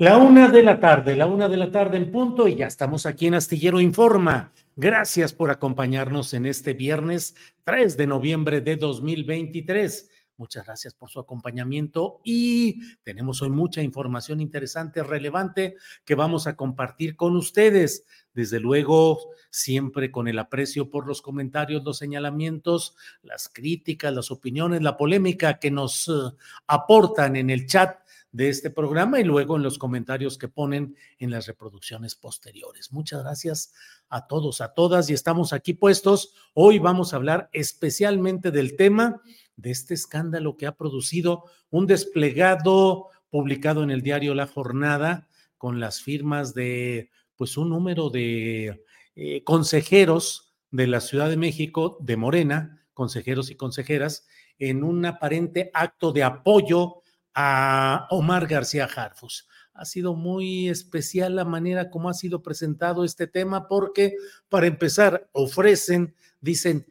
La una de la tarde, la una de la tarde en punto y ya estamos aquí en Astillero Informa. Gracias por acompañarnos en este viernes 3 de noviembre de 2023. Muchas gracias por su acompañamiento y tenemos hoy mucha información interesante, relevante que vamos a compartir con ustedes. Desde luego, siempre con el aprecio por los comentarios, los señalamientos, las críticas, las opiniones, la polémica que nos uh, aportan en el chat de este programa y luego en los comentarios que ponen en las reproducciones posteriores. Muchas gracias a todos, a todas y estamos aquí puestos. Hoy vamos a hablar especialmente del tema de este escándalo que ha producido un desplegado publicado en el diario La Jornada con las firmas de pues un número de eh, consejeros de la Ciudad de México, de Morena, consejeros y consejeras, en un aparente acto de apoyo a Omar García Harfus. Ha sido muy especial la manera como ha sido presentado este tema porque, para empezar, ofrecen, dicen,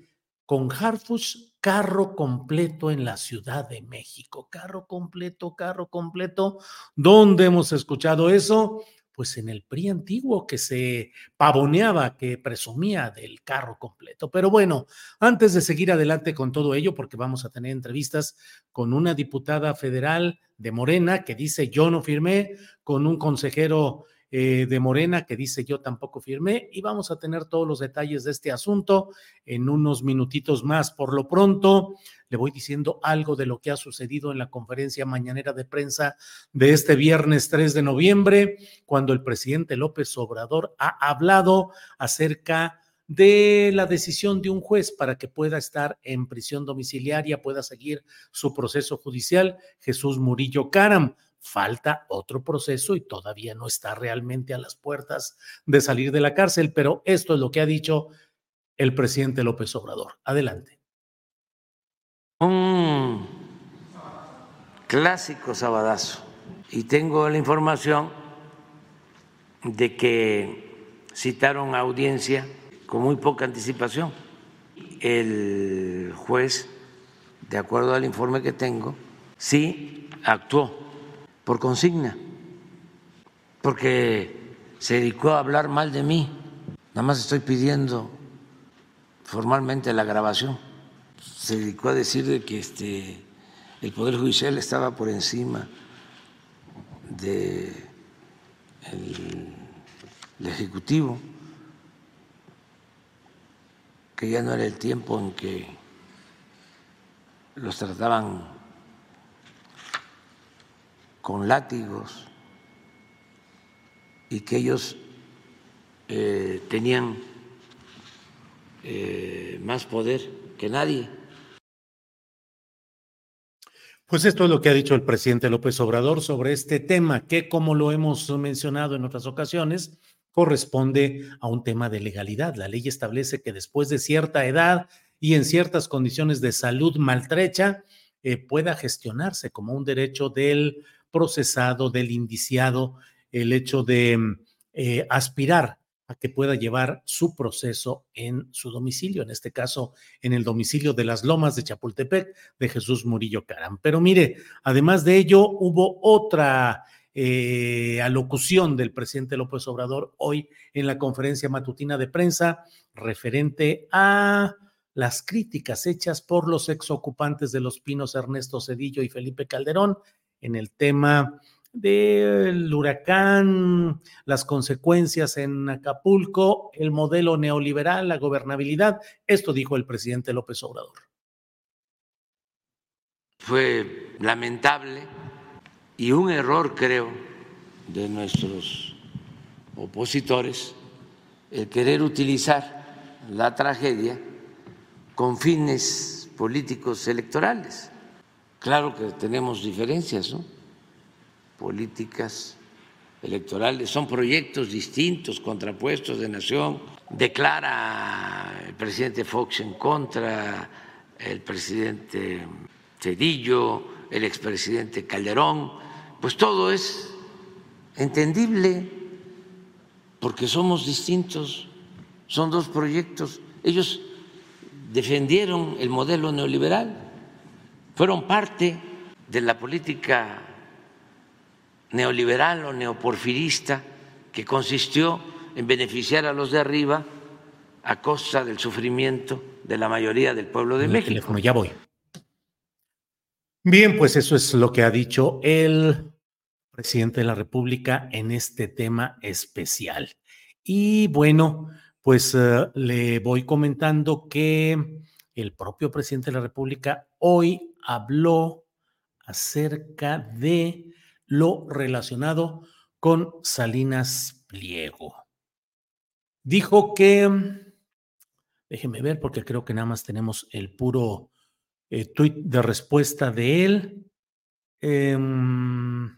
con Harfus, carro completo en la Ciudad de México. Carro completo, carro completo. ¿Dónde hemos escuchado eso? Pues en el PRI antiguo que se pavoneaba, que presumía del carro completo. Pero bueno, antes de seguir adelante con todo ello, porque vamos a tener entrevistas con una diputada federal de Morena que dice yo no firmé, con un consejero eh, de Morena que dice yo tampoco firmé y vamos a tener todos los detalles de este asunto en unos minutitos más. Por lo pronto, le voy diciendo algo de lo que ha sucedido en la conferencia mañanera de prensa de este viernes 3 de noviembre, cuando el presidente López Obrador ha hablado acerca de la decisión de un juez para que pueda estar en prisión domiciliaria, pueda seguir su proceso judicial, Jesús Murillo Caram falta otro proceso y todavía no está realmente a las puertas de salir de la cárcel, pero esto es lo que ha dicho el presidente López Obrador. Adelante. Un clásico sabadazo. Y tengo la información de que citaron a audiencia con muy poca anticipación. El juez, de acuerdo al informe que tengo, sí actuó por consigna, porque se dedicó a hablar mal de mí. Nada más estoy pidiendo formalmente la grabación. Se dedicó a decir que este, el Poder Judicial estaba por encima del Ejecutivo, que ya no era el tiempo en que los trataban con látigos y que ellos eh, tenían eh, más poder que nadie. Pues esto es lo que ha dicho el presidente López Obrador sobre este tema, que como lo hemos mencionado en otras ocasiones, corresponde a un tema de legalidad. La ley establece que después de cierta edad y en ciertas condiciones de salud maltrecha, eh, pueda gestionarse como un derecho del procesado, del indiciado, el hecho de eh, aspirar a que pueda llevar su proceso en su domicilio, en este caso en el domicilio de las Lomas de Chapultepec de Jesús Murillo Caram. Pero mire, además de ello, hubo otra eh, alocución del presidente López Obrador hoy en la conferencia matutina de prensa referente a las críticas hechas por los exocupantes de los Pinos Ernesto Cedillo y Felipe Calderón en el tema del huracán, las consecuencias en Acapulco, el modelo neoliberal, la gobernabilidad. Esto dijo el presidente López Obrador. Fue lamentable y un error, creo, de nuestros opositores el querer utilizar la tragedia con fines políticos electorales. Claro que tenemos diferencias, ¿no? políticas electorales, son proyectos distintos, contrapuestos de nación. Declara el presidente Fox en contra, el presidente Cedillo, el expresidente Calderón, pues todo es entendible porque somos distintos, son dos proyectos. Ellos defendieron el modelo neoliberal, fueron parte de la política neoliberal o neoporfirista que consistió en beneficiar a los de arriba a costa del sufrimiento de la mayoría del pueblo de México. ya voy. Bien, pues eso es lo que ha dicho el presidente de la República en este tema especial. Y bueno, pues eh, le voy comentando que el propio presidente de la República hoy habló acerca de lo relacionado con Salinas Pliego. Dijo que, déjeme ver porque creo que nada más tenemos el puro eh, tuit de respuesta de él. Em,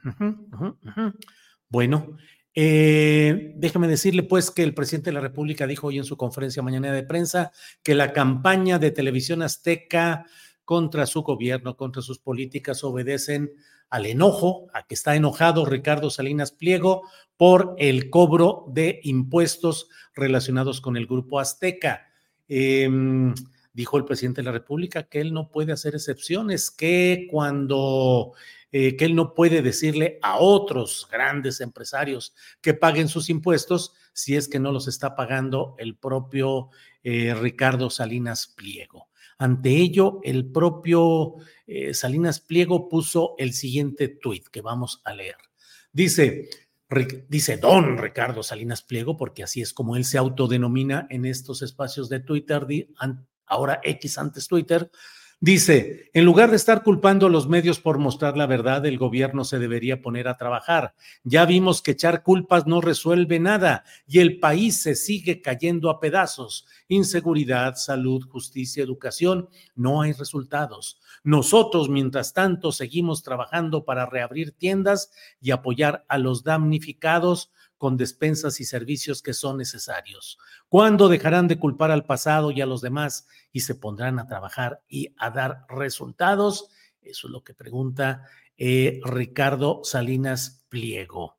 bueno, eh, déjeme decirle pues que el presidente de la República dijo hoy en su conferencia mañana de prensa que la campaña de televisión azteca contra su gobierno, contra sus políticas, obedecen al enojo, a que está enojado Ricardo Salinas Pliego por el cobro de impuestos relacionados con el grupo Azteca. Em, dijo el presidente de la República que él no puede hacer excepciones, que cuando eh, que él no puede decirle a otros grandes empresarios que paguen sus impuestos si es que no los está pagando el propio eh, Ricardo Salinas Pliego. Ante ello, el propio eh, Salinas Pliego puso el siguiente tuit que vamos a leer. Dice, dice don Ricardo Salinas Pliego, porque así es como él se autodenomina en estos espacios de Twitter, ahora X antes Twitter, Dice, en lugar de estar culpando a los medios por mostrar la verdad, el gobierno se debería poner a trabajar. Ya vimos que echar culpas no resuelve nada y el país se sigue cayendo a pedazos. Inseguridad, salud, justicia, educación, no hay resultados. Nosotros, mientras tanto, seguimos trabajando para reabrir tiendas y apoyar a los damnificados con despensas y servicios que son necesarios. ¿Cuándo dejarán de culpar al pasado y a los demás y se pondrán a trabajar y a dar resultados? Eso es lo que pregunta eh, Ricardo Salinas Pliego.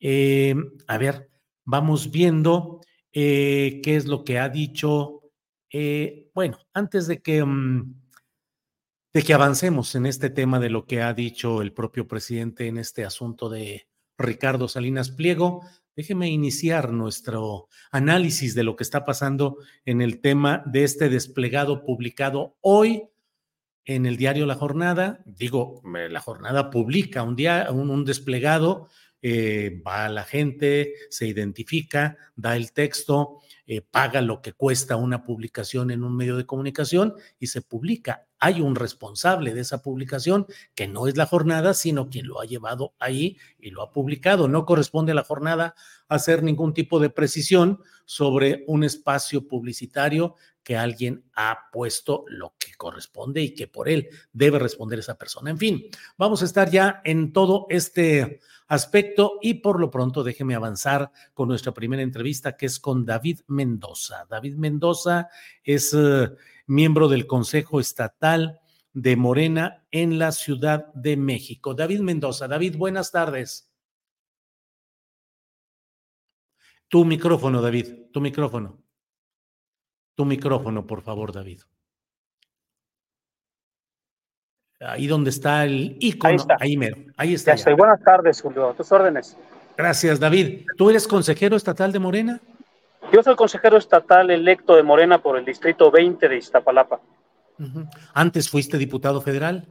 Eh, a ver, vamos viendo eh, qué es lo que ha dicho. bueno, antes de que, mm, de que avancemos en este tema de lo que ha dicho el propio presidente en este asunto de Ricardo Salinas Pliego, Déjeme iniciar nuestro análisis de lo que está pasando en el tema de este desplegado publicado hoy en el diario La Jornada. Digo, la jornada publica un, día, un, desplegado, eh, va la gente, se identifica, da el texto, eh, paga lo que cuesta una publicación en un medio de comunicación y se publica hay un responsable de esa publicación que no es la jornada, sino quien lo ha llevado ahí y lo ha publicado. No corresponde a la jornada hacer ningún tipo de precisión sobre un espacio publicitario que alguien ha puesto lo que corresponde y que por él debe responder esa persona. En fin, vamos a estar ya en todo este aspecto y por lo pronto déjeme avanzar con nuestra primera entrevista que es con David Mendoza. David Mendoza es eh, miembro del Consejo Estatal de Morena en la Ciudad de México. David Mendoza. David, buenas tardes. Tu micrófono, David, tu micrófono. Tu micrófono, por favor, David. Ahí donde está el icono. Ahí, está. ahí, mero, ahí está. Ya, estoy. Buenas tardes, Julio. A tus órdenes. Gracias, David. ¿Tú eres consejero estatal de Morena? Yo soy consejero estatal electo de Morena por el distrito 20 de Iztapalapa. ¿Antes fuiste diputado federal?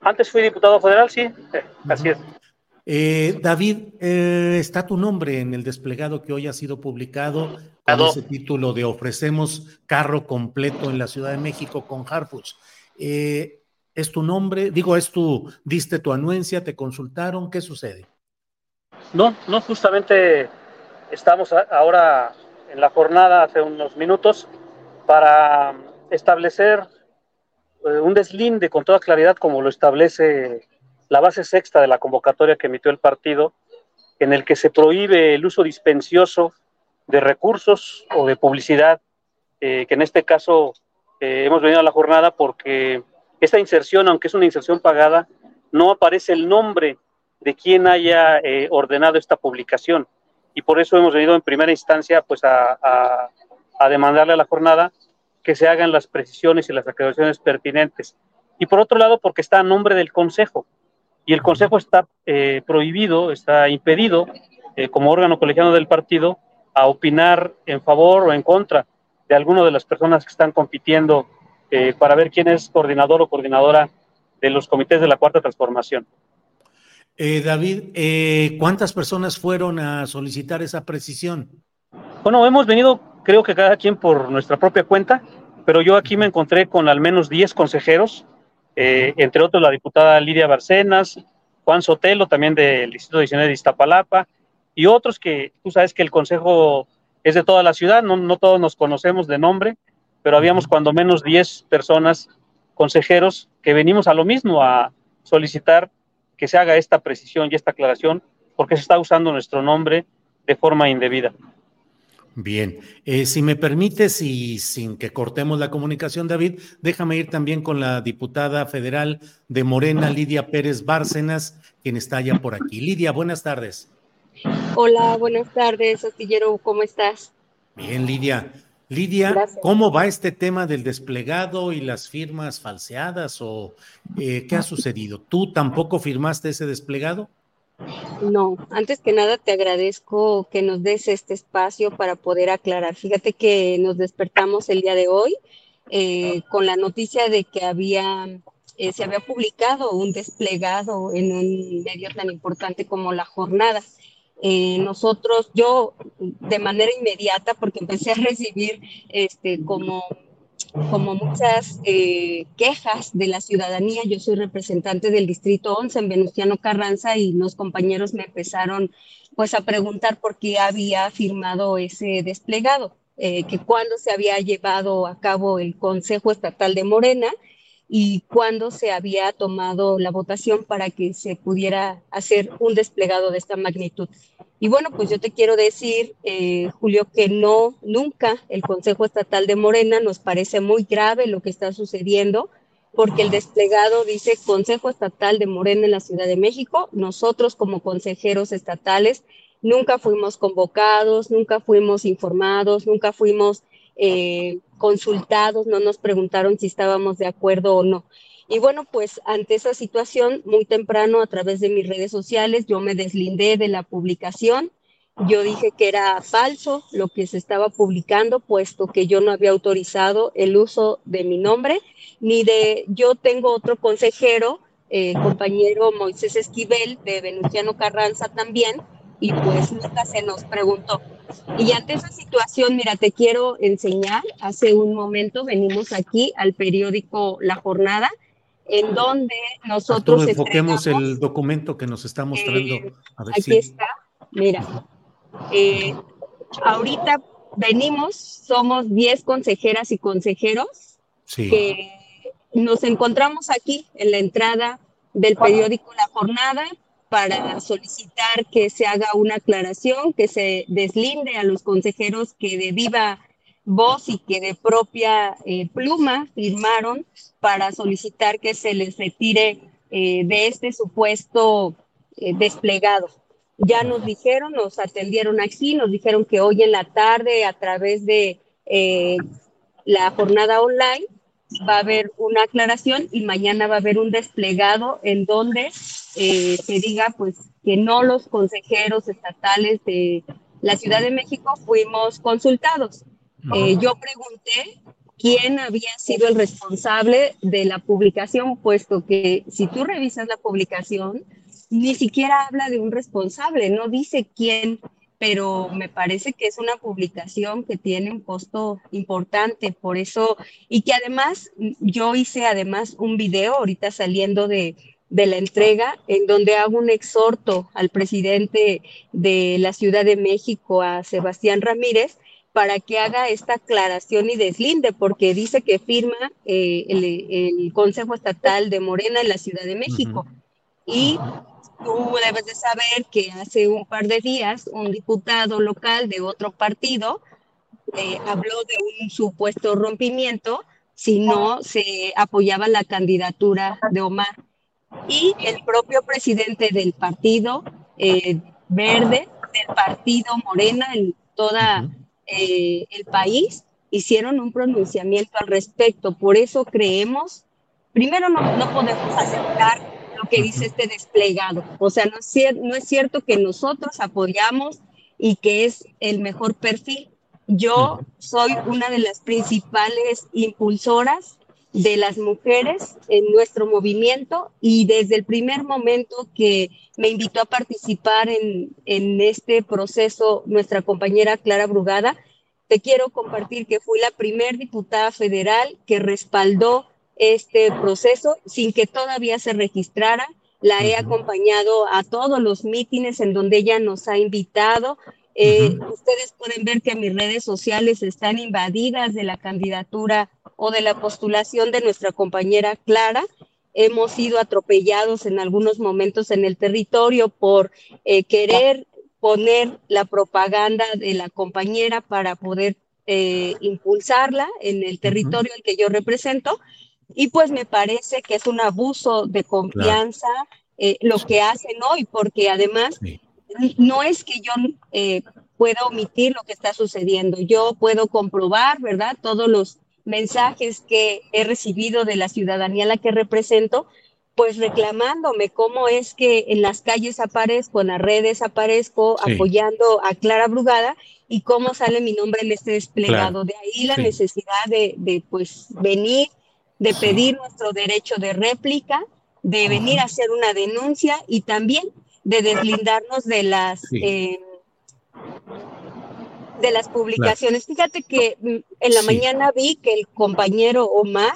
Antes fui diputado federal, sí, eh, así es. Eh, David, eh, está tu nombre en el desplegado que hoy ha sido publicado con ese título de ofrecemos carro completo en la Ciudad de México con Harfuch. ¿Es tu nombre? Digo, ¿es tu, diste tu anuencia, te consultaron? ¿Qué sucede? No, no, justamente estamos ahora en la jornada hace unos minutos para establecer eh, un deslinde con toda claridad como lo establece la base sexta de la convocatoria que emitió el partido, en el que se prohíbe el uso dispensioso de recursos o de publicidad, eh, que en este caso eh, hemos venido a la jornada porque esta inserción, aunque es una inserción pagada, no aparece el nombre de quien haya ordenado esta publicación. Y por eso hemos venido en primera instancia pues a, a, a demandarle a la jornada que se hagan las precisiones y las aclaraciones pertinentes. Y por otro lado, porque está a nombre del Consejo. Y el Consejo está eh, prohibido, está impedido, eh, como órgano colegiado del partido, a opinar en favor o en contra de alguna de las personas que están compitiendo eh, para ver quién es coordinador o coordinadora de los comités de la Cuarta Transformación. David, ¿cuántas personas fueron a solicitar esa precisión? Bueno, hemos venido creo que cada quien por nuestra propia cuenta, pero yo aquí me encontré con al menos 10 consejeros, eh, entre otros la diputada Lidia Barcenas, Juan Sotelo, también del Distrito Adicional de Iztapalapa, y otros que tú sabes que el consejo es de toda la ciudad, no, no todos nos conocemos de nombre, pero habíamos cuando menos 10 personas, consejeros, que venimos a lo mismo, a solicitar que se haga esta precisión y esta aclaración, porque se está usando nuestro nombre de forma indebida. Bien, eh, si me permites y sin que cortemos la comunicación, David, déjame ir también con la diputada federal de Morena, Lidia Pérez Bárcenas, quien está ya por aquí. Lidia, buenas tardes. Hola, buenas tardes, Astillero, ¿cómo estás? Bien, Lidia. Lidia, ¿cómo va este tema del desplegado y las firmas falseadas o eh, qué ha sucedido? ¿Tú tampoco firmaste ese desplegado? No, antes que nada te agradezco que nos des este espacio para poder aclarar. Fíjate que nos despertamos el día de hoy eh, con la noticia de que había, eh, se había publicado un desplegado en un medio tan importante como La Jornada. Eh, nosotros, yo de manera inmediata, porque empecé a recibir este, como como muchas eh, quejas de la ciudadanía. Yo soy representante del Distrito 11 en Venustiano Carranza y los compañeros me empezaron pues a preguntar por qué había firmado ese desplegado, eh, que cuándo se había llevado a cabo el Consejo Estatal de Morena y cuándo se había tomado la votación para que se pudiera hacer un desplegado de esta magnitud. Y bueno, pues yo te quiero decir, eh, Julio, que no, nunca el Consejo Estatal de Morena nos parece muy grave lo que está sucediendo, porque el desplegado dice Consejo Estatal de Morena en la Ciudad de México. Nosotros como consejeros estatales nunca fuimos convocados, nunca fuimos informados, nunca fuimos eh, consultados, no nos preguntaron si estábamos de acuerdo o no. Y bueno, pues ante esa situación, muy temprano a través de mis redes sociales, yo me deslindé de la publicación. Yo dije que era falso lo que se estaba publicando, puesto que yo no había autorizado el uso de mi nombre, ni de, yo tengo otro consejero, eh, compañero Moisés Esquivel, de Venustiano Carranza también, y pues nunca se nos preguntó. Y ante esa situación, mira, te quiero enseñar, hace un momento venimos aquí al periódico La Jornada, en donde nosotros... enfoquemos el documento que nos está mostrando. Eh, aquí está, mira. Eh, ahorita venimos, somos 10 consejeras y consejeros que nos encontramos aquí en la entrada del periódico La Jornada para solicitar que se haga una aclaración, que se deslinde a los consejeros que de viva voz y que de propia eh, pluma firmaron para solicitar que se les retire eh, de este supuesto eh, desplegado. Ya nos dijeron, nos atendieron aquí, nos dijeron que hoy en la tarde a través de la jornada online va a haber una aclaración y mañana va a haber un desplegado en donde eh, se diga pues que no los consejeros estatales de la Ciudad de México fuimos consultados. Eh, yo pregunté quién había sido el responsable de la publicación, puesto que si tú revisas la publicación, ni siquiera habla de un responsable, no dice quién pero me parece que es una publicación que tiene un costo importante, por eso, y que además yo hice además un video ahorita saliendo de, de la entrega, en donde hago un exhorto al presidente de la Ciudad de México, a Sebastián Ramírez, para que haga esta aclaración y deslinde, porque dice que firma eh, el, Consejo Estatal de Morena en la Ciudad de México. Y Tú debes de saber que hace un par de días un diputado local de otro partido eh, habló de un supuesto rompimiento si no se apoyaba la candidatura de Omar. Y el propio presidente del partido eh, verde, del partido Morena en toda eh, el país, hicieron un pronunciamiento al respecto. Por eso creemos, primero no, no podemos aceptar que dice este desplegado. O sea, no es, no es cierto que nosotros apoyamos y que es el mejor perfil. Yo soy una de las principales impulsoras de las mujeres en nuestro movimiento y desde el primer momento que me invitó a participar en, en este proceso nuestra compañera Clara Brugada, te quiero compartir que fui la primer diputada federal que respaldó este proceso sin que todavía se registrara. La he acompañado a todos los mítines en donde ella nos ha invitado. Eh, ustedes pueden ver que mis redes sociales están invadidas de la candidatura o de la postulación de nuestra compañera Clara. Hemos sido atropellados en algunos momentos en el territorio por eh, querer poner la propaganda de la compañera para poder eh, impulsarla en el territorio al que yo represento. Y pues me parece que es un abuso de confianza eh, lo que hacen hoy, porque además no es que yo eh, pueda omitir lo que está sucediendo, yo puedo comprobar, ¿verdad? Todos los mensajes que he recibido de la ciudadanía a la que represento, pues reclamándome cómo es que en las calles aparezco, en las redes aparezco apoyando a Clara Brugada y cómo sale mi nombre en este desplegado. De ahí la necesidad de, de, pues venir de pedir nuestro derecho de réplica, de venir a hacer una denuncia y también de deslindarnos de las eh, de las publicaciones. Fíjate que mm, en la mañana vi que el compañero Omar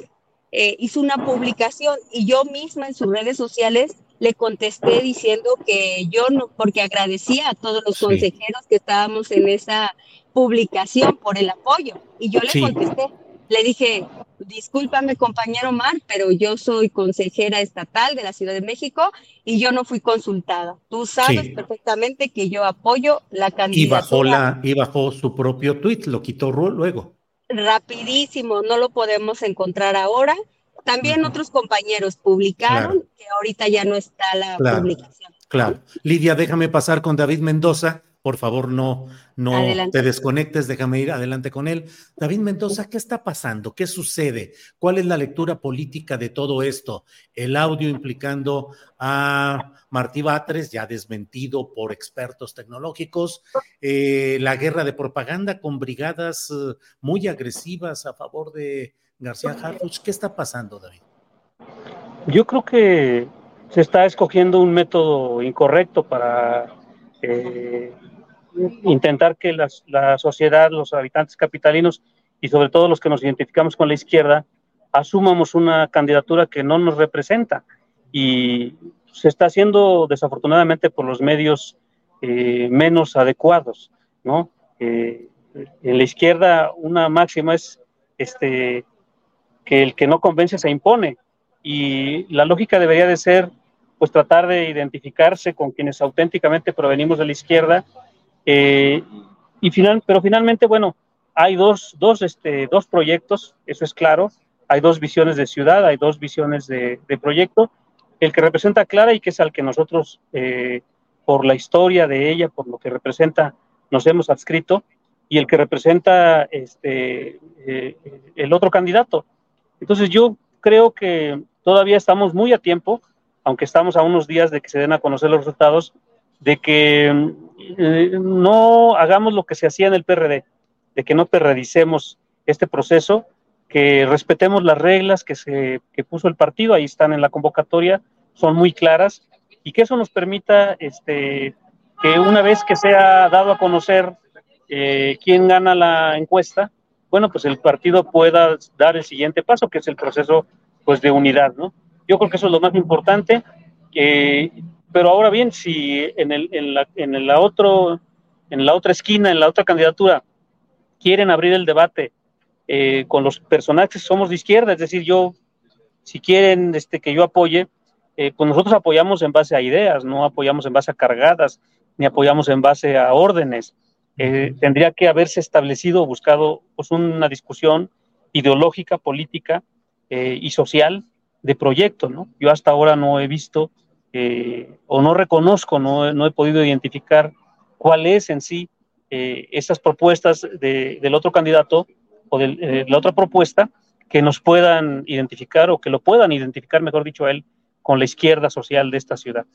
eh, hizo una publicación y yo misma en sus redes sociales le contesté diciendo que yo no, porque agradecía a todos los consejeros que estábamos en esa publicación por el apoyo. Y yo le contesté, le dije, discúlpame compañero Mar, pero yo soy consejera estatal de la Ciudad de México y yo no fui consultada. Tú sabes perfectamente que yo apoyo la candidatura. Y bajó, la, y bajó su propio tuit, lo quitó luego. Rapidísimo, no lo podemos encontrar ahora. También otros compañeros publicaron que ahorita ya no está la publicación. Claro. Lidia, déjame pasar con David Mendoza por favor, no, no te desconectes, déjame ir adelante con él. David Mendoza, ¿qué está pasando? ¿Qué sucede? ¿Cuál es la lectura política de todo esto? El audio implicando a Martí Batres, ya desmentido por expertos tecnológicos, eh, la guerra de propaganda con brigadas eh, muy agresivas a favor de García Harfuch. ¿Qué está pasando, David? Yo creo que se está escogiendo un método incorrecto para eh, intentar que la sociedad, los habitantes capitalinos y sobre todo los que nos identificamos con la izquierda, asumamos una candidatura que no nos representa. Y se está haciendo desafortunadamente por los medios eh, menos adecuados, ¿no? Eh, en la izquierda una máxima es este, que el que no convence se impone y la lógica debería de ser pues tratar de identificarse con quienes auténticamente provenimos de la izquierda eh, y final, pero finalmente bueno hay dos, dos, este, dos proyectos, eso es claro, hay dos visiones de ciudad, hay dos visiones de, de proyecto, el que representa Clara y que es al que nosotros, eh, por la historia de ella, por lo que representa, nos hemos adscrito, y el que representa este, eh, el otro candidato. Entonces yo creo que todavía estamos muy a tiempo, aunque estamos a unos días de que se den a conocer los resultados, de que eh, no hagamos lo que se hacía en el PRD, de que no perredicemos este proceso, que respetemos las reglas que se que puso el partido, ahí están en la convocatoria, son muy claras, y que eso nos permita este, que una vez que sea dado a conocer eh, quién gana la encuesta, bueno, pues el partido pueda dar el siguiente paso, que es el proceso pues de unidad, ¿no? Yo creo que eso es lo más importante, pero ahora bien, si en, el, en, la, en la otro, en la otra esquina, en la otra candidatura, quieren abrir el debate eh, con los personajes, somos de izquierda, es decir, yo, si quieren este, que yo apoye, eh, pues nosotros apoyamos en base a ideas, no apoyamos en base a cargadas, ni apoyamos en base a órdenes. Eh, tendría que haberse establecido, buscado pues, una discusión ideológica, política y social de proyecto, ¿no? Yo hasta ahora no he visto o no reconozco, no, no he podido identificar cuál es en sí eh, esas propuestas del otro candidato o de eh, la otra propuesta que nos puedan identificar o que lo puedan identificar, mejor dicho, a él con la izquierda social de esta ciudad.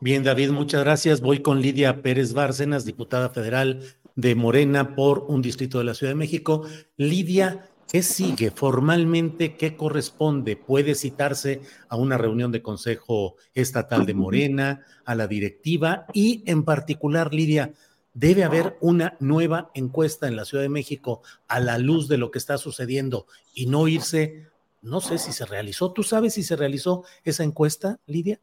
Bien, David, muchas gracias. Voy con Lidia Pérez Bárcenas, diputada federal de Morena por un distrito de la Ciudad de México. Lidia, ¿qué sigue formalmente? ¿Qué corresponde? ¿Puede citarse a una reunión de Consejo Estatal de Morena, a la directiva? Y en particular, Lidia, debe haber una nueva encuesta en la Ciudad de México a la luz de lo que está sucediendo y no irse, no sé si se realizó, ¿tú sabes si se realizó esa encuesta, Lidia?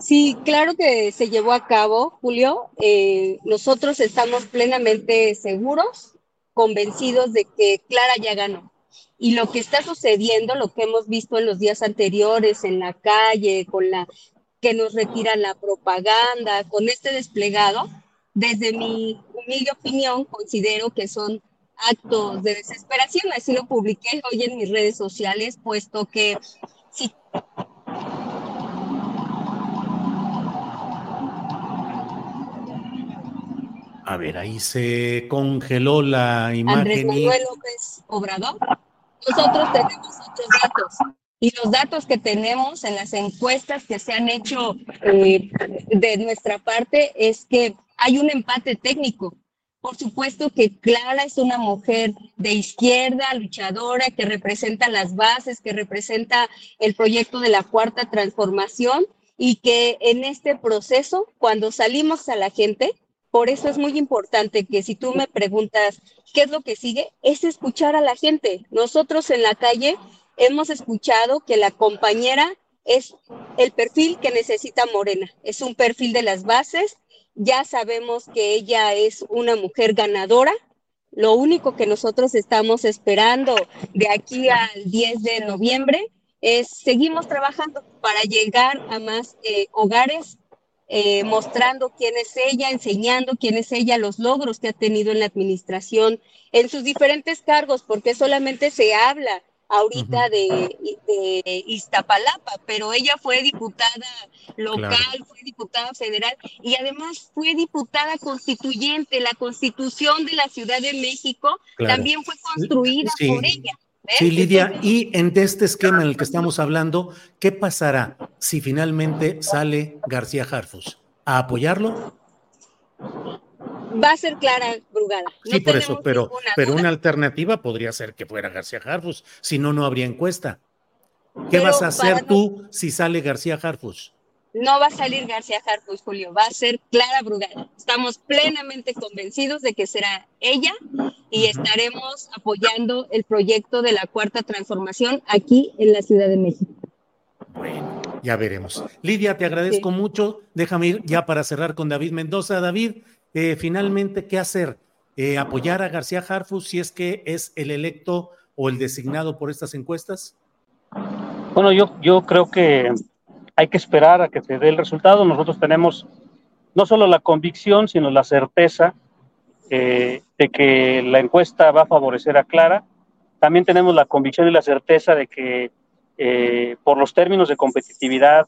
Sí, claro que se llevó a cabo, Julio. Eh, nosotros estamos plenamente seguros, convencidos de que Clara ya ganó. Y lo que está sucediendo, lo que hemos visto en los días anteriores en la calle, con la que nos retiran la propaganda, con este desplegado, desde mi humilde opinión, considero que son actos de desesperación. Así lo publiqué hoy en mis redes sociales, puesto que si A ver, ahí se congeló la imagen. Andrés Manuel López Obrador. Nosotros tenemos otros datos. Y los datos que tenemos en las encuestas que se han hecho eh, de nuestra parte es que hay un empate técnico. Por supuesto que Clara es una mujer de izquierda, luchadora, que representa las bases, que representa el proyecto de la cuarta transformación y que en este proceso, cuando salimos a la gente, por eso es muy importante que si tú me preguntas qué es lo que sigue, es escuchar a la gente. Nosotros en la calle hemos escuchado que la compañera es el perfil que necesita Morena, es un perfil de las bases, ya sabemos que ella es una mujer ganadora. Lo único que nosotros estamos esperando de aquí al 10 de noviembre es seguimos trabajando para llegar a más eh, hogares, eh, mostrando quién es ella, enseñando quién es ella, los logros que ha tenido en la administración, en sus diferentes cargos, porque solamente se habla ahorita de, Iztapalapa, pero ella fue diputada local, fue diputada federal y además fue diputada constituyente. La constitución de la Ciudad de México también fue construida por ella. Sí, Lidia, y en este esquema en el que estamos hablando, ¿qué pasará si finalmente sale García Jarfus? ¿A apoyarlo? va a ser Clara Brugada. sí, por eso, pero, pero una alternativa podría ser que fuera García Harfus, si no, no habría encuesta. ¿Qué vas a hacer tú si sale García Harfus? No va a salir García Harfus, Julio, va a ser Clara Brugada. Estamos plenamente convencidos de que será ella y estaremos apoyando el proyecto de la cuarta transformación aquí en la Ciudad de México. Bueno, ya veremos. Lidia, te agradezco mucho. Déjame ir ya para cerrar con David Mendoza. David, eh, finalmente, ¿qué hacer? eh, apoyar a García Harfus si es que es el electo o el designado por estas encuestas? Bueno, yo, yo creo que hay que esperar a que se dé el resultado. Nosotros tenemos no solo la convicción, sino la certeza eh, de que la encuesta va a favorecer a Clara. También tenemos la convicción y la certeza de que eh, por los términos de competitividad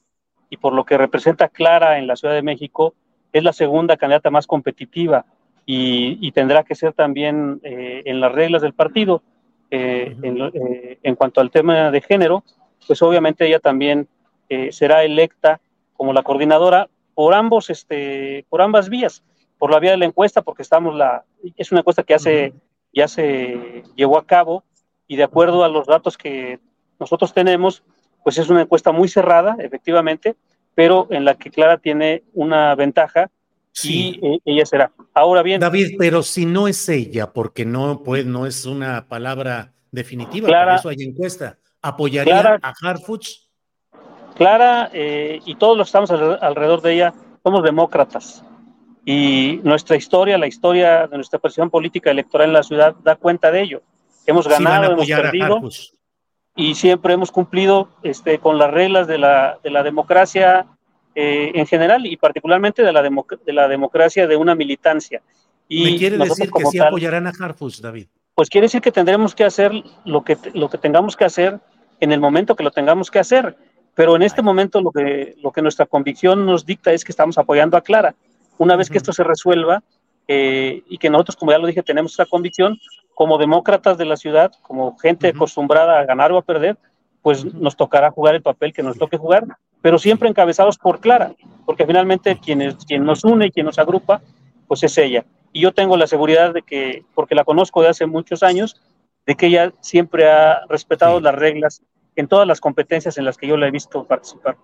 y por lo que representa Clara en la Ciudad de México, es la segunda candidata más competitiva y, tendrá que ser también eh, en las reglas del partido. en, en, cuanto al tema de género, pues obviamente ella también será electa como la coordinadora por ambos, este, por ambas vías, por la vía de la encuesta, porque estamos la, es una encuesta que ya ya se llevó a cabo y de acuerdo a los datos que nosotros tenemos, pues es una encuesta muy cerrada, efectivamente, pero en la que Clara tiene una ventaja y eh, ella será. Ahora bien. David, pero si no es ella, porque no, pues, no es una palabra definitiva, Clara, por eso hay encuesta, ¿apoyaría a Harfuch? Clara eh, y todos los que estamos alrededor de ella somos demócratas. Y nuestra historia, la historia de nuestra presión política electoral en la ciudad, da cuenta de ello. Hemos ganado, hemos perdido y siempre hemos cumplido este, con las reglas de la, de la democracia eh, en general y particularmente de la, de la democracia de una militancia. Y ¿Me quiere decir que sí apoyarán a Harfus, David? Pues quiere decir que tendremos que hacer lo que, lo que tengamos que hacer en el momento que lo tengamos que hacer. Pero en este momento lo que, lo que nuestra convicción nos dicta es que estamos apoyando a Clara. Una vez que esto se resuelva eh, y que nosotros, como ya lo dije, tenemos esa convicción, como demócratas de la ciudad, como gente acostumbrada a ganar o a perder, pues nos tocará jugar el papel que nos toque jugar, pero siempre encabezados por Clara, porque finalmente quien, quien nos une y quien nos agrupa, pues es ella. Y yo tengo la seguridad de que, porque la conozco de hace muchos años, de que ella siempre ha respetado las reglas en todas las competencias en las que yo la he visto participar.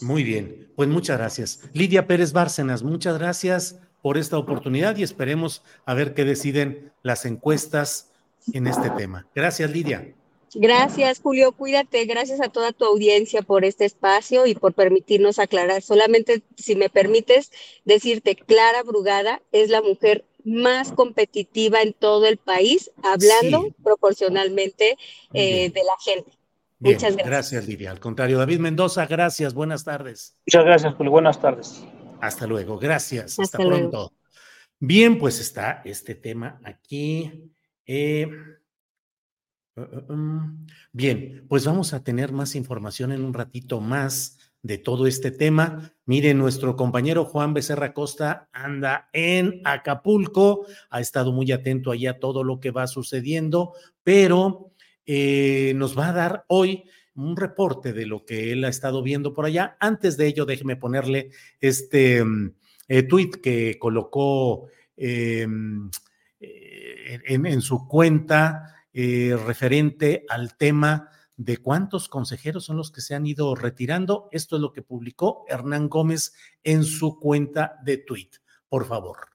Muy bien, pues muchas gracias. Lidia Pérez Bárcenas, muchas gracias por esta oportunidad y esperemos a ver qué deciden las encuestas en este tema. Gracias, Lidia. Gracias, Julio. Cuídate. Gracias a toda tu audiencia por este espacio y por permitirnos aclarar. Solamente, si me permites, decirte, Clara Brugada es la mujer más competitiva en todo el país, hablando proporcionalmente eh, de la gente. Muchas gracias. Gracias, Lidia. Al contrario, David Mendoza, gracias. Buenas tardes. Muchas gracias, Julio. Buenas tardes. Hasta luego. Gracias. Hasta, pronto. Bien, pues está este tema aquí. Eh, uh, uh, um, bien, pues vamos a tener más información en un ratito más de todo este tema. Mire, nuestro compañero Juan Becerra Costa anda en Acapulco, ha estado muy atento allá a todo lo que va sucediendo, pero eh, nos va a dar hoy un reporte de lo que él ha estado viendo por allá. Antes de ello, déjeme ponerle este eh, tweet que colocó em, eh, en, en, su cuenta referente al tema de cuántos consejeros son los que se han ido retirando. Esto es lo que publicó Hernán Gómez en su cuenta de Twitter. Por favor.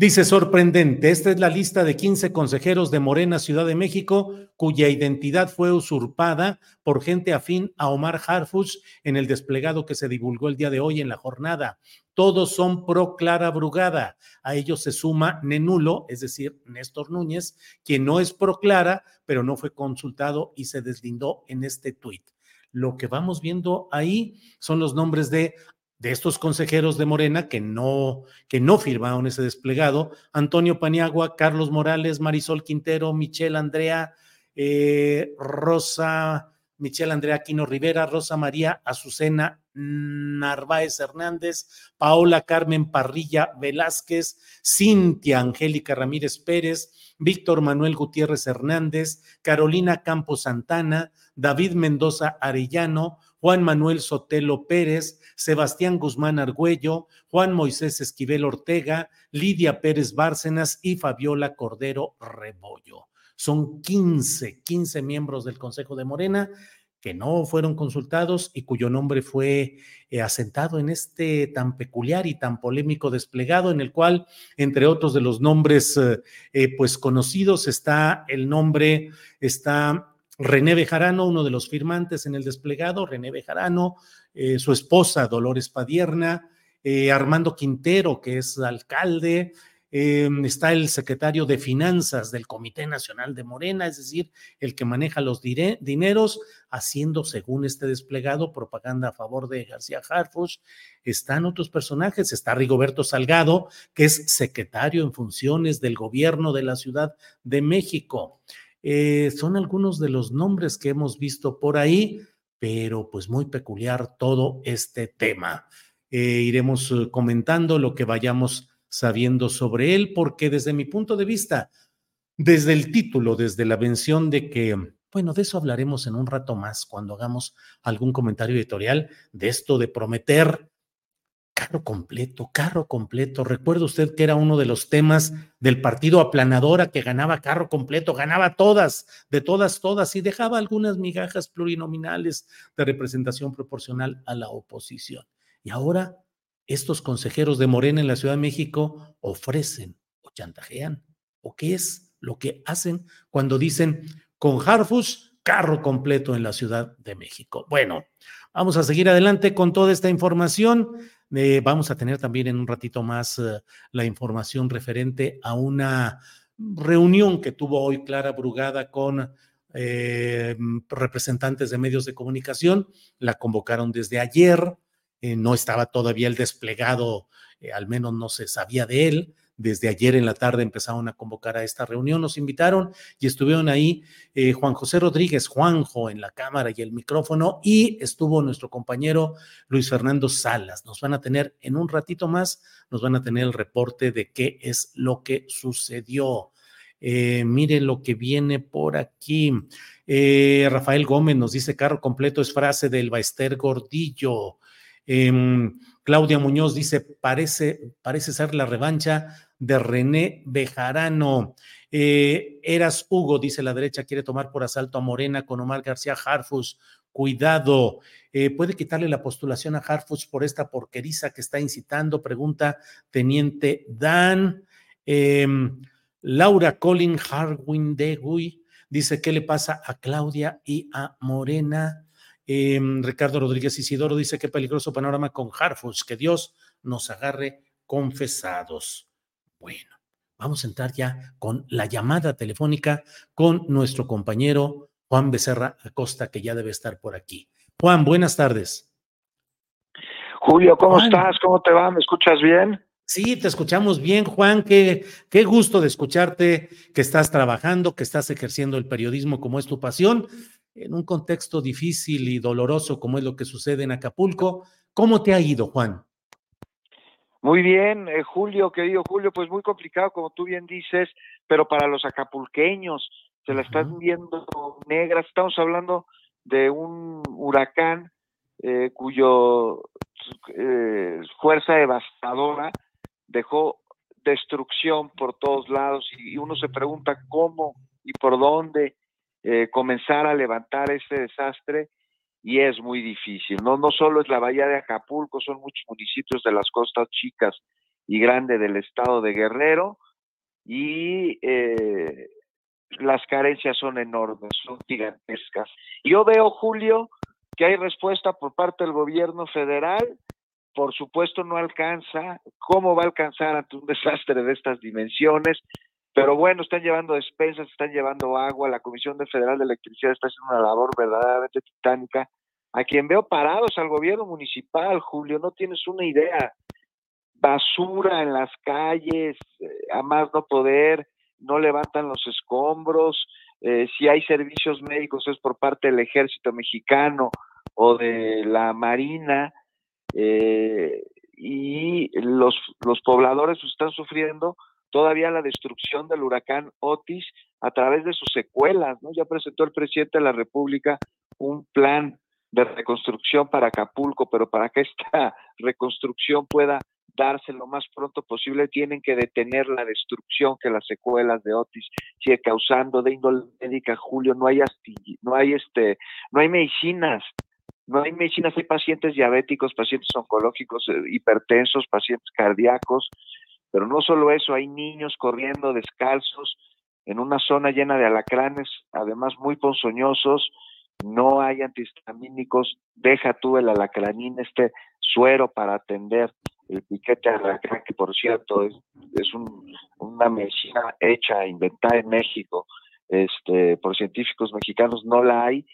Dice sorprendente, esta es la lista de 15 consejeros de Morena Ciudad de México cuya identidad fue usurpada por gente afín a Omar Harfuch en el desplegado que se divulgó el día de hoy en la jornada. Todos son pro Clara Brugada. A ellos se suma Nenulo, es decir, Néstor Núñez, quien no es pro Clara, pero no fue consultado y se deslindó en este tuit. Lo que vamos viendo ahí son los nombres de de estos consejeros de Morena que no, que no firmaron ese desplegado, Antonio Paniagua, Carlos Morales, Marisol Quintero, Michelle Andrea, eh, Rosa, Michelle Andrea Aquino Rivera, Rosa María Azucena Narváez Hernández, Paola Carmen Parrilla Velázquez, Cintia Angélica Ramírez Pérez, Víctor Manuel Gutiérrez Hernández, Carolina Campos Santana, David Mendoza Arellano, Juan Manuel Sotelo Pérez, Sebastián Guzmán Argüello, Juan Moisés Esquivel Ortega, Lidia Pérez Bárcenas y Fabiola Cordero Rebollo. Son 15, 15 miembros del Consejo de Morena que no fueron consultados y cuyo nombre fue eh, asentado en este tan peculiar y tan polémico desplegado, en el cual, entre otros de los nombres eh, eh, pues conocidos, está el nombre, está René Bejarano, uno de los firmantes en el desplegado, René Bejarano, eh, su esposa Dolores Padierna, eh, Armando Quintero, que es alcalde, Em, está el secretario de Finanzas del Comité Nacional de Morena, es decir, el que maneja los dineros, haciendo, según este desplegado, propaganda a favor de García Harfuch. Están otros personajes, está Rigoberto Salgado, que es secretario en funciones del gobierno de la Ciudad de México. Eh, son algunos de los nombres que hemos visto por ahí, pero pues muy peculiar todo este tema. Eh, iremos eh, comentando lo que vayamos sabiendo sobre él, porque desde mi punto de vista, desde el título, desde la mención de que, bueno, de eso hablaremos en un rato más cuando hagamos algún comentario editorial de esto de prometer carro completo, carro completo. Recuerda usted que era uno de los temas del partido aplanadora que ganaba carro completo, ganaba todas, de todas, todas, y dejaba algunas migajas plurinominales de representación proporcional a la oposición. Y ahora estos consejeros de Morena en la Ciudad de México ofrecen o chantajean o qué es lo que hacen cuando dicen con Harfus carro completo en la Ciudad de México. Bueno, vamos a seguir adelante con toda esta información. Eh, vamos a tener también en un ratito más eh, la información referente a una reunión que tuvo hoy Clara Brugada con eh, representantes de medios de comunicación. La convocaron desde ayer. Eh, no estaba todavía el desplegado, al menos no se sabía de él. Desde ayer en la tarde empezaron a convocar a esta reunión, nos invitaron y estuvieron ahí eh, Juan José Rodríguez, Juanjo en la cámara y el micrófono y estuvo nuestro compañero Luis Fernando Salas. Nos van a tener en un ratito más, nos van a tener el reporte de qué es lo que sucedió. mire lo que viene por aquí. Rafael Gómez nos dice, carro completo es frase del Baester Gordillo. Em, Claudia Muñoz dice, parece, parece ser la revancha de René Bejarano. Eh, Eras Hugo, dice la derecha, quiere tomar por asalto a Morena con Omar García Harfus. Cuidado, eh, puede quitarle la postulación a Harfus por esta porqueriza que está incitando, pregunta Teniente Dan. Em, Laura Colin Harwin Degui dice, ¿qué le pasa a Claudia y a Morena? Em, Ricardo Rodríguez Isidoro dice qué peligroso panorama con Harfus, que Dios nos agarre confesados. Bueno, vamos a entrar ya con la llamada telefónica con nuestro compañero Juan Becerra Acosta, que ya debe estar por aquí. Juan, buenas tardes. Julio, ¿cómo estás? ¿Cómo te va? ¿Me escuchas bien? Sí, te escuchamos bien, Juan. Qué, qué gusto de escucharte, que estás trabajando, que estás ejerciendo el periodismo como es tu pasión en un contexto difícil y doloroso como es lo que sucede en Acapulco. ¿Cómo te ha ido, Juan? Muy bien, eh, Julio, querido Julio, pues muy complicado, como tú bien dices, pero para los acapulqueños se la están viendo negras. Estamos hablando de un huracán eh, cuyo eh, fuerza devastadora dejó destrucción por todos lados y uno se pregunta cómo y por dónde eh, comenzar a levantar este desastre y es muy difícil. No, no solo es la bahía de Acapulco, son muchos municipios de las costas chicas y grandes del estado de Guerrero y eh, las carencias son enormes, son gigantescas. Yo veo, Julio, que hay respuesta por parte del gobierno federal. Por supuesto no alcanza. ¿Cómo va a alcanzar ante un desastre de estas dimensiones? Pero bueno, están llevando despensas, están llevando agua, la Comisión Federal de Electricidad está haciendo una labor verdaderamente titánica. A quien veo parados al gobierno municipal, Julio, no tienes una idea. Basura en las calles, eh, a más no poder, no levantan los escombros, eh, si hay servicios médicos es por parte del ejército mexicano o de la marina, eh, y los, los pobladores están sufriendo todavía la destrucción del huracán Otis a través de sus secuelas, ¿no? Ya presentó el presidente de la República un plan de reconstrucción para Acapulco, pero para que esta reconstrucción pueda darse lo más pronto posible, tienen que detener la destrucción que las secuelas de Otis sigue causando de índole médica, Julio, no hay no hay este, no hay medicinas, no hay medicinas, hay pacientes diabéticos, pacientes oncológicos, eh, hipertensos, pacientes cardíacos, pero no solo eso, hay niños corriendo descalzos en una zona llena de alacranes, además muy ponzoñosos, no hay antihistamínicos, deja tú el alacranín, este suero para atender el piquete alacrán, que por cierto es, es un, una medicina hecha, inventada en México, este, por científicos mexicanos, no la hay.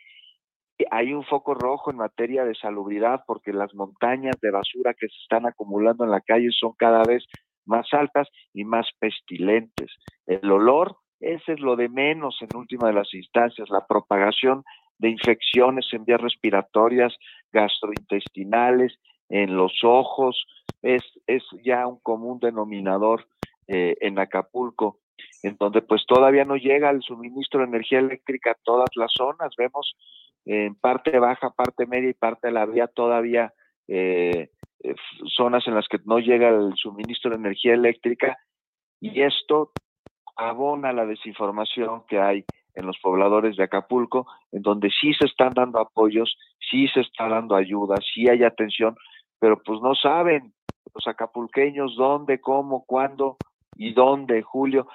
Hay un foco rojo en materia de salubridad porque las montañas de basura que se están acumulando en la calle son cada vez más altas y más pestilentes. El olor, ese es lo de menos en última de las instancias, la propagación de infecciones en vías respiratorias, gastrointestinales, en los ojos, es, es ya un común denominador eh, en Acapulco, en donde pues todavía no llega el suministro de energía eléctrica a todas las zonas, vemos en parte baja, parte media y parte de la vía todavía eh, eh, zonas en las que no llega el suministro de energía eléctrica y esto abona la desinformación que hay en los pobladores de Acapulco, en donde sí se están dando apoyos, sí se está dando ayuda, sí hay atención, pero pues no saben los acapulqueños dónde, cómo, cuándo y dónde, Julio.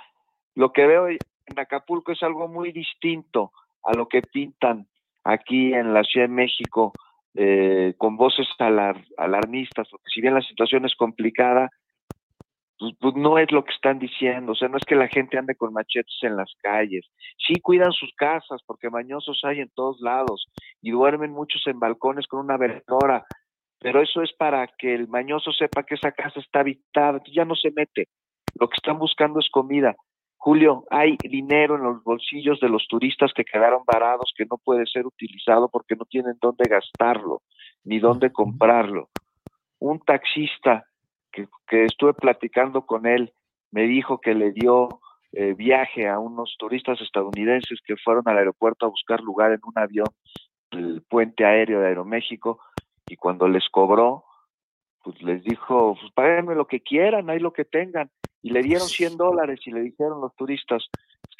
Lo que veo en Acapulco es algo muy distinto a lo que pintan aquí en la Ciudad de México eh, con voces alarmistas, porque si bien la situación es complicada, pues, pues, no es lo que están diciendo, o sea, no es que la gente ande con machetes en las calles, sí cuidan sus casas, porque mañosos hay en todos lados, y duermen muchos en balcones con una veladora, pero eso es para que el mañoso sepa que esa casa está habitada, ya no se mete, lo que están buscando es comida. Julio, hay dinero en los bolsillos de los turistas que quedaron varados que no puede ser utilizado porque no tienen dónde gastarlo, ni dónde comprarlo. Un taxista que, estuve platicando con él, me dijo que le dio eh, viaje a unos turistas estadounidenses que fueron al aeropuerto a buscar lugar en un avión del puente aéreo de Aeroméxico y cuando les cobró, pues les dijo, pues páguenme lo que quieran, hay lo que tengan. Y le dieron 100 dólares y le dijeron los turistas,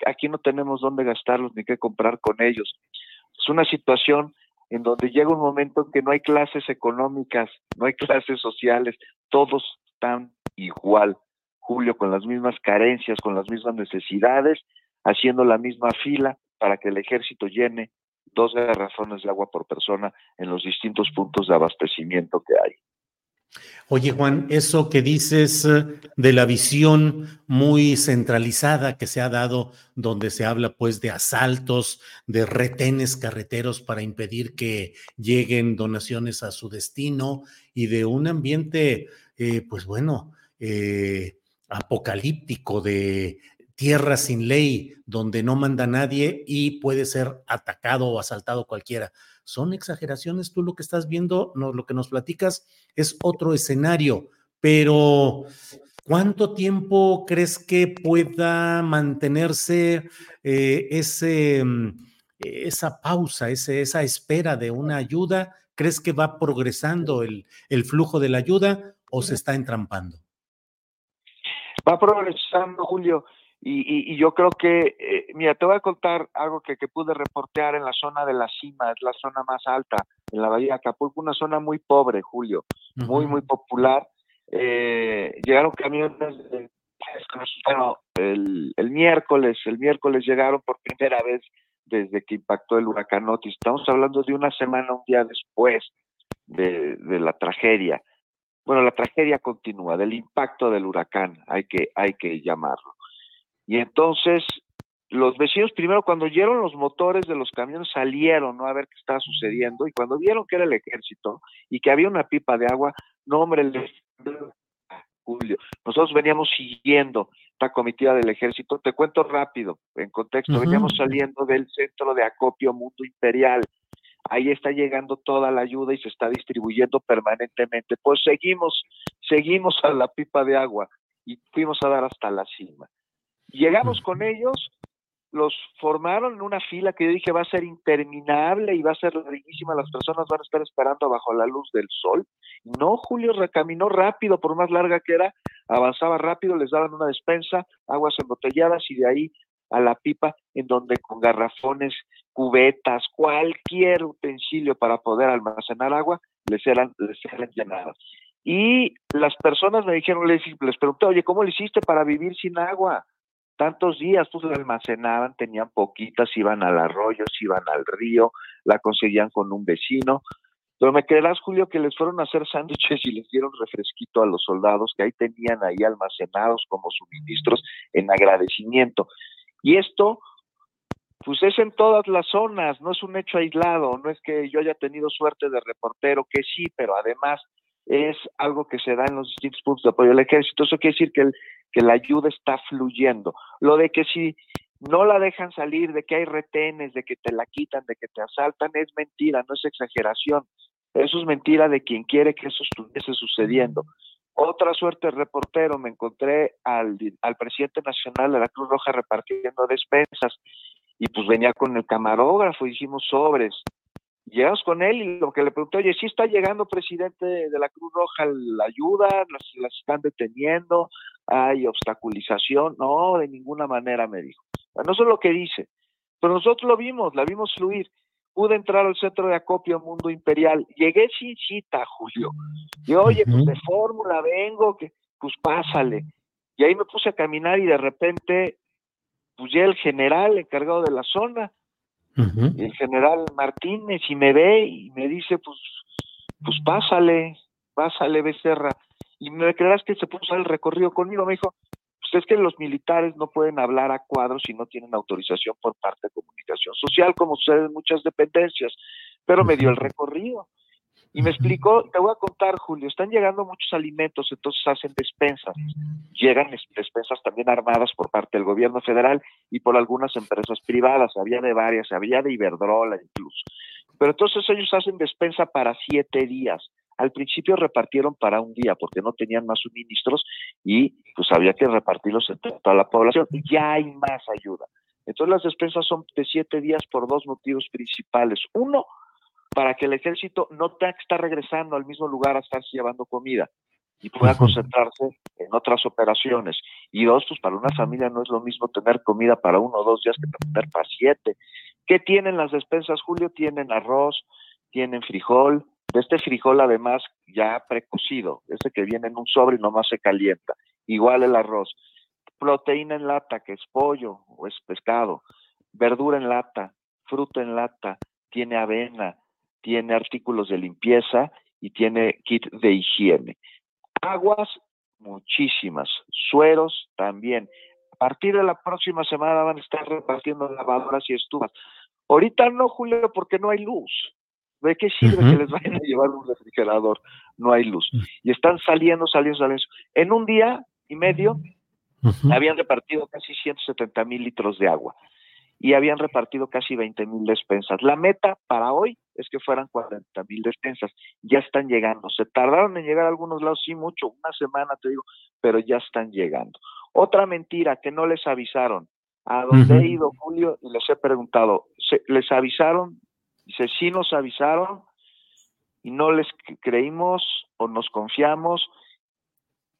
aquí no tenemos dónde gastarlos ni qué comprar con ellos. Es una situación en donde llega un momento en que no hay clases económicas, no hay clases sociales, todos están igual, Julio, con las mismas carencias, con las mismas necesidades, haciendo la misma fila para que el ejército llene dos garrafones de agua por persona en los distintos puntos de abastecimiento que hay. Oye, Juan, eso que dices eh, de la visión muy centralizada que se ha dado, donde se habla pues de asaltos, de retenes carreteros para impedir que lleguen donaciones a su destino y de un ambiente, eh, pues bueno, eh, apocalíptico de tierra sin ley, donde no manda nadie y puede ser atacado o asaltado cualquiera. ¿Son exageraciones? Tú lo que estás viendo, no, lo que nos platicas es otro escenario, pero ¿cuánto tiempo crees que pueda mantenerse eh, ese, mm, esa pausa, ese, esa espera de una ayuda? ¿Crees que va progresando el, el flujo de la ayuda o se está entrampando? Va progresando, Julio. Y, yo creo que, eh, mira, te voy a contar algo que, que, pude reportear en la zona de la cima, es la zona más alta, en la Bahía de Acapulco, una zona muy pobre, Julio, muy, muy popular. Eh, llegaron camiones, bueno, el, el miércoles, el miércoles llegaron por primera vez desde que impactó el huracán Otis. Estamos hablando de una semana, un día después de, de la tragedia. Bueno, la tragedia continúa, del impacto del huracán, hay que, hay que llamarlo. Y entonces los vecinos primero cuando oyeron los motores de los camiones salieron ¿no? a ver qué estaba sucediendo. Y cuando vieron que era el ejército y que había una pipa de agua, no hombre, Julio, nosotros veníamos siguiendo esta comitiva del ejército, te cuento rápido, en contexto, veníamos saliendo del centro de acopio Mundo Imperial, ahí está llegando toda la ayuda y se está distribuyendo permanentemente, pues seguimos, seguimos a la pipa de agua y fuimos a dar hasta la cima. Llegamos con ellos, los formaron en una fila que yo dije va a ser interminable y va a ser larguísima, las personas van a estar esperando bajo la luz del sol. No, Julio recaminó rápido, por más larga que era, avanzaba rápido, les daban una despensa, aguas embotelladas y de ahí a la pipa, en donde con garrafones, cubetas, cualquier utensilio para poder almacenar agua, les eran, les eran llenadas. Y las personas me dijeron, les, les pregunté, oye, ¿cómo le hiciste para vivir sin agua? Tantos días, pues la almacenaban, tenían poquitas, iban al arroyo, iban al río, la conseguían con un vecino, Pero me creerás, Julio, que les fueron a hacer sándwiches y les dieron refresquito a los soldados que ahí tenían ahí almacenados como suministros en agradecimiento. Y esto, pues es en todas las zonas, no es un hecho aislado, no es que yo haya tenido suerte de reportero, que sí, pero además es algo que se da en los distintos puntos de apoyo del ejército. Eso quiere decir que, el, que la ayuda está fluyendo. Lo de que si no la dejan salir, de que hay retenes, de que te la quitan, de que te asaltan, es mentira, no es exageración. Eso es mentira de quien quiere que eso estuviese sucediendo. Otra suerte reportero, me encontré al, al presidente nacional de la Cruz Roja repartiendo despensas y pues venía con el camarógrafo, hicimos sobres. Llegamos con él y lo que le pregunté, oye, ¿sí está llegando presidente de la Cruz Roja la ayuda? ¿Las, las están deteniendo? ¿Hay obstaculización? No, de ninguna manera, me dijo. Bueno, eso es lo que dice. Pero nosotros lo vimos, la vimos fluir pude entrar al centro de acopio Mundo Imperial. Llegué sin cita, Julio. Y oye, pues de fórmula vengo, que pues pásale. Y ahí me puse a caminar y de repente, pues ya el general encargado de la zona, el general Martínez, y me ve y me dice, pues, pues pásale, pásale, Becerra. Y me creerás que se puso el recorrido conmigo. Me dijo, pues es que los militares no pueden hablar a cuadros si no tienen autorización por parte de comunicación social, como sucede en muchas dependencias, pero me dio el recorrido. Y me explicó, te voy a contar, Julio, están llegando muchos alimentos, entonces hacen despensas. Llegan despensas también armadas por parte del gobierno federal y por algunas empresas privadas, había de varias, había de Iberdrola incluso. Pero entonces ellos hacen despensa para siete días. Al principio repartieron para un día porque no tenían más suministros y pues había que repartirlos entre toda la población. Ya hay más ayuda. Entonces las despensas son de siete días por dos motivos principales. Uno, para que el ejército no tenga que estar regresando al mismo lugar a estar llevando comida y pueda concentrarse en otras operaciones. Y dos, pues para una familia no es lo mismo tener comida para uno o dos días que tener para siete. ¿Qué tienen las despensas, Julio? Tienen arroz, tienen frijol, de este frijol además ya precocido, este que viene en un sobre y nomás se calienta, igual el arroz, proteína en lata, que es pollo o es pescado, verdura en lata, fruta en lata, tiene avena, tiene artículos de limpieza y tiene kit de higiene. Aguas, muchísimas. Sueros también. A partir de la próxima semana van a estar repartiendo lavadoras y estufas. Ahorita no, Julio, porque no hay luz. ¿De qué sirve que les vayan a llevar un refrigerador? No hay luz. Mm. Y están saliendo, saliendo, saliendo. En un día y medio habían repartido casi 170 mil litros de agua y habían repartido casi 20 mil despensas. La meta para hoy es que fueran 40 mil despensas. Ya están llegando. Se tardaron en llegar a algunos lados, sí, mucho, una semana te digo, pero ya están llegando. Otra mentira que no les avisaron. A donde he ido, Julio, y les he preguntado, ¿les avisaron Dice, sí nos avisaron y no les creímos o nos confiamos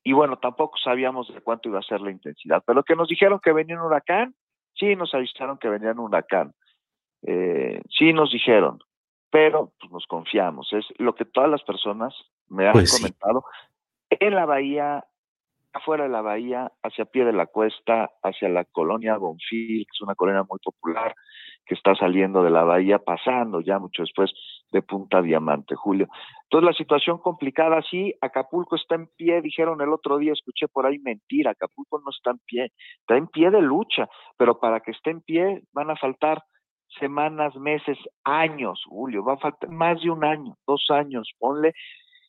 y bueno, tampoco sabíamos de cuánto iba a ser la intensidad, pero que nos dijeron que venía un huracán, sí nos avisaron que venía un huracán, eh, sí nos dijeron, pero pues, nos confiamos, es lo que todas las personas me han pues comentado. En la bahía, afuera de la bahía, hacia pie de la cuesta, hacia la colonia Bonfil, que es una colonia muy popular, que está saliendo de la bahía, pasando ya mucho después de Punta Diamante, Julio. Entonces la situación complicada, sí, Acapulco está en pie, dijeron el otro día, escuché por ahí mentira, Acapulco no está en pie, está en pie de lucha, pero para que esté en pie van a faltar semanas, meses, años, Julio, va a faltar más de un año, dos años, ponle,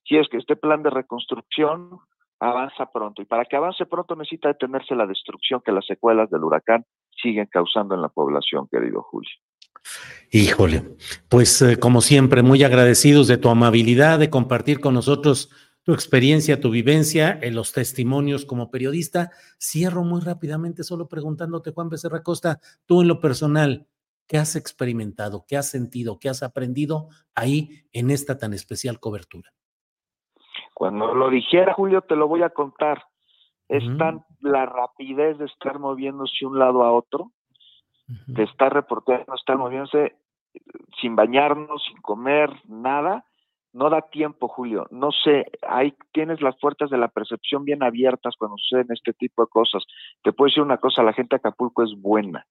si es que este plan de reconstrucción avanza pronto. Y para que avance pronto necesita detenerse la destrucción que las secuelas del huracán siguen causando en la población, querido Julio. Híjole, pues eh, como siempre, muy agradecidos de tu amabilidad, de compartir con nosotros tu experiencia, tu vivencia, en los testimonios como periodista. Cierro muy rápidamente solo preguntándote, Juan Becerra Costa, tú en lo personal, ¿qué has experimentado, qué has sentido, qué has aprendido ahí en esta tan especial cobertura? Cuando lo dijera, Julio, te lo voy a contar es tan la rapidez de estar moviéndose de un lado a otro, de estar reportando, estar moviéndose sin bañarnos, sin comer, nada, no da tiempo, Julio. No sé, ahí tienes las puertas de la percepción bien abiertas cuando suceden este tipo de cosas. Te puedo decir una cosa, la gente de Acapulco es buena,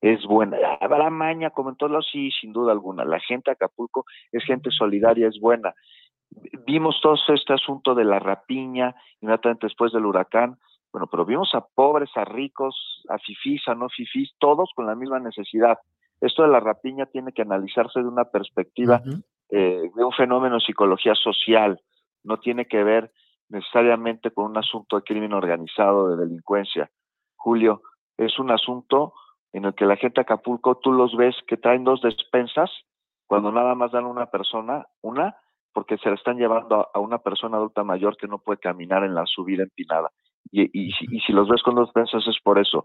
es buena. Habrá maña, como en todos lados, sí, sin duda alguna. La gente de Acapulco es gente solidaria, es buena. Vimos todo este asunto de la rapiña inmediatamente después del huracán. Bueno, pero vimos a pobres, a ricos, a fifís, a no fifís, todos con la misma necesidad. Esto de la rapiña tiene que analizarse de una perspectiva eh, de un fenómeno de psicología social. No tiene que ver necesariamente con un asunto de crimen organizado, de delincuencia. Julio, es un asunto en el que la gente de Acapulco, tú los ves que traen dos despensas, cuando nada más dan una persona, una, porque se la están llevando a, una persona adulta mayor que no puede caminar en la subida empinada. Y, y, y, si los ves con dos despensas es por eso.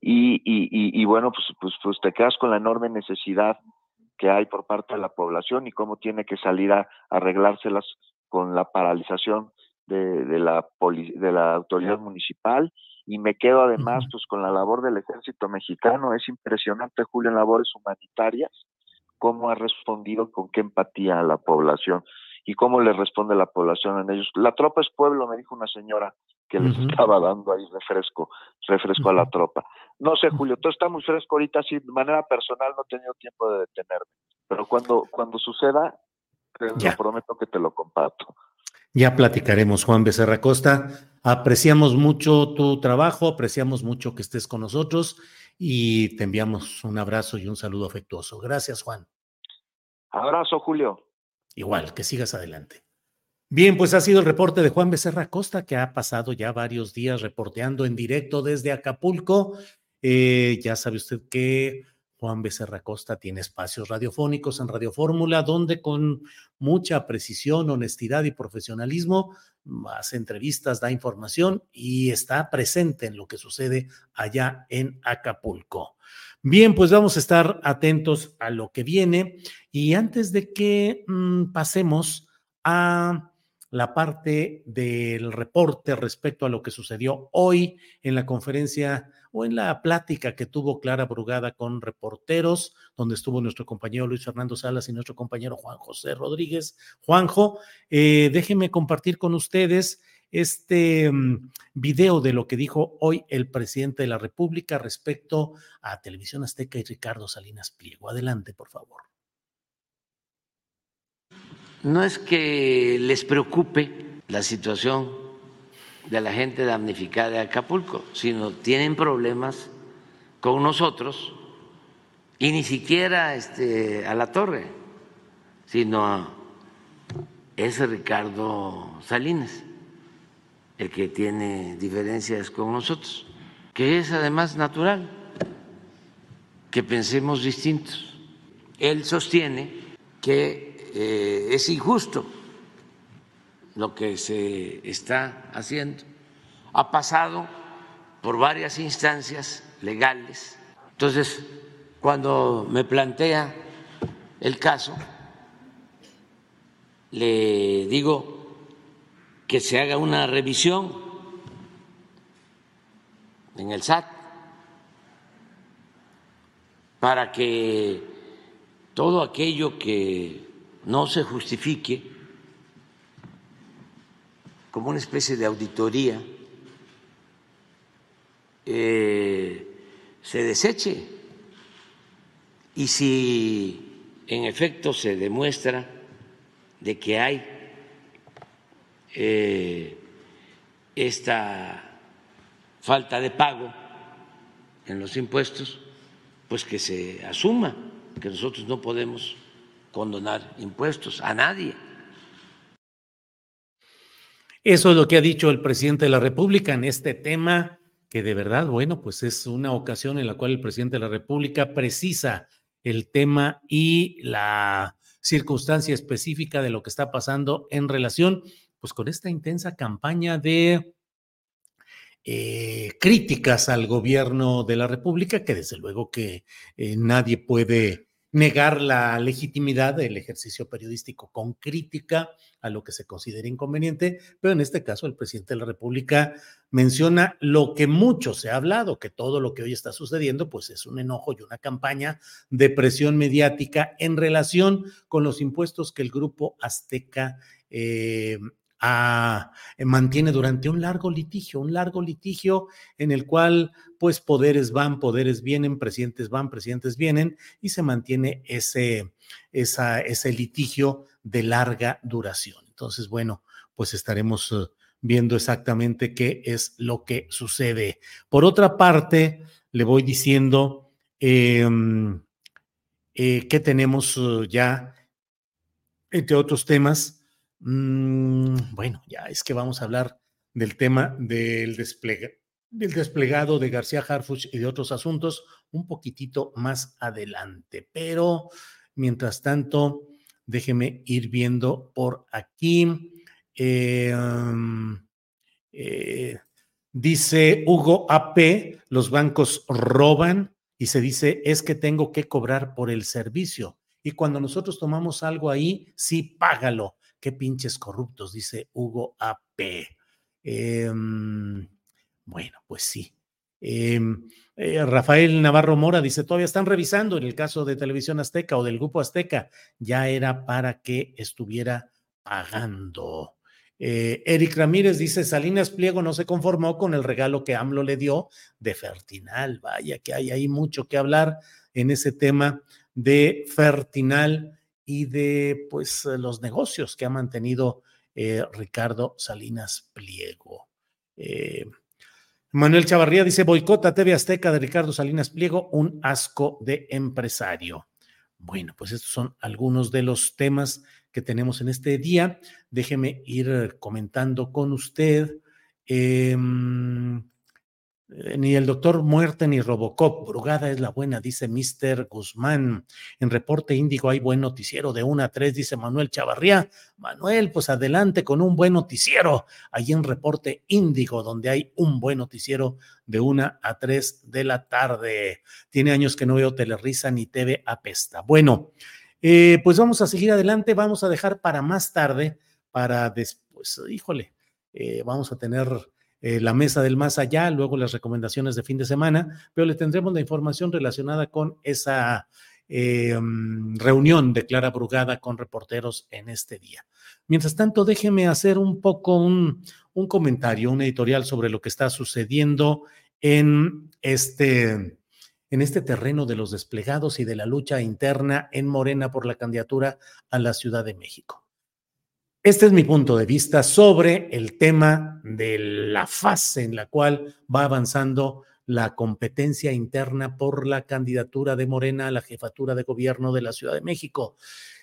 Y, y, bueno, pues, pues, pues te quedas con la enorme necesidad que hay por parte de la población y cómo tiene que salir a arreglárselas con la paralización de, de, la, de la autoridad municipal y me quedo además pues con la labor del ejército mexicano. Es impresionante, Julio, en labores humanitarias, cómo ha respondido con qué empatía a la población y cómo le responde la población en ellos. La tropa es pueblo, me dijo una señora que les estaba dando ahí refresco, refresco a la tropa. No sé, Julio, todo está muy fresco ahorita, sí, de manera personal no he tenido tiempo de detenerme, pero cuando, cuando suceda, te lo prometo que te lo comparto. Ya platicaremos, Juan Becerra Costa. Apreciamos mucho tu trabajo, apreciamos mucho que estés con nosotros y te enviamos un abrazo y un saludo afectuoso. Gracias, Juan. Abrazo, Julio. Igual, que sigas adelante. Bien, pues ha sido el reporte de Juan Becerra Costa, que ha pasado ya varios días reporteando en directo desde Acapulco. Eh, ya sabe usted que Juan Becerra Costa tiene espacios radiofónicos en Radio Fórmula, donde con mucha precisión, honestidad y profesionalismo hace entrevistas, da información y está presente en lo que sucede allá en Acapulco. Bien, pues vamos a estar atentos a lo que viene y antes de que mm, pasemos a la parte del reporte respecto a lo que sucedió hoy en la conferencia o en la plática que tuvo Clara Brugada con reporteros, donde estuvo nuestro compañero Luis Fernando Salas y nuestro compañero Juan José Rodríguez. Juanjo, eh, déjenme compartir con ustedes este mm, video de lo que dijo hoy el presidente de la República respecto a Televisión Azteca y Ricardo Salinas Pliego. Adelante, por favor. No es que les preocupe la situación de la gente damnificada de Acapulco, sino tienen problemas con nosotros y ni siquiera este, a la torre, sino a ese Ricardo Salinas, el que tiene diferencias con nosotros, que es además natural que pensemos distintos. Él sostiene que eh, es injusto lo que se está haciendo. Ha pasado por varias instancias legales. Entonces, cuando me plantea el caso, le digo que se haga una revisión en el SAT para que todo aquello que no se justifique como una especie de auditoría, eh, se deseche. Y si en efecto se demuestra de que hay eh, esta falta de pago en los impuestos, pues que se asuma que nosotros no podemos condonar impuestos a nadie. Eso es lo que ha dicho el presidente de la República en este tema, que de verdad, bueno, pues es una ocasión en la cual el presidente de la República precisa el tema y la circunstancia específica de lo que está pasando en relación, pues con esta intensa campaña de eh, críticas al gobierno de la República, que desde luego que eh, nadie puede negar la legitimidad del ejercicio periodístico con crítica a lo que se considera inconveniente, pero en este caso el presidente de la República menciona lo que mucho se ha hablado, que todo lo que hoy está sucediendo pues es un enojo y una campaña de presión mediática en relación con los impuestos que el grupo azteca eh, a, mantiene durante un largo litigio, un largo litigio en el cual pues poderes van, poderes vienen, presidentes van, presidentes vienen y se mantiene ese, esa, ese litigio de larga duración. Entonces, bueno, pues estaremos eh, viendo exactamente qué es lo que sucede. Por otra parte, le voy diciendo em, eh, que tenemos eh, ya, entre otros temas, mm, bueno, ya es que vamos a hablar del tema del, del desplegado de García Harfuch y de otros asuntos un poquitito más adelante. Pero, mientras tanto, déjeme ir viendo por aquí. Eh, eh, dice Hugo AP, los bancos roban y se dice es que tengo que cobrar por el servicio. Y cuando nosotros tomamos algo ahí, sí, págalo. Qué pinches corruptos, dice Hugo AP. Em, bueno, pues sí. Em, eh, Rafael Navarro Mora dice, todavía están revisando en el caso de Televisión Azteca o del Grupo Azteca, ya era para que estuviera pagando. Eh, Eric Ramírez dice, Salinas Pliego no se conformó con el regalo que AMLO le dio de Fertinal. Vaya que hay ahí mucho que hablar en ese tema de Fertinal y de pues los negocios que ha mantenido eh, Ricardo Salinas Pliego. Eh, Manuel Chavarría dice, boicota TV Azteca de Ricardo Salinas Pliego, un asco de empresario. Bueno, pues estos son algunos de los temas que tenemos en este día. Déjeme ir comentando con usted. Em, eh, ni el doctor muerte ni Robocop. Brugada es la buena, dice Mr. Guzmán. En reporte índigo hay buen noticiero de una a tres, dice Manuel Chavarría. Manuel, pues adelante con un buen noticiero. Ahí en reporte índigo, donde hay un buen noticiero de una a tres de la tarde. Tiene años que no veo Telerisa ni TV Apesta. Bueno, eh, pues vamos a seguir adelante, vamos a dejar para más tarde, para después, híjole, eh, vamos a tener eh, la mesa del más allá, luego las recomendaciones de fin de semana, pero le tendremos la información relacionada con esa mm, reunión de Clara Brugada con reporteros en este día. Mientras tanto, déjeme hacer un poco un, un comentario, un editorial sobre lo que está sucediendo en este en este terreno de los desplegados y de la lucha interna en Morena por la candidatura a la Ciudad de México. Este es mi punto de vista sobre el tema de la fase en la cual va avanzando la competencia interna por la candidatura de Morena a la jefatura de gobierno de la Ciudad de México.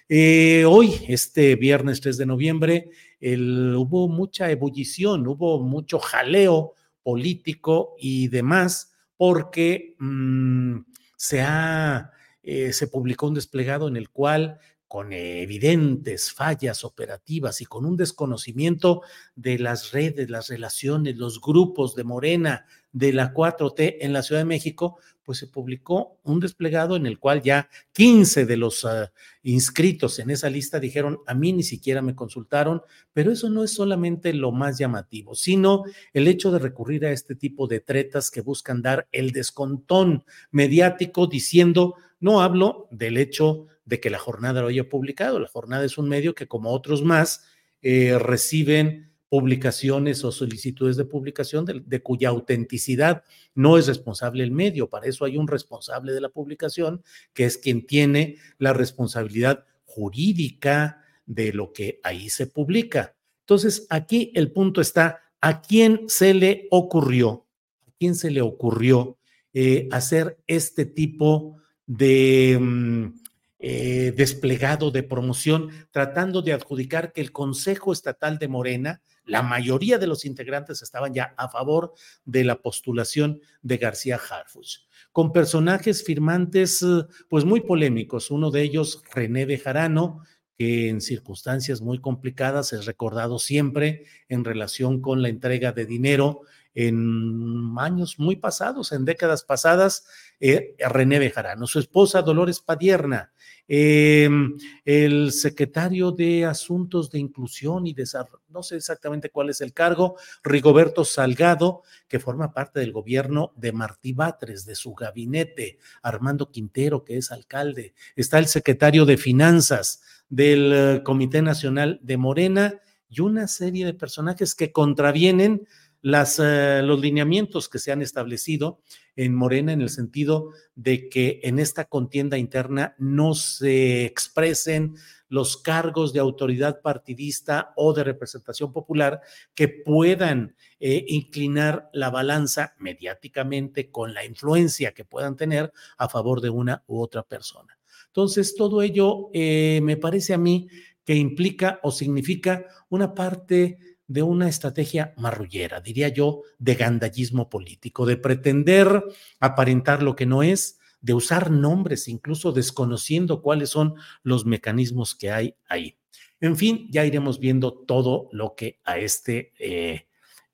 Eh, hoy, este viernes 3 de noviembre, hubo mucha ebullición, hubo mucho jaleo político y demás porque mm, se, ha, eh, se publicó un desplegado en el cual con evidentes fallas operativas y con un desconocimiento de las redes, las relaciones, los grupos de Morena, de la 4T en la Ciudad de México, pues se publicó un desplegado en el cual ya 15 de los ah, inscritos en esa lista dijeron, a mí ni siquiera me consultaron, pero eso no es solamente lo más llamativo, sino el hecho de recurrir a este tipo de tretas que buscan dar el descontón mediático diciendo, no hablo del hecho de que la jornada lo haya publicado. La jornada es un medio que, como otros más, eh, reciben publicaciones o solicitudes de publicación de, cuya autenticidad no es responsable el medio. Para eso hay un responsable de la publicación, que es quien tiene la responsabilidad jurídica de lo que ahí se publica. Entonces, aquí el punto está, ¿a quién se le ocurrió? ¿A quién se le ocurrió eh, hacer este tipo de... Mm, eh, desplegado de promoción, tratando de adjudicar que el Consejo Estatal de Morena, la mayoría de los integrantes estaban ya a favor de la postulación de García Harfuch, con personajes firmantes eh, pues muy polémicos, uno de ellos René Bejarano, que en circunstancias muy complicadas es recordado siempre en relación con la entrega de dinero en años muy pasados, en décadas pasadas, eh, René Bejarano, su esposa Dolores Padierna, em, el secretario de Asuntos de Inclusión y Desarrollo, no sé exactamente cuál es el cargo, Rigoberto Salgado, que forma parte del gobierno de Martí Batres, de su gabinete, Armando Quintero, que es alcalde, está el secretario de Finanzas del eh, Comité Nacional de Morena, y una serie de personajes que contravienen las, eh, los lineamientos que se han establecido en Morena en el sentido de que en esta contienda interna no se expresen los cargos de autoridad partidista o de representación popular que puedan eh, inclinar la balanza mediáticamente con la influencia que puedan tener a favor de una u otra persona. Entonces, todo ello eh, me parece a mí que implica o significa una parte de una estrategia marrullera, diría yo, de gandallismo político, de pretender aparentar lo que no es, de usar nombres, incluso desconociendo cuáles son los mecanismos que hay ahí. En fin, ya iremos viendo todo lo que a este eh,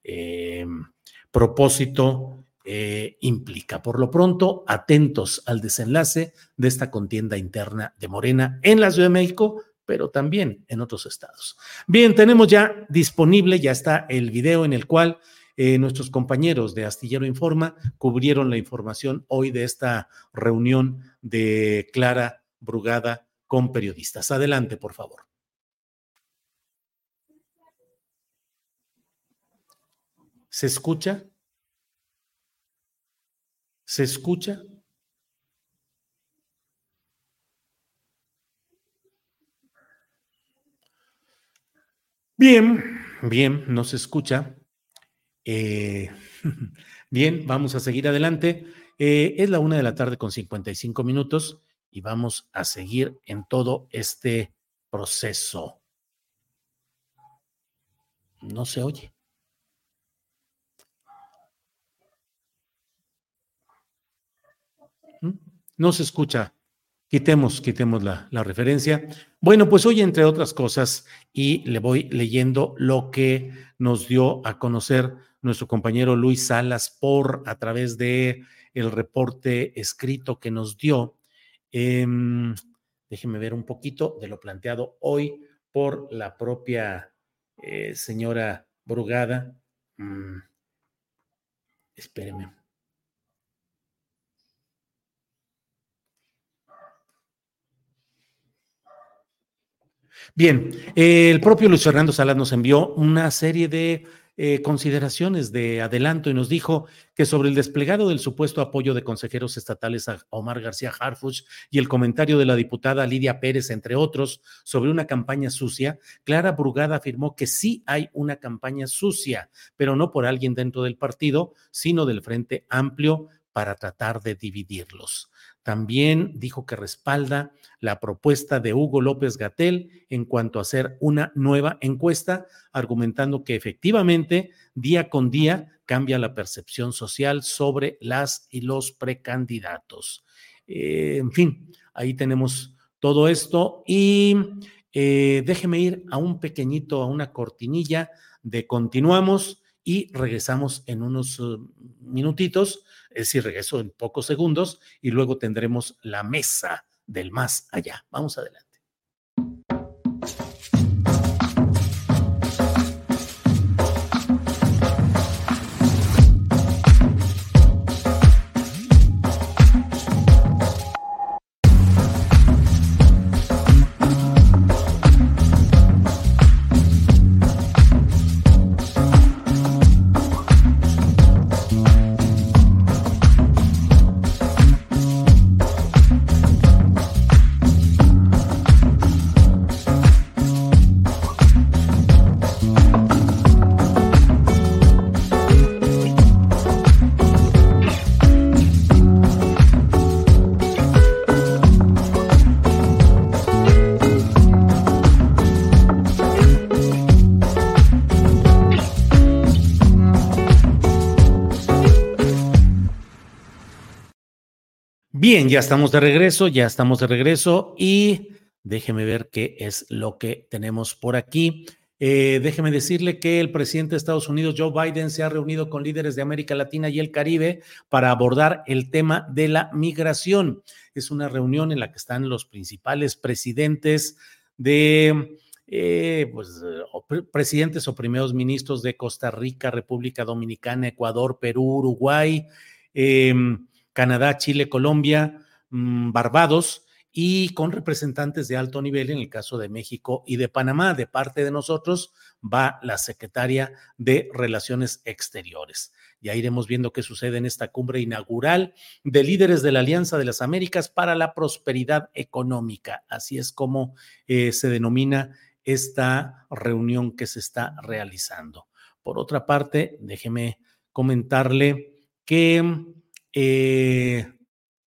em, propósito eh, implica. Por lo pronto, atentos al desenlace de esta contienda interna de Morena en la Ciudad de México, pero también en otros estados. Bien, tenemos ya disponible, ya está el video en el cual eh, nuestros compañeros de Astillero Informa cubrieron la información hoy de esta reunión de Clara Brugada con periodistas. Adelante, por favor. ¿Se escucha? ¿Se escucha? Bien, bien, no se escucha. Eh, bien, vamos a seguir adelante. Eh, es la una de la tarde con 55 minutos y vamos a seguir en todo este proceso. No se oye. ¿Mm? No se escucha. Quitemos, quitemos la, la, referencia. Bueno, pues hoy, entre otras cosas, y le voy leyendo lo que nos dio a conocer nuestro compañero Luis Salas por a través de el reporte escrito que nos dio. Eh, déjeme ver un poquito de lo planteado hoy por la propia eh, señora Brugada. Mm, espéreme. Bien, el propio Luis Fernando Salas nos envió una serie de eh, consideraciones de adelanto y nos dijo que sobre el desplegado del supuesto apoyo de consejeros estatales a Omar García Harfuch y el comentario de la diputada Lidia Pérez, entre otros, sobre una campaña sucia, Clara Brugada afirmó que sí hay una campaña sucia, pero no por alguien dentro del partido, sino del Frente Amplio para tratar de dividirlos. También dijo que respalda la propuesta de Hugo López Gatel en cuanto a hacer una nueva encuesta, argumentando que efectivamente día con día cambia la percepción social sobre las y los precandidatos. Eh, en fin, ahí tenemos todo esto y eh, déjeme ir a un pequeñito, a una cortinilla de continuamos y regresamos en unos uh, minutitos es decir, regreso en pocos segundos y luego tendremos la mesa del más allá. Vamos adelante. Bien, ya estamos de regreso, ya estamos de regreso y déjeme ver qué es lo que tenemos por aquí. Eh, déjeme decirle que el presidente de Estados Unidos, Joe Biden, se ha reunido con líderes de América Latina y el Caribe para abordar el tema de la migración. Es una reunión en la que están los principales presidentes de, eh, pues, presidentes o primeros ministros de Costa Rica, República Dominicana, Ecuador, Perú, Uruguay. Eh, Canadá, Chile, Colombia, mm, Barbados y con representantes de alto nivel en el caso de México y de Panamá. De parte de nosotros va la secretaria de Relaciones Exteriores. Ya iremos viendo qué sucede en esta cumbre inaugural de líderes de la Alianza de las Américas para la Prosperidad Económica. Así es como eh, se denomina esta reunión que se está realizando. Por otra parte, déjeme comentarle que eh,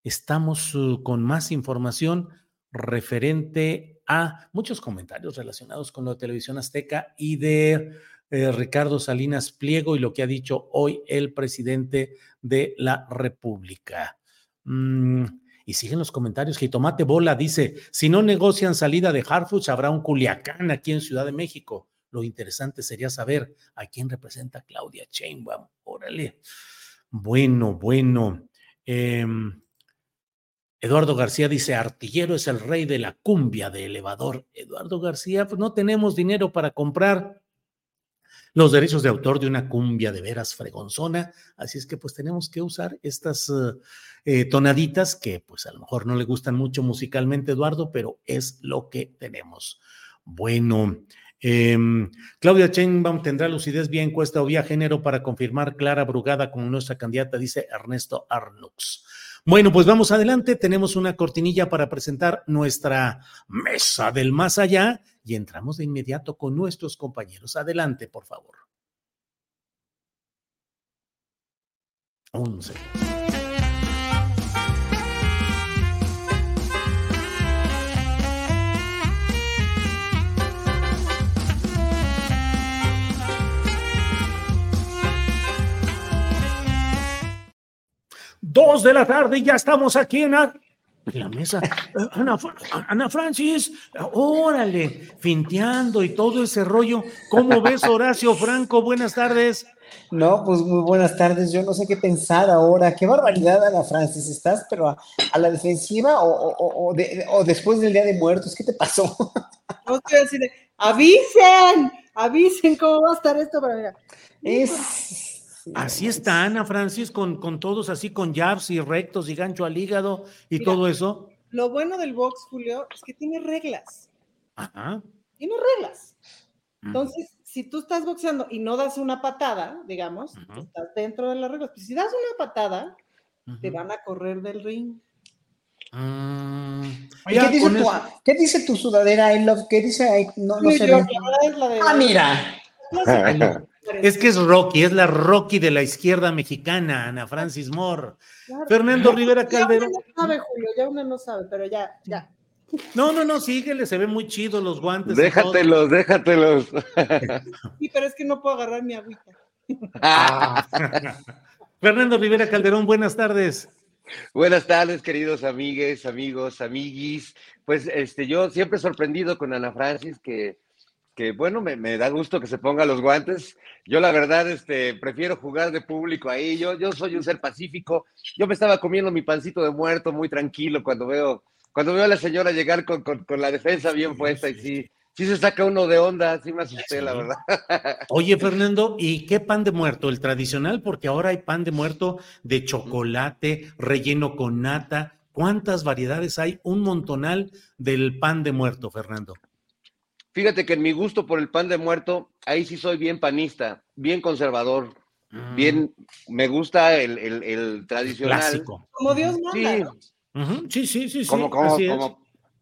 estamos uh, con más información referente a muchos comentarios relacionados con la televisión azteca y de eh, Ricardo Salinas Pliego y lo que ha dicho hoy el presidente de la República. Mm, y siguen los comentarios que Tomate Bola dice, si no negocian salida de Harfuch, habrá un Culiacán aquí en Ciudad de México. Lo interesante sería saber a quién representa Claudia Sheinbaum. Órale. Bueno, bueno. Em, Eduardo García dice, artillero es el rey de la cumbia de elevador. Eduardo García, pues no tenemos dinero para comprar los derechos de autor de una cumbia de veras fregonzona, así es que pues tenemos que usar estas eh, tonaditas que pues a lo mejor no le gustan mucho musicalmente, Eduardo, pero es lo que tenemos. Bueno, em, Claudia Chainbaum tendrá lucidez vía encuesta o vía género para confirmar Clara Brugada como nuestra candidata, dice Ernesto Arnux. Bueno, pues vamos adelante. Tenemos una cortinilla para presentar nuestra mesa del más allá y entramos de inmediato con nuestros compañeros. Adelante, por favor. 11. Dos de la tarde y ya estamos aquí en la mesa. Ana, Ana, Francis, órale, finteando y todo ese rollo. ¿Cómo ves, Horacio Franco? Buenas tardes. No, pues muy buenas tardes. Yo no sé qué pensar ahora. Qué barbaridad, Ana Francis. ¿Estás pero a, la defensiva o, después del Día de Muertos? ¿Qué te pasó? No estoy así de, avisen, avisen cómo va a estar esto para ver. Es Así está Ana Francis con, con todos así, con jabs y rectos y gancho al hígado y todo eso. Lo bueno del box, Julio, es que tiene reglas. Ajá. Tiene reglas. Entonces, si tú estás boxeando y no das una patada, digamos, estás dentro de las reglas. Pues si das una patada, te van a correr del ring. Ah, ¿qué, dice tu, ¿qué, dice tu, sudadera? I love, ¿Qué dice? No, no sé. ah, mira. Es que es Rocky, es la Rocky de la izquierda mexicana, Ana Francis Moore. Fernando Rivera Calderón. Ya uno no sabe, Julio, ya uno no sabe, pero ya, ya. No, no, no, síguele, se ven muy chidos los guantes. Déjatelos, déjatelos. Sí, pero es que no puedo agarrar mi agüita. Ah. Fernando Rivera Calderón, buenas tardes. Buenas tardes, queridos amigues, amigos, amiguis. Pues este, yo siempre sorprendido con Ana Francis, que que bueno, me, da gusto que se ponga los guantes. Yo la verdad, este, prefiero jugar de público ahí. Yo, yo soy un ser pacífico. Yo me estaba comiendo mi pancito de muerto muy tranquilo cuando veo, cuando veo a la señora llegar con, la defensa bien puesta y sí, sí se saca uno de onda, sí me asusté, la verdad. Oye, Fernando, ¿y qué pan de muerto? ¿El tradicional? Porque ahora hay pan de muerto de chocolate, relleno con nata. ¿Cuántas variedades hay? Un montonal del pan de muerto, Fernando. Fíjate que en mi gusto por el pan de muerto, ahí sí soy bien panista, bien conservador, mm. bien, me gusta el, el, tradicional. Clásico. Como Dios manda. Sí, sí, sí, sí. Como, como,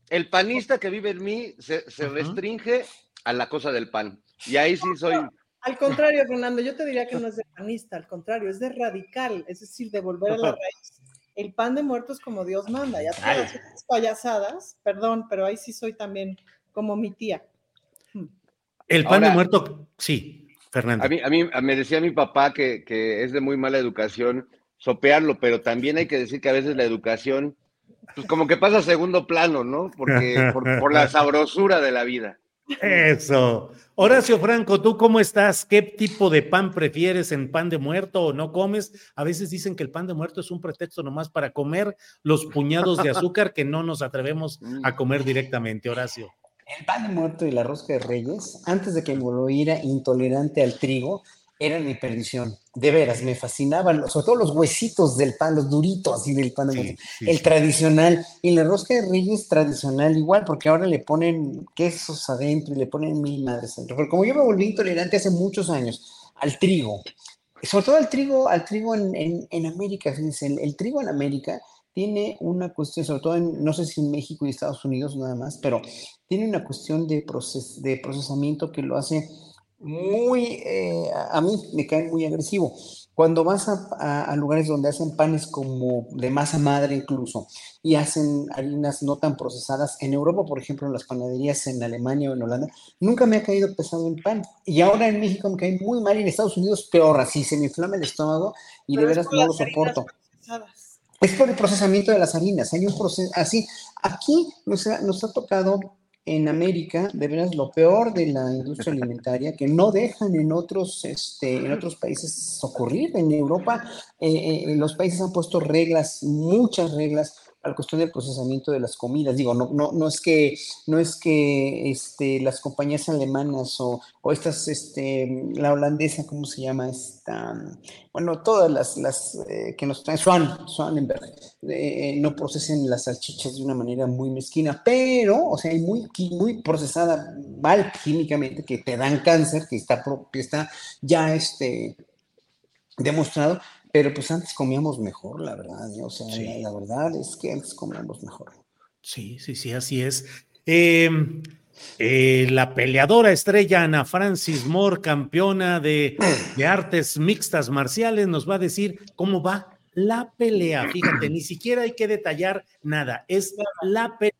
el panista que vive en mí se, restringe a la cosa del pan. Y ahí sí soy. al contrario, Fernando, yo te diría que no es de panista, al contrario, es de radical, es decir, de volver a la raíz. El pan de muerto es como Dios manda, ya todas las payasadas, perdón, pero ahí sí soy también como mi tía. El pan de muerto, sí, Fernando. A mí, a mí me decía mi papá que, es de muy mala educación sopearlo, pero también hay que decir que a veces la educación, pues como que pasa a segundo plano, ¿no? Porque por, la sabrosura de la vida. Eso. Horacio Franco, ¿tú cómo estás? ¿Qué tipo de pan prefieres en pan de muerto o no comes? A veces dicen que el pan de muerto es un pretexto nomás para comer los puñados de azúcar que no nos atrevemos a comer directamente, Horacio. El pan de muerto y la rosca de reyes, antes de que me volviera intolerante al trigo, eran mi perdición. De veras, me fascinaban, sobre todo los huesitos del pan, los duritos así del pan de muerto. el tradicional. Y la rosca de reyes tradicional igual, porque ahora le ponen quesos adentro y le ponen mil madres adentro. Pero como yo me volví intolerante hace muchos años al trigo, sobre todo al trigo, al trigo en, en, América, fíjense, el, trigo en América tiene una cuestión, sobre todo en, no sé si en México y Estados Unidos nada más, pero tiene una cuestión de, proces, de procesamiento que lo hace muy, eh, a mí me cae muy agresivo. Cuando vas a, lugares donde hacen panes como de masa madre incluso y hacen harinas no tan procesadas, en Europa, por ejemplo, en las panaderías en Alemania o en Holanda, nunca me ha caído pesado el pan. Y ahora en México me cae muy mal y en Estados Unidos peor, así se me inflama el estómago y de veras no lo soporto. Es por el procesamiento de las harinas, hay un proceso así. Aquí nos nos ha tocado en América, de veras, lo peor de la industria alimentaria, que no dejan en otros, este, en otros países ocurrir. En Europa, eh, eh, los países han puesto reglas, muchas reglas, a la cuestión del procesamiento de las comidas. Digo, no, no, no es que, no es que este, las compañías alemanas o, o estas, este, la holandesa, ¿cómo se llama? Esta, bueno, todas las, las eh, que nos traen, Swan, Swanenberg, eh, no procesen las salchichas de una manera muy mezquina, pero, o sea, muy, muy procesada mal químicamente, que te dan cáncer, que está, que está ya este, demostrado, pero pues antes comíamos mejor, la verdad. ¿eh? O sea, la, verdad es que antes comíamos mejor. Sí, sí, sí, así es. Em, eh, la peleadora estrella Ana Francis Moore, campeona de, de, artes mixtas marciales, nos va a decir cómo va la pelea. Fíjate, ni siquiera hay que detallar nada, es la pelea.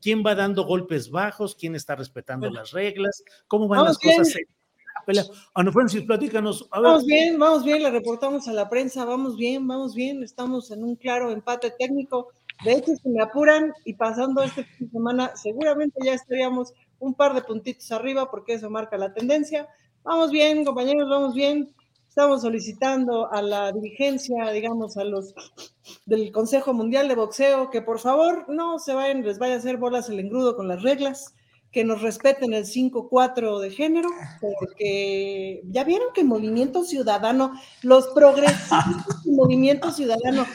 ¿Quién va dando golpes bajos? ¿Quién está respetando las reglas? ¿Cómo van las cosas? Pelea. Ana Francis, platícanos. Vamos bien, vamos bien, le reportamos a la prensa, vamos bien, vamos bien, estamos en un claro empate técnico. De hecho, si me apuran y pasando este fin de semana, seguramente ya estaríamos un par de puntitos arriba porque eso marca la tendencia. Vamos bien, compañeros, vamos bien. Estamos solicitando a la dirigencia, digamos, a los del Consejo Mundial de Boxeo, que por favor no se vayan, les vaya a hacer bolas el engrudo con las reglas que nos respeten el 5-4 de género, porque ya vieron que Movimiento Ciudadano, los progresistas del Movimiento Ciudadano,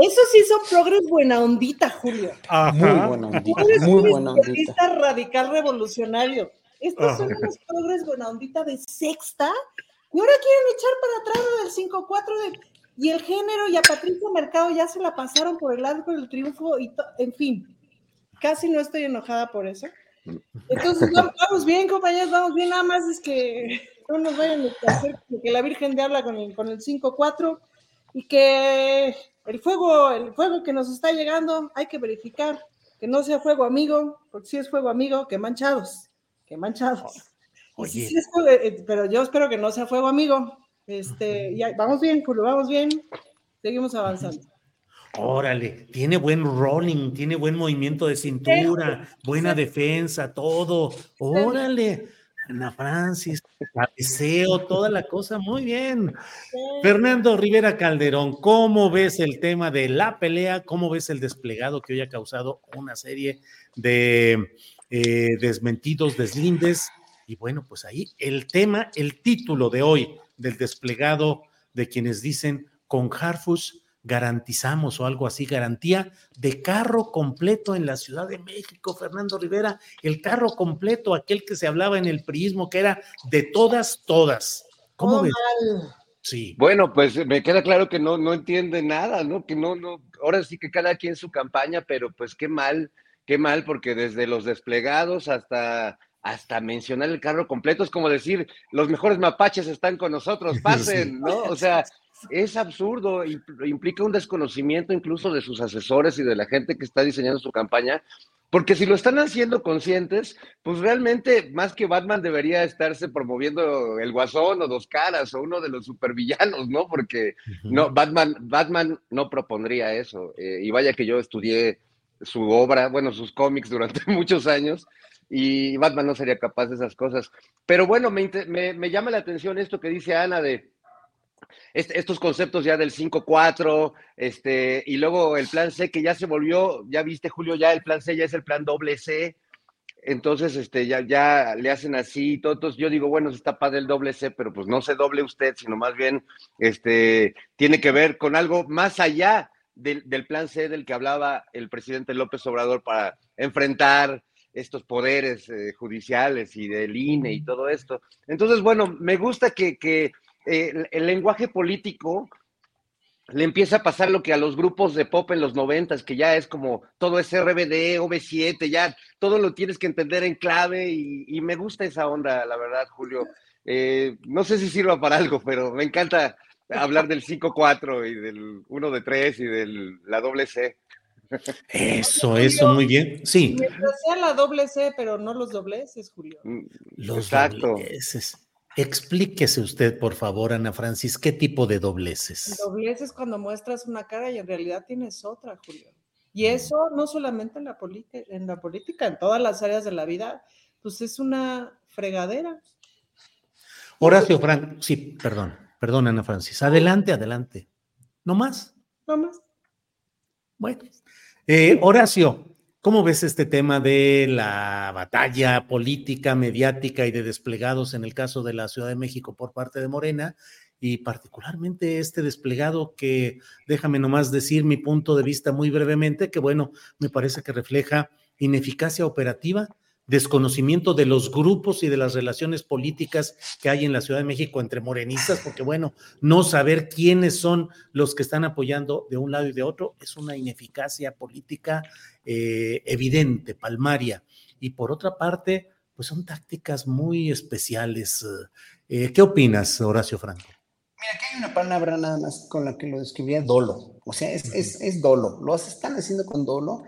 eso sí son progres buena ondita, Julio. Muy buena ondita, muy buena ondita. radical revolucionario. Estos son los progres buena ondita de sexta, y ahora quieren echar para atrás del 5-4 de... Y el género y a Patricia Mercado ya se la pasaron por el arco del triunfo y en fin, casi no estoy enojada por eso. Entonces, vamos bien, compañeros, vamos bien, nada más es que no nos vayan a hacer que la Virgen de habla con el, con el 5-4 y que el fuego, el fuego que nos está llegando, hay que verificar que no sea fuego amigo, porque si es fuego amigo, que manchados, que manchados. Eh, pero yo espero que no sea fuego amigo. Este, ya, vamos bien, Julio, vamos bien, seguimos avanzando. Órale, tiene buen rolling, tiene buen movimiento de cintura, buena defensa, todo. Órale, Ana Francis, cabeceo, toda la cosa, muy bien. Fernando Rivera Calderón, ¿cómo ves el tema de la pelea? ¿Cómo ves el desplegado que hoy ha causado una serie de eh, desmentidos, deslindes? Y bueno, pues ahí el tema, el título de hoy del desplegado de quienes dicen con Harfush garantizamos o algo así, garantía de carro completo en la Ciudad de México, Fernando Rivera, el carro completo, aquel que se hablaba en el prismo, que era de todas, todas. ¿Cómo oh, ves? Sí. Bueno, pues me queda claro que no, no entiende nada, ¿no? Que no, no, ahora sí que cada quien su campaña, pero pues qué mal, qué mal, porque desde los desplegados hasta hasta mencionar el carro completo es como decir, los mejores mapaches están con nosotros, pasen, ¿no? O sea, es absurdo, implica un desconocimiento incluso de sus asesores y de la gente que está diseñando su campaña, porque si lo están haciendo conscientes, pues realmente más que Batman debería estarse promoviendo el Guasón o Dos Caras o uno de los supervillanos, ¿no? Porque no, Batman, Batman no propondría eso. Eh, y vaya que yo estudié su obra, bueno, sus cómics durante muchos años y Batman no sería capaz de esas cosas. Pero bueno, me, me llama la atención esto que dice Ana de estos conceptos ya del 5-4, este, y luego el plan C que ya se volvió, ya viste Julio, ya el plan C ya es el plan doble C. entonces este, ya, ya le hacen así y todo. Entonces yo digo, bueno, está padre el doble C, pero pues no se doble usted, sino más bien este, tiene que ver con algo más allá del, del plan C del que hablaba el presidente López Obrador para enfrentar estos poderes eh, judiciales y del INE y todo esto. Entonces, bueno, me gusta que, que eh, el lenguaje político le empieza a pasar lo que a los grupos de pop en los noventas, que ya es como todo es RBD, OV7, ya todo lo tienes que entender en clave y, me gusta esa onda, la verdad, Julio. Eh, no sé si sirva para algo, pero me encanta hablar del 5-4 y del 1 de 3 y de la doble C. Eso, eso, muy bien. Sí. Mientras sea la doble C, pero no los dobleces, Julio. Mm, los dobleces. Explíquese usted, por favor, Ana Francis, ¿qué tipo de dobleces? Dobleces cuando muestras una cara y en realidad tienes otra, Julio. Y mm. eso no solamente en la, en la política, en todas las áreas de la vida, pues es una fregadera. Horacio Frank, sí, perdón, perdón, Ana Francis. Adelante, adelante. ¿No más? No más. Bueno. Eh, Horacio, ¿Cómo ves este tema de la batalla política, mediática y de desplegados en el caso de la Ciudad de México por parte de Morena? Y particularmente este desplegado que, déjame nomás decir mi punto de vista muy brevemente, que bueno, me parece que refleja ineficacia operativa, desconocimiento de los grupos y de las relaciones políticas que hay en la Ciudad de México entre morenistas, porque bueno, no saber quiénes son los que están apoyando de un lado y de otro es una ineficacia política eh, evidente, palmaria. Y por otra parte, pues son tácticas muy especiales. Eh, ¿Qué opinas, Horacio Franco? Mira, aquí hay una palabra nada más con la que lo describiría dolo. O sea, es, es, es dolo. Lo están haciendo con dolo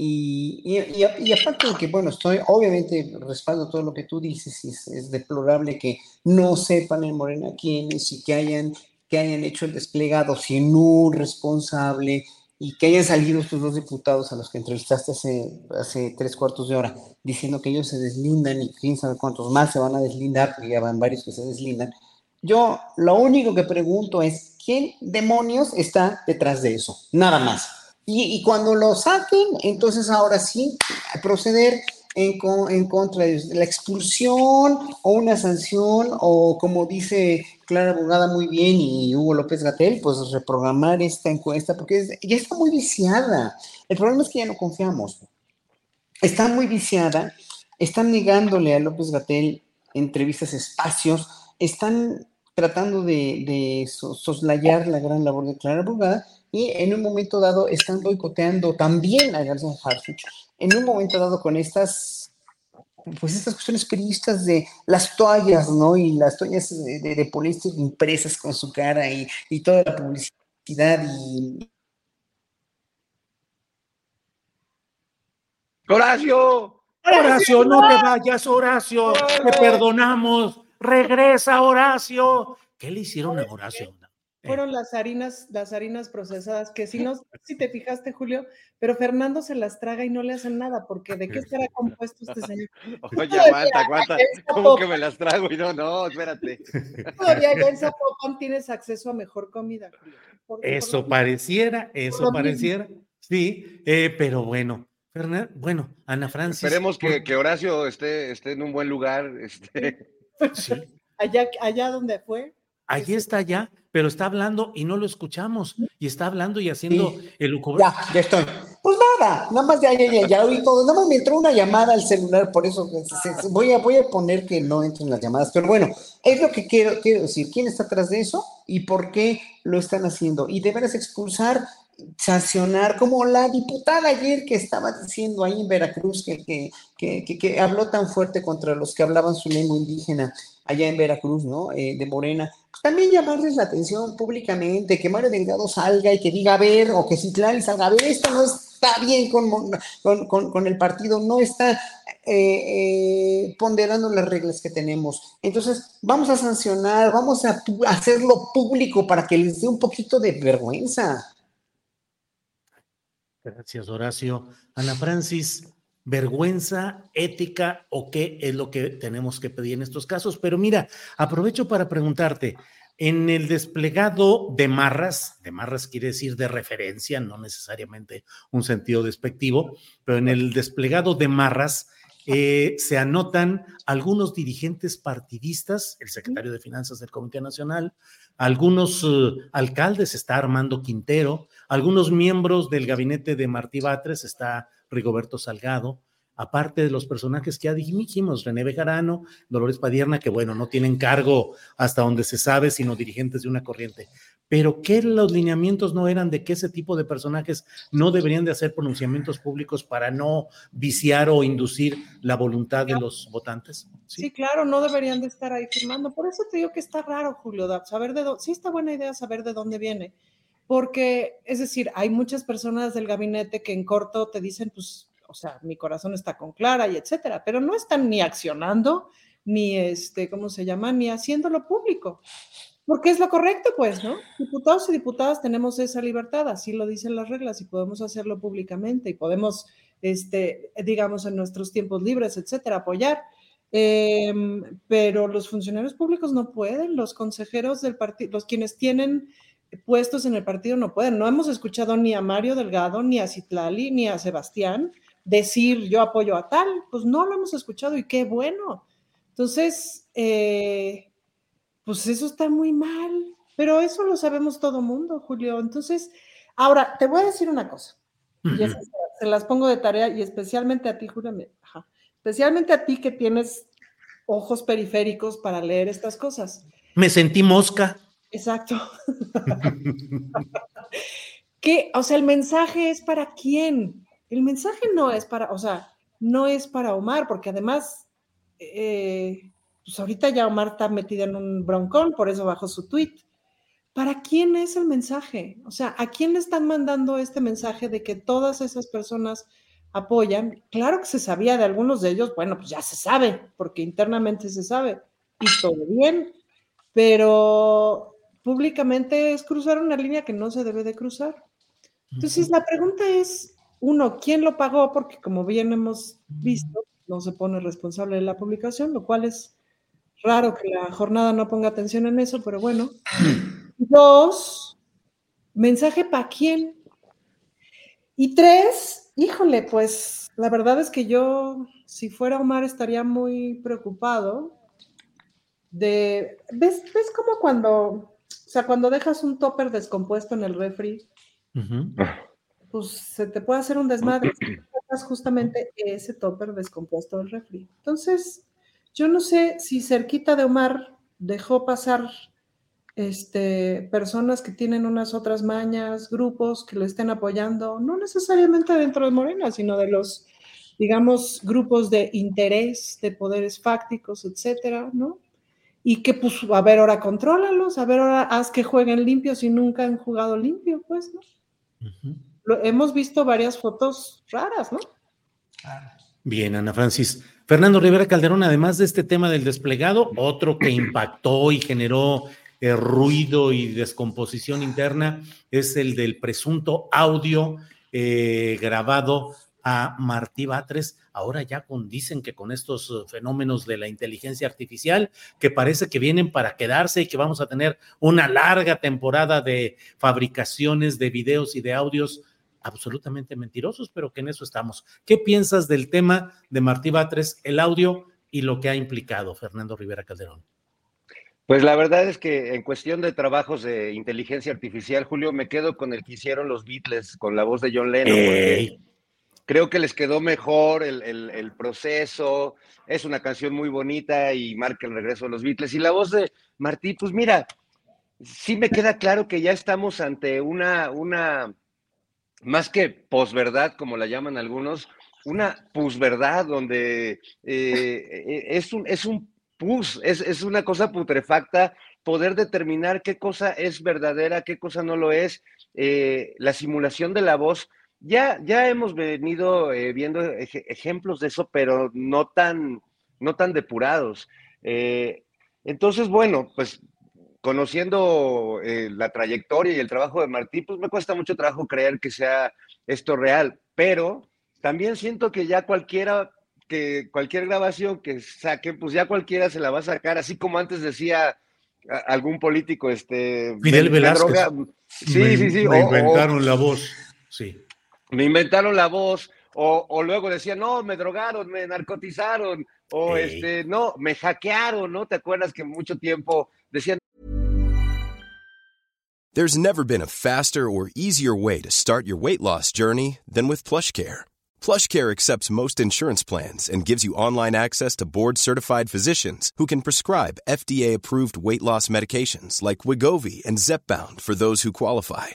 y, y, aparte de que, bueno, estoy, obviamente respaldo todo lo que tú dices, y es, deplorable que no sepan en Morena quiénes y que hayan, que hayan hecho el desplegado sin un responsable y que hayan salido estos dos diputados a los que entrevistaste hace, hace tres cuartos de hora diciendo que ellos se deslindan y quién sabe cuántos más se van a deslindar, porque ya van varios que se deslindan. Yo lo único que pregunto es, ¿quién demonios está detrás de eso? Nada más. Y, cuando lo saquen, entonces ahora sí, proceder en, en, contra de la expulsión o una sanción o como dice Clara Abogada muy bien y Hugo López Gatel, pues reprogramar esta encuesta porque ya está muy viciada. El problema es que ya no confiamos. Está muy viciada, están negándole a López Gatel entrevistas, espacios, están tratando de, de soslayar la gran labor de Clara Abogada y en un momento dado están boicoteando también a García Harfuch, en un momento dado con estas, pues estas cuestiones periodistas de las toallas, ¿no? Y las toallas de, de, impresas con su cara y, y toda la publicidad y... Horacio. Horacio, no te vayas, Horacio. Te perdonamos. Regresa, Horacio. ¿Qué le hicieron a Horacio? Fueron las harinas, las harinas procesadas, que si no, si te fijaste, Julio, pero Fernando se las traga y no le hacen nada, porque ¿de qué estará compuesto este señor? Oye, aguanta, aguanta, ¿cómo que me las trago? Y no, no, espérate. Todavía ya en Zapopan tienes acceso a mejor comida, Julio. eso pareciera, eso pareciera, sí, eh, pero bueno. Fernando, bueno, Ana Francis. Esperemos que, que, Horacio esté, esté en un buen lugar. Este. Sí. Allá, allá donde fue. Allí está ya, pero está hablando y no lo escuchamos. Y está hablando y haciendo el Ya, ya estoy. Pues nada, nada más ya, ya, ya, ya oí todo. Nada más me entró una llamada al celular, por eso voy, a, voy a poner que no entren las llamadas. Pero bueno, es lo que quiero, quiero decir. ¿Quién está atrás de eso y por qué lo están haciendo? Y deberás expulsar sancionar, como la diputada ayer que estaba diciendo ahí en Veracruz, que, que, que, que, habló tan fuerte contra los que hablaban su lengua indígena allá en Veracruz, ¿no? Eh, de Morena. También llamarles la atención públicamente, que Mario Delgado salga y que diga, a ver, o que Citlali salga, a ver, esto no está bien con, con, con, el partido, no está eh, eh, ponderando las reglas que tenemos. Entonces, vamos a sancionar, vamos a hacerlo público para que les dé un poquito de vergüenza. Gracias, Horacio. Ana Francis, vergüenza, ética o qué es lo que tenemos que pedir en estos casos. Pero mira, aprovecho para preguntarte, en el desplegado de marras, de marras quiere decir de referencia, no necesariamente un sentido despectivo, pero en el desplegado de marras, eh, se anotan algunos dirigentes partidistas, el secretario de Finanzas del Comité Nacional, algunos eh, alcaldes, está Armando Quintero, algunos miembros del gabinete de Martí Batres, está Rigoberto Salgado, aparte de los personajes que ya dijimos, René Bejarano, Dolores Padierna, que bueno, no tienen cargo hasta donde se sabe, sino dirigentes de una corriente. Pero que los lineamientos no eran de que ese tipo de personajes no deberían de hacer pronunciamientos públicos para no viciar o inducir la voluntad de los votantes. Sí, claro, no deberían de estar ahí firmando. Por eso te digo que está raro, Julio, saber de dónde, sí está buena idea saber de dónde viene. Porque, es decir, hay muchas personas del gabinete que en corto te dicen, pues o sea, mi corazón está con Clara y etcétera, pero no están ni accionando, ni este, ¿cómo se llama? Ni haciéndolo público. Porque es lo correcto, pues, ¿no? Diputados y diputadas tenemos esa libertad, así lo dicen las reglas y podemos hacerlo públicamente y podemos, este, digamos, en nuestros tiempos libres, etcétera, apoyar. Em, pero los funcionarios públicos no pueden, los consejeros del partido, los quienes tienen puestos en el partido no pueden. No hemos escuchado ni a Mario Delgado, ni a Citlali, ni a Sebastián decir yo apoyo a tal, pues no lo hemos escuchado y qué bueno. Entonces, eh, pues eso está muy mal, pero eso lo sabemos todo mundo, Julio. Entonces, ahora te voy a decir una cosa, y se las pongo de tarea y especialmente a ti, Julio, especialmente a ti que tienes ojos periféricos para leer estas cosas. Me sentí mosca. Exacto. ¿Qué? O sea, el mensaje es para quién. El mensaje no es para, o sea, no es para Omar, porque además, eh, pues ahorita ya Omar está metida en un broncón, por eso bajó su tweet. ¿Para quién es el mensaje? O sea, ¿a quién le están mandando este mensaje de que todas esas personas apoyan? Claro que se sabía de algunos de ellos, bueno, pues ya se sabe, porque internamente se sabe, y todo bien, pero públicamente es cruzar una línea que no se debe de cruzar. Entonces, la pregunta es, uno, ¿quién lo pagó? Porque como bien hemos visto, no se pone responsable de la publicación, lo cual es raro que la jornada no ponga atención en eso, pero bueno. Dos, mensaje para quién. Y tres, híjole, pues la verdad es que yo, si fuera Omar, estaría muy preocupado de, ¿ves, ves como cuando, o sea, cuando dejas un topper descompuesto en el refri? pues se te puede hacer un desmadre. justamente ese topper descompuesto del refri. Entonces, yo no sé si cerquita de Omar dejó pasar este, personas que tienen unas otras mañas, grupos que lo estén apoyando, no necesariamente dentro de Morena, sino de los, digamos, grupos de interés, de poderes fácticos, etcétera, ¿no? Y que, pues, a ver, ahora contrólalos, a ver, ahora haz que jueguen limpio si nunca han jugado limpio, pues, ¿no? hemos visto varias fotos raras, ¿no? Bien, Ana Francis. Fernando Rivera Calderón, además de este tema del desplegado, otro que impactó y generó eh, ruido y descomposición interna es el del presunto audio eh, grabado a Martí Batres, ahora ya con, dicen que con estos eh, fenómenos de la inteligencia artificial, que parece que vienen para quedarse y que vamos a tener una larga temporada de fabricaciones de videos y de audios absolutamente mentirosos, pero que en eso estamos. ¿Qué piensas del tema de Martí Batres, el audio y lo que ha implicado Fernando Rivera Calderón? Pues la verdad es que en cuestión de trabajos de inteligencia artificial, Julio, me quedo con el que hicieron los Beatles con la voz de John Lennon. Creo que les quedó mejor el, el, proceso, es una canción muy bonita y marca el regreso de los Beatles. Y la voz de Martí, pues mira, sí me queda claro que ya estamos ante una, una más que posverdad, como la llaman algunos, una pusverdad, donde eh, eh, es, un, es un pus, es, una cosa putrefacta poder determinar qué cosa es verdadera, qué cosa no lo es. Eh, la simulación de la voz, ya, ya hemos venido viendo ejemplos de eso, pero no tan, no tan depurados. entonces, bueno, pues conociendo eh, la trayectoria y el trabajo de Martí, pues me cuesta mucho trabajo creer que sea esto real, pero también siento que ya cualquiera, que cualquier grabación que saquen, pues ya cualquiera se la va a sacar, así como antes decía algún político, este... Fidel Velázquez. Sí, sí, sí. Me inventaron la voz, sí. Me inventaron la voz, O, o, luego decían, no, me drogaron, me narcotizaron, o este, no, me hackearon, ¿no? ¿Te acuerdas que mucho tiempo decían? There's never been a faster or easier way to start your weight loss journey than with PlushCare. PlushCare accepts most insurance plans and gives you online access to board-certified physicians who can prescribe FDA-approved weight loss medications like Wigovi and Zepbound for those who qualify.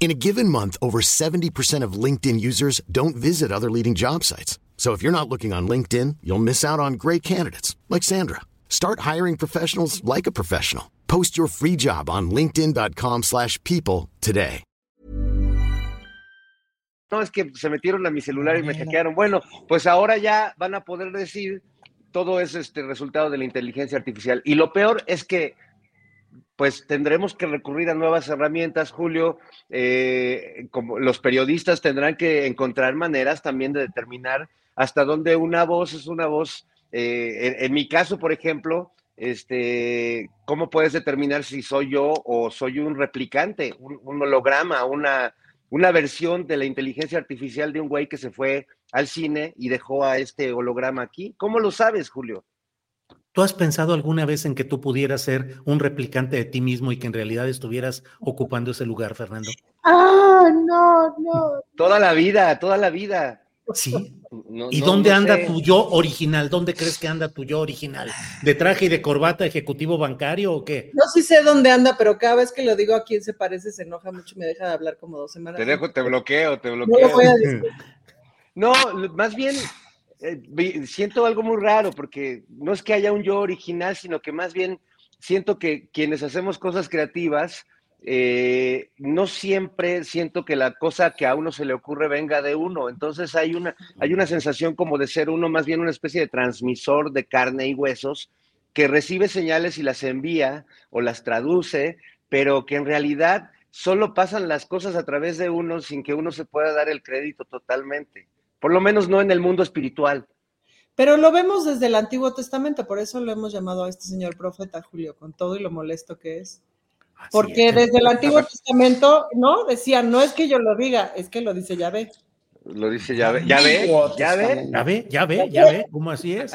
In a given month, over 70% of LinkedIn users don't visit other leading job sites. So if you're not looking on LinkedIn, you'll miss out on great candidates like Sandra. Start hiring professionals like a professional. Post your free job on linkedin.com/people today. No es que se metieron a mi celular y me hackearon. Bueno, pues ahora ya van a poder decir todo es este resultado de la inteligencia artificial. Y lo peor es que pues tendremos que recurrir a nuevas herramientas, Julio. Eh, como los periodistas tendrán que encontrar maneras también de determinar hasta dónde una voz es una voz. Eh, en, mi caso, por ejemplo, este, ¿cómo puedes determinar si soy yo o soy un replicante, un, un holograma, una, una versión de la inteligencia artificial de un güey que se fue al cine y dejó a este holograma aquí? ¿Cómo lo sabes, Julio? ¿Tú has pensado alguna vez en que tú pudieras ser un replicante de ti mismo y que en realidad estuvieras ocupando ese lugar, Fernando? Ah, no, no. Toda la vida, toda la vida. Sí. No, ¿Y no, dónde no anda sé. tu yo original? ¿Dónde crees que anda tu yo original? ¿De traje y de corbata ejecutivo bancario o qué? No sí sé dónde anda, pero cada vez que lo digo a quién se parece se enoja mucho y me deja de hablar como dos semanas. Te dejo, te bloqueo, te bloqueo. No, voy a decir. no más bien eh, siento algo muy raro porque no es que haya un yo original, sino que más bien siento que quienes hacemos cosas creativas, eh, no siempre siento que la cosa que a uno se le ocurre venga de uno. Entonces hay una, hay una sensación como de ser uno más bien una especie de transmisor de carne y huesos que recibe señales y las envía o las traduce, pero que en realidad solo pasan las cosas a través de uno sin que uno se pueda dar el crédito totalmente. Por lo menos no en el mundo espiritual. Pero lo vemos desde el Antiguo Testamento, por eso lo hemos llamado a este señor profeta Julio, con todo y lo molesto que es. Porque es. desde el Antiguo Testamento, ¿no? Decía, no es que yo lo diga, es que lo dice Yahvé. Lo dice Yahvé, ya ve, ya ve, ya ve, ya ve, ya ve, ¿cómo así es?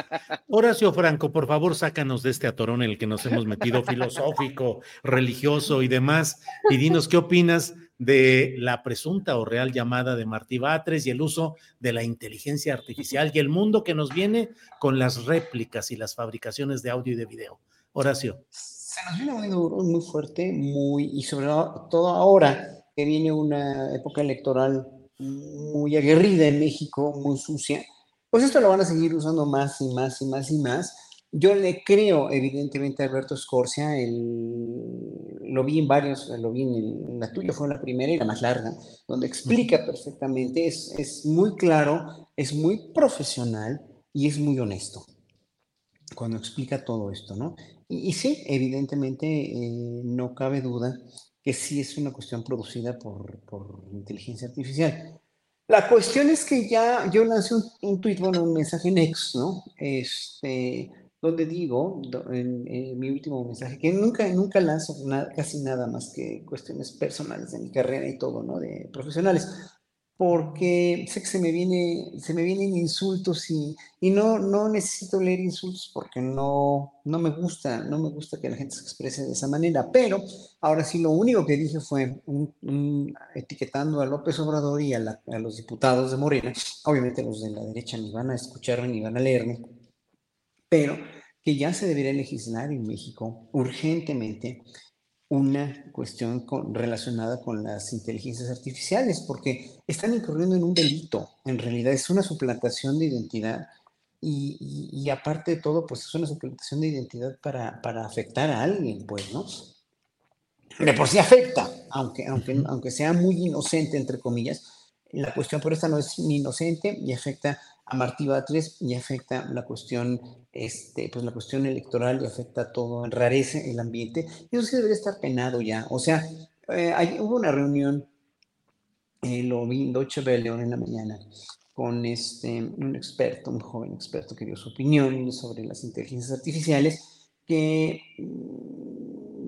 Horacio Franco, por favor, sácanos de este atorón en el que nos hemos metido filosófico, religioso y demás, y dinos qué opinas de la presunta o real llamada de Martí Batres y el uso de la inteligencia artificial y el mundo que nos viene con las réplicas y las fabricaciones de audio y de video. Horacio. Se nos viene muy duro, muy fuerte, muy, y sobre todo ahora que viene una época electoral muy aguerrida en México, muy sucia, pues esto lo van a seguir usando más y más y más y más. Yo le creo, evidentemente, a Alberto Scorsia, el, lo vi en varios, lo vi en, el, la tuya, fue la primera y la más larga, donde explica perfectamente, es, es muy claro, es muy profesional y es muy honesto cuando explica todo esto, ¿no? Y, y sí, evidentemente, eh, no cabe duda que sí es una cuestión producida por, por inteligencia artificial. La cuestión es que ya yo lancé un, un tweet, bueno, un mensaje en X, ¿no? Este, donde digo, en, en, mi último mensaje, que nunca, nunca lanzo nada, casi nada más que cuestiones personales de mi carrera y todo, ¿no? De profesionales porque sé que se me, viene, se me vienen insultos y, y no, no necesito leer insultos porque no, no me gusta, no me gusta que la gente se exprese de esa manera, pero ahora sí lo único que dije fue un, un, etiquetando a López Obrador y a, la, a, los diputados de Morena, obviamente los de la derecha ni van a escucharme ni van a leerme, pero que ya se debería legislar en México urgentemente una cuestión con, relacionada con las inteligencias artificiales, porque están incurriendo en un delito. En realidad es una suplantación de identidad y, y, y, aparte de todo, pues es una suplantación de identidad para, para afectar a alguien, pues, ¿no? De por sí afecta, aunque, aunque, aunque sea muy inocente, entre comillas, la cuestión por esta no es ni inocente y afecta a Martí Batres y afecta la cuestión, este, pues la cuestión electoral y afecta todo, enrarece el ambiente. Y eso sí debería estar penado ya. O sea, eh, hubo una reunión, eh, lo vi en Deutsche Welle en la mañana, con este, un experto, un joven experto que dio su opinión sobre las inteligencias artificiales, que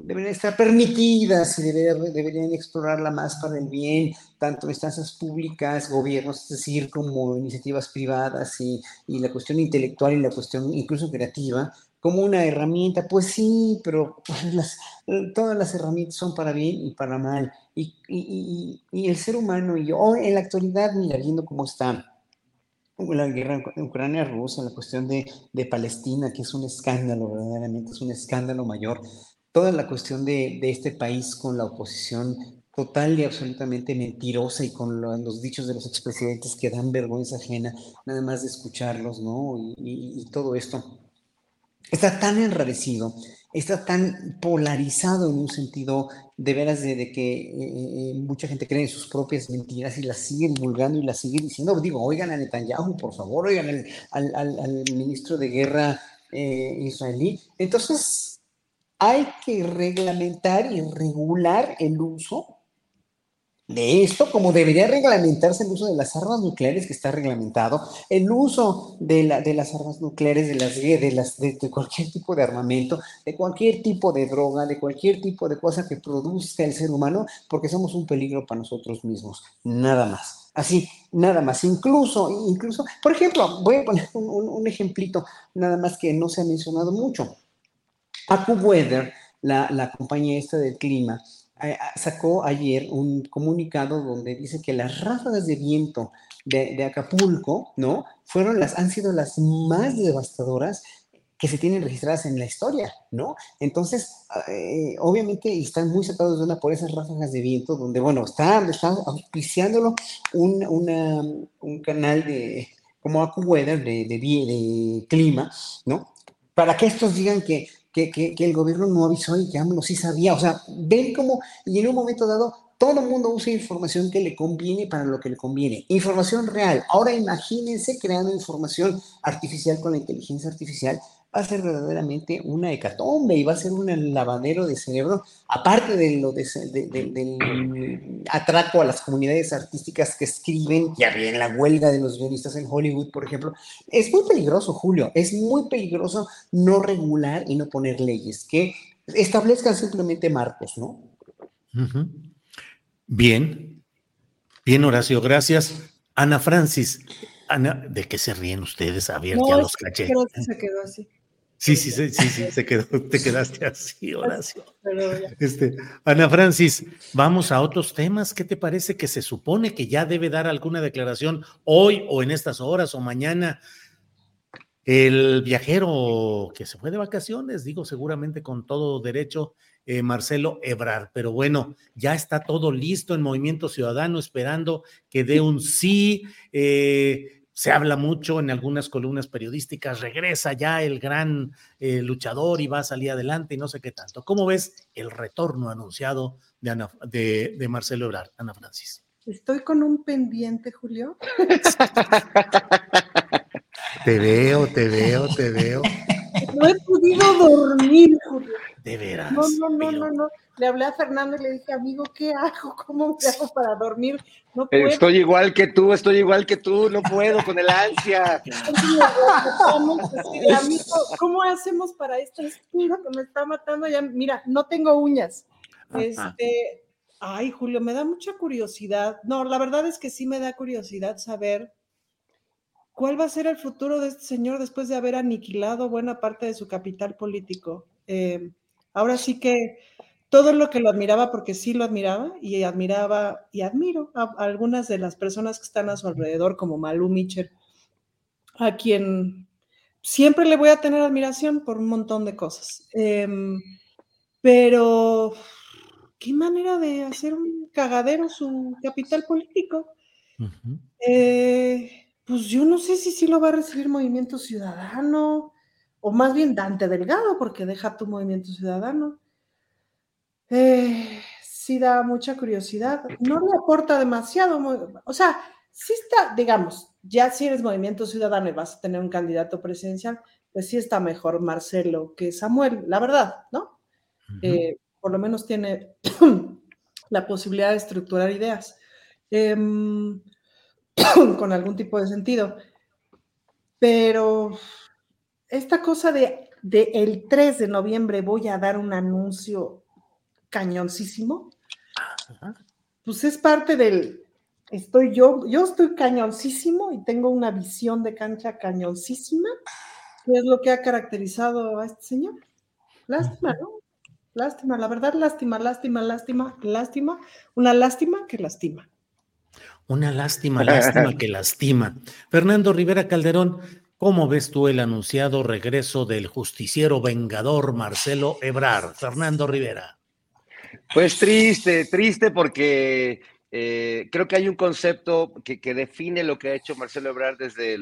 deberían estar permitidas y deberían explorarla más para el bien, tanto instancias públicas, gobiernos, es decir, como iniciativas privadas y, y la cuestión intelectual y la cuestión incluso creativa, como una herramienta, pues sí, pero las, todas las herramientas son para bien y para mal. Y, y, y, el ser humano, y yo, en la actualidad, mira, viendo cómo está la guerra Ucrania-Rusia, la cuestión de, de, Palestina, que es un escándalo, verdaderamente es un escándalo mayor, toda la cuestión de, este país con la oposición total y absolutamente mentirosa y con los dichos de los expresidentes que dan vergüenza ajena, nada más de escucharlos, ¿no? Y, todo esto está tan enrarecido, está tan polarizado en un sentido de veras de, que eh, eh, mucha gente cree en sus propias mentiras y las sigue divulgando y las sigue diciendo. Digo, oigan a Netanyahu, por favor, oigan al, ministro de guerra eh, israelí. Entonces, hay que reglamentar y regular el uso de esto, como debería reglamentarse el uso de las armas nucleares, que está reglamentado, el uso de, la, de las armas nucleares, de, las, de, las, de, cualquier tipo de armamento, de cualquier tipo de droga, de cualquier tipo de cosa que produzca el ser humano, porque somos un peligro para nosotros mismos, nada más. Así, nada más. Incluso, incluso, por ejemplo, voy a poner un, un ejemplito, nada más que no se ha mencionado mucho AccuWeather, la, la compañía esta del clima, sacó ayer un comunicado donde dice que las ráfagas de viento de, Acapulco, ¿no? Fueron las, han sido las más devastadoras que se tienen registradas en la historia, ¿no? Entonces, eh, obviamente están muy sacados de una por esas ráfagas de viento, donde, bueno, está, está auspiciándolo un, un canal de, como AccuWeather, de, de, de clima, ¿no? Para que estos digan que que, el gobierno no avisó y que AMLO sí sabía. O sea, ven cómo, y en un momento dado, todo el mundo usa información que le conviene para lo que le conviene. Información real. Ahora imagínense creando información artificial con la inteligencia artificial va a ser verdaderamente una hecatombe y va a ser un lavadero de cerebro, aparte de lo del atraco a las comunidades artísticas que escriben, ya bien la huelga de los guionistas en Hollywood, por ejemplo. Es muy peligroso, Julio, es muy peligroso no regular y no poner leyes que establezcan simplemente marcos, ¿no? Bien, bien, Horacio, gracias. Ana Francis, Ana, ¿de qué se ríen ustedes? A ver, ya los caché. se quedó así. Sí, sí, sí, sí, sí, se quedó, te quedaste así, Horacio. Este, Ana Francis, vamos a otros temas. ¿Qué te parece que se supone que ya debe dar alguna declaración hoy o en estas horas o mañana? El viajero que se fue de vacaciones, digo seguramente con todo derecho, eh, Marcelo Ebrar. Pero bueno, ya está todo listo en Movimiento Ciudadano, esperando que dé un sí. Eh, se habla mucho en algunas columnas periodísticas, regresa ya el gran eh, luchador y va a salir adelante y no sé qué tanto. ¿Cómo ves el retorno anunciado de, de, Marcelo Ebrard, Ana Francis? Estoy con un pendiente, Julio. te veo, te veo, te veo. No he podido dormir, Julio. De veras. No, no, no, no, no le hablé a Fernando y le dije, amigo, ¿qué hago? ¿Cómo me hago para dormir? No puedo. Estoy igual que tú, estoy igual que tú, no puedo con el ansia. amigo, ¿cómo hacemos para esto? espino que me está matando ya. Mira, no tengo uñas. Este, ay, Julio, me da mucha curiosidad. No, la verdad es que sí me da curiosidad saber cuál va a ser el futuro de este señor después de haber aniquilado buena parte de su capital político. Eh, ahora sí que todo lo que lo admiraba, porque sí lo admiraba, y admiraba y admiro a, algunas de las personas que están a su alrededor, como Malu Mitchell, a quien siempre le voy a tener admiración por un montón de cosas. Em, pero, ¿qué manera de hacer un cagadero su capital político? Eh, pues yo no sé si sí lo va a recibir Movimiento Ciudadano, o más bien Dante Delgado, porque deja tu Movimiento Ciudadano. Eh, sí da mucha curiosidad. No le aporta demasiado, o sea, sí está, digamos, ya si eres Movimiento Ciudadano y vas a tener un candidato presidencial, pues sí está mejor Marcelo que Samuel, la verdad, ¿no? Eh, por lo menos tiene la posibilidad de estructurar ideas em, con algún tipo de sentido. Pero esta cosa de, de, el 3 de noviembre voy a dar un anuncio cañoncísimo, pues es parte del, estoy yo, yo estoy cañoncísimo y tengo una visión de cancha cañoncísima, que es lo que ha caracterizado a este señor. Lástima, ¿no? Lástima, la verdad, lástima, lástima, lástima, lástima, una lástima que lastima. Una lástima, lástima que lastima. Fernando Rivera Calderón, ¿cómo ves tú el anunciado regreso del justiciero vengador Marcelo Ebrar? Fernando Rivera. Pues triste, triste porque eh, creo que hay un concepto que, define lo que ha hecho Marcelo Ebrard desde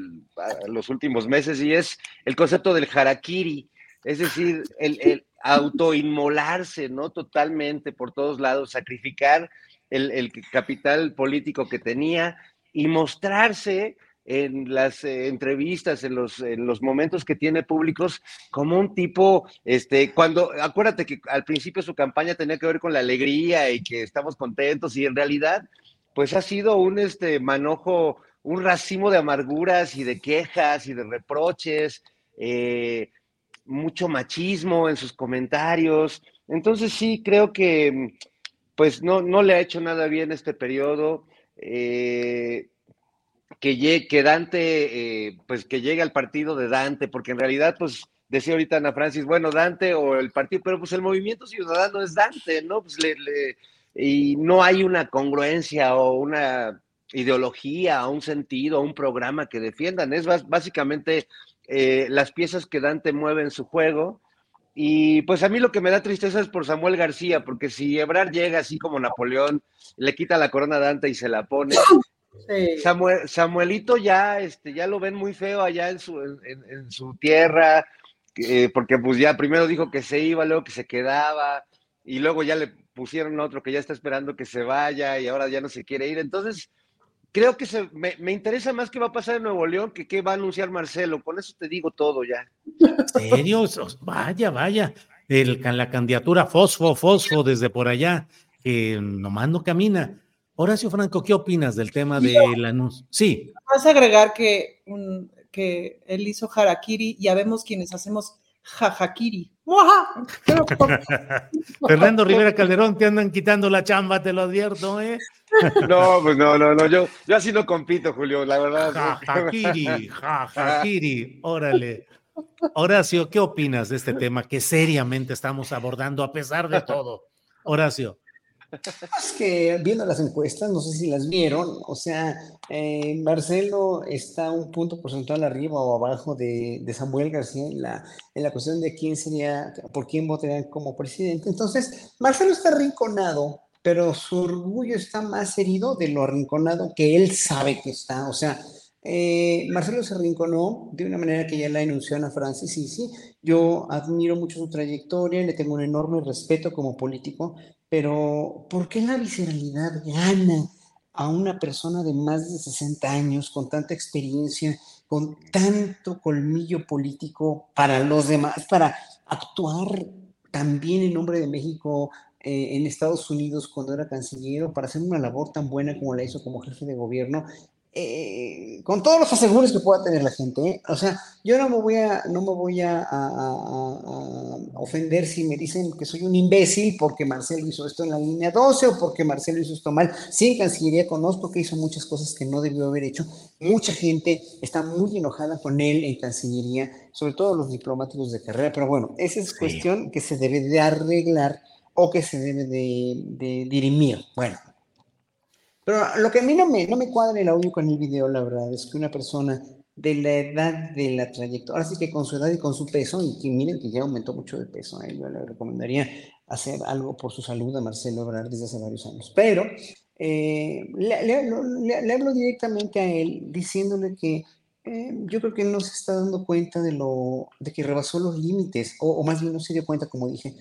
los últimos meses y es el concepto del harakiri, es decir, el, autoinmolarse, ¿no? Totalmente por todos lados, sacrificar el, capital político que tenía y mostrarse en las eh, entrevistas, en los, en los momentos que tiene públicos, como un tipo, este, cuando, acuérdate que al principio su campaña tenía que ver con la alegría y que estamos contentos y en realidad, pues ha sido un este, manojo, un racimo de amarguras y de quejas y de reproches, eh, mucho machismo en sus comentarios. Entonces sí, creo que pues no, no le ha hecho nada bien este periodo. Eh, que, llegue, Dante, eh, pues que llegue al partido de Dante, porque en realidad, pues decía ahorita Ana Francis, bueno, Dante o el partido, pero pues el movimiento ciudadano es Dante, ¿no? Pues le, y no hay una congruencia o una ideología, o un sentido, o un programa que defiendan. Es básicamente eh, las piezas que Dante mueve en su juego. Y pues a mí lo que me da tristeza es por Samuel García, porque si Ebrar llega así como Napoleón, le quita la corona a Dante y se la pone, Samuel, Samuelito ya, este, ya lo ven muy feo allá en su, en, su tierra, eh, porque pues ya primero dijo que se iba, luego que se quedaba, y luego ya le pusieron otro que ya está esperando que se vaya y ahora ya no se quiere ir. Entonces, creo que se, me, me, interesa más qué va a pasar en Nuevo León que qué va a anunciar Marcelo. Con eso te digo todo ya. ¿En serio? Vaya, vaya. El, la candidatura Fosfo, Fosfo desde por allá, que nomás no camina. Horacio Franco, ¿qué opinas del tema del anuncio? Sí. Vas a agregar que, que él hizo harakiri, ya vemos quienes hacemos jajakiri. Fernando Rivera Calderón, te andan quitando la chamba, te lo advierto, ¿eh? No, pues no, no, no, yo, yo así no compito, Julio, la verdad. Jajakiri, jajakiri, órale. Horacio, ¿qué opinas de este tema que seriamente estamos abordando a pesar de todo? Horacio. Es que viendo las encuestas, no sé si las vieron, o sea, eh, Marcelo está un punto porcentual arriba o abajo de, Samuel García en la, en la cuestión de quién sería, por quién votarían como presidente. Entonces, Marcelo está arrinconado, pero su orgullo está más herido de lo arrinconado que él sabe que está. O sea, eh, Marcelo se arrinconó de una manera que ya la enunció Ana Francis, y sí, yo admiro mucho su trayectoria, le tengo un enorme respeto como político, pero ¿por qué la visceralidad gana a una persona de más de 60 años, con tanta experiencia, con tanto colmillo político para los demás, para actuar también en nombre de México eh, en Estados Unidos cuando era canciller, para hacer una labor tan buena como la hizo como jefe de gobierno, eh, con todos los aseguros que pueda tener la gente. ¿eh? O sea, yo no me voy a, no me voy a, ofender si me dicen que soy un imbécil porque Marcelo hizo esto en la línea 12 o porque Marcelo hizo esto mal. Sí, en Cancillería conozco que hizo muchas cosas que no debió haber hecho. Mucha gente está muy enojada con él en Cancillería, sobre todo los diplomáticos de carrera, pero bueno, esa es cuestión que se debe de arreglar o que se debe de, de dirimir. Bueno, pero lo que a mí no me, no me cuadra el audio con el video, la verdad, es que una persona de la edad de la trayectoria, así que con su edad y con su peso, y que miren que ya aumentó mucho de peso, ¿eh? yo le recomendaría hacer algo por su salud a Marcelo Ebrard desde hace varios años. Pero eh, le, hablo directamente a él diciéndole que eh, yo creo que no se está dando cuenta de, lo, de que rebasó los límites, o, más bien no se dio cuenta, como dije,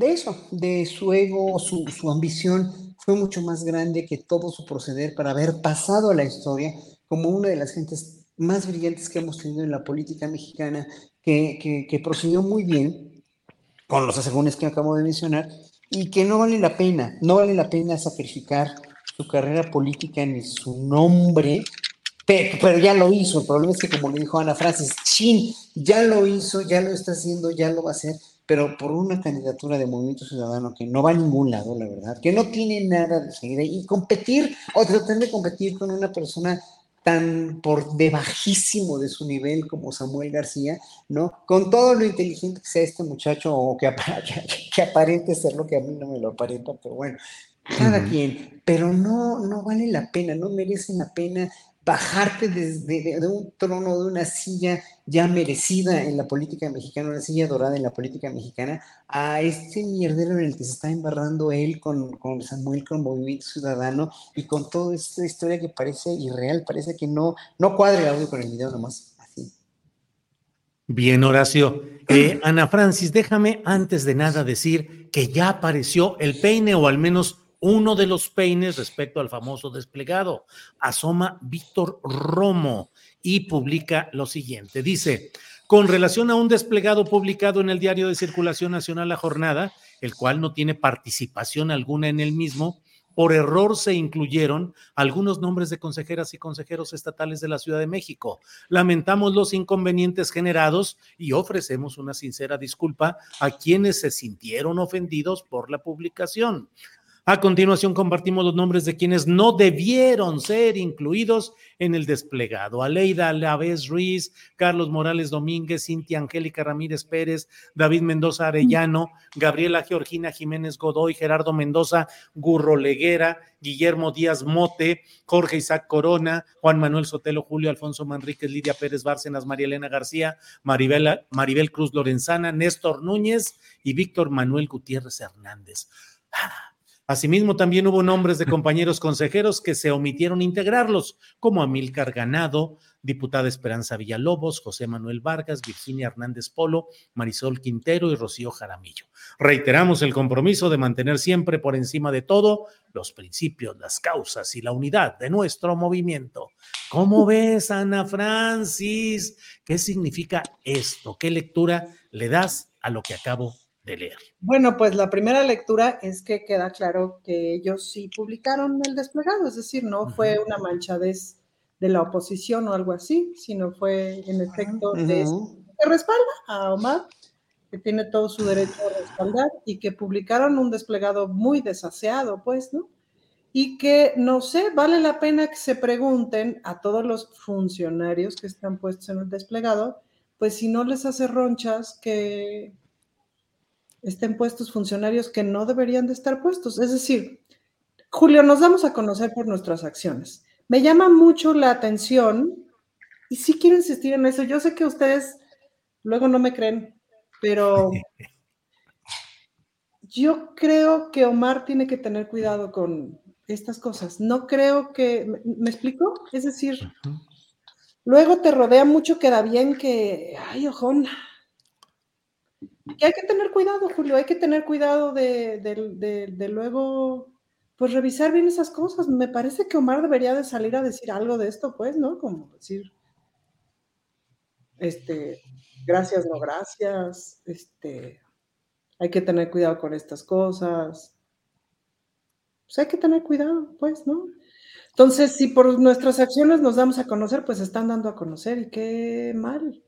de eso, de su ego, su, ambición fue mucho más grande que todo su proceder para haber pasado a la historia como una de las gentes más brillantes que hemos tenido en la política mexicana, que, que, que prosiguió muy bien con los asegúnes que acabo de mencionar y que no vale la pena, no vale la pena sacrificar su carrera política ni su nombre, pero, pero, ya lo hizo. El problema es que, como le dijo Ana Francis, chin, ya lo hizo, ya lo está haciendo, ya lo va a hacer, pero por una candidatura de Movimiento Ciudadano que no va a ningún lado, la verdad, que no tiene nada de seguir y competir o tratar de competir con una persona tan por debajísimo de su nivel como Samuel García, ¿no? Con todo lo inteligente que sea este muchacho o que, que, aparente ser lo que a mí no me lo aparenta, pero bueno, cada quien, pero no, no vale la pena, no merece la pena bajarte desde de, un trono, de una silla ya merecida en la política mexicana, una silla dorada en la política mexicana, a este mierdero en el que se está embarrando él con, con Samuel, con Movimiento Ciudadano y con toda esta historia que parece irreal, parece que no, no cuadra el audio con el video nomás. Bien, Horacio. Eh, Ana Francis, déjame antes de nada decir que ya apareció el peine o al menos uno de los peines respecto al famoso desplegado. Asoma Víctor Romo y publica lo siguiente. Dice, con relación a un desplegado publicado en el diario de circulación nacional La Jornada, el cual no tiene participación alguna en el mismo, por error se incluyeron algunos nombres de consejeras y consejeros estatales de la Ciudad de México. Lamentamos los inconvenientes generados y ofrecemos una sincera disculpa a quienes se sintieron ofendidos por la publicación. A continuación compartimos los nombres de quienes no debieron ser incluidos en el desplegado. Aleida Lavés Ruiz, Carlos Morales Domínguez, Cintia Angélica Ramírez Pérez, David Mendoza Arellano, Gabriela Georgina Jiménez Godoy, Gerardo Mendoza Gurro Leguera, Guillermo Díaz Mote, Jorge Isaac Corona, Juan Manuel Sotelo, Julio Alfonso Manríquez, Lidia Pérez Bárcenas, María Elena García, Maribel, Maribel Cruz Lorenzana, Néstor Núñez y Víctor Manuel Gutiérrez Hernández. Asimismo, también hubo nombres de compañeros consejeros que se omitieron integrarlos, como Amílcar Ganado, diputada Esperanza Villalobos, José Manuel Vargas, Virginia Hernández Polo, Marisol Quintero y Rocío Jaramillo. Reiteramos el compromiso de mantener siempre por encima de todo los principios, las causas y la unidad de nuestro movimiento. ¿Cómo ves, Ana Francis? ¿Qué significa esto? ¿Qué lectura le das a lo que acabo de leer? Bueno, pues la primera lectura es que queda claro que ellos sí publicaron el desplegado, es decir, no fue una manchadez de la oposición o algo así, sino fue en efecto de que respalda a Omar, que tiene todo su derecho a respaldar y que publicaron un desplegado muy desaseado, pues, ¿no? Y que, no sé, vale la pena que se pregunten a todos los funcionarios que están puestos en el desplegado, pues si no les hace ronchas que estén puestos funcionarios que no deberían de estar puestos. Es decir, Julio, nos damos a conocer por nuestras acciones. Me llama mucho la atención y sí quiero insistir en eso. Yo sé que ustedes luego no me creen, pero yo creo que Omar tiene que tener cuidado con estas cosas. No creo que, ¿me, explico? Es decir, luego te rodea mucho, queda bien que, ay, ojón, y hay que tener cuidado, Julio, hay que tener cuidado de, luego, pues revisar bien esas cosas. Me parece que Omar debería de salir a decir algo de esto, pues, ¿no? Como decir, este, gracias, no gracias, este, hay que tener cuidado con estas cosas. Pues hay que tener cuidado, pues, ¿no? Entonces, si por nuestras acciones nos damos a conocer, pues están dando a conocer y qué mal.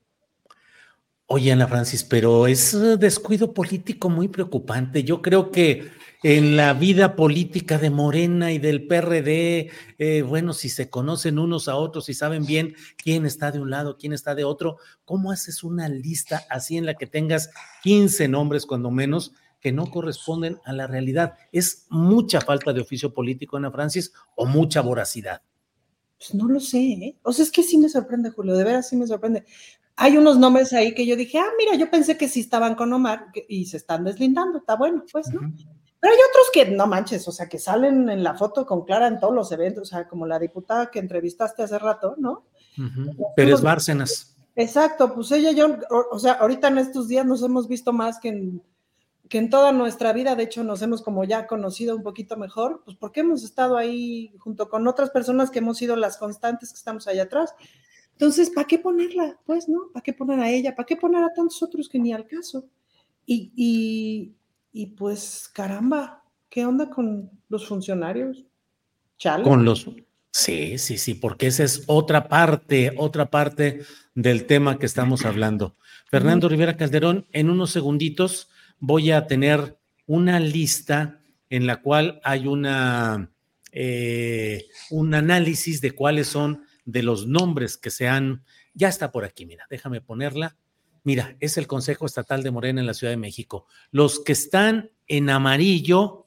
Oye, Ana Francis, pero es eh, descuido político muy preocupante. Yo creo que en la vida política de Morena y del PRD, eh, bueno, si se conocen unos a otros y saben bien quién está de un lado, quién está de otro, ¿cómo haces una lista así en la que tengas 15 nombres, cuando menos, que no corresponden a la realidad? ¿Es mucha falta de oficio político, Ana Francis, o mucha voracidad? Pues no lo sé, ¿eh? O sea, es que sí me sorprende, Julio, de veras sí me sorprende hay unos nombres ahí que yo dije, ah, mira, yo pensé que sí estaban con Omar y se están deslindando, está bueno, pues, ¿no? Pero hay otros que, no manches, o sea, que salen en la foto con Clara en todos los eventos, o sea, como la diputada que entrevistaste hace rato, ¿no? Pérez Bárcenas. Exacto, pues ella y yo, o, sea, ahorita en estos días nos hemos visto más que en, que en toda nuestra vida, de hecho, nos hemos como ya conocido un poquito mejor, pues porque hemos estado ahí junto con otras personas que hemos sido las constantes que estamos allá atrás. Entonces, ¿para qué ponerla? Pues, ¿no? ¿Para qué poner a ella? ¿Para qué poner a tantos otros que ni al caso? Y, y, y pues, caramba, ¿qué onda con los funcionarios? Chale. Con los, Sí, sí, sí, porque esa es otra parte, otra parte del tema que estamos hablando. Fernando Rivera Calderón, en unos segunditos voy a tener una lista en la cual hay una, eh, un análisis de cuáles son de los nombres que se han, ya está por aquí, mira, déjame ponerla. Mira, es el Consejo Estatal de Morena en la Ciudad de México. Los que están en amarillo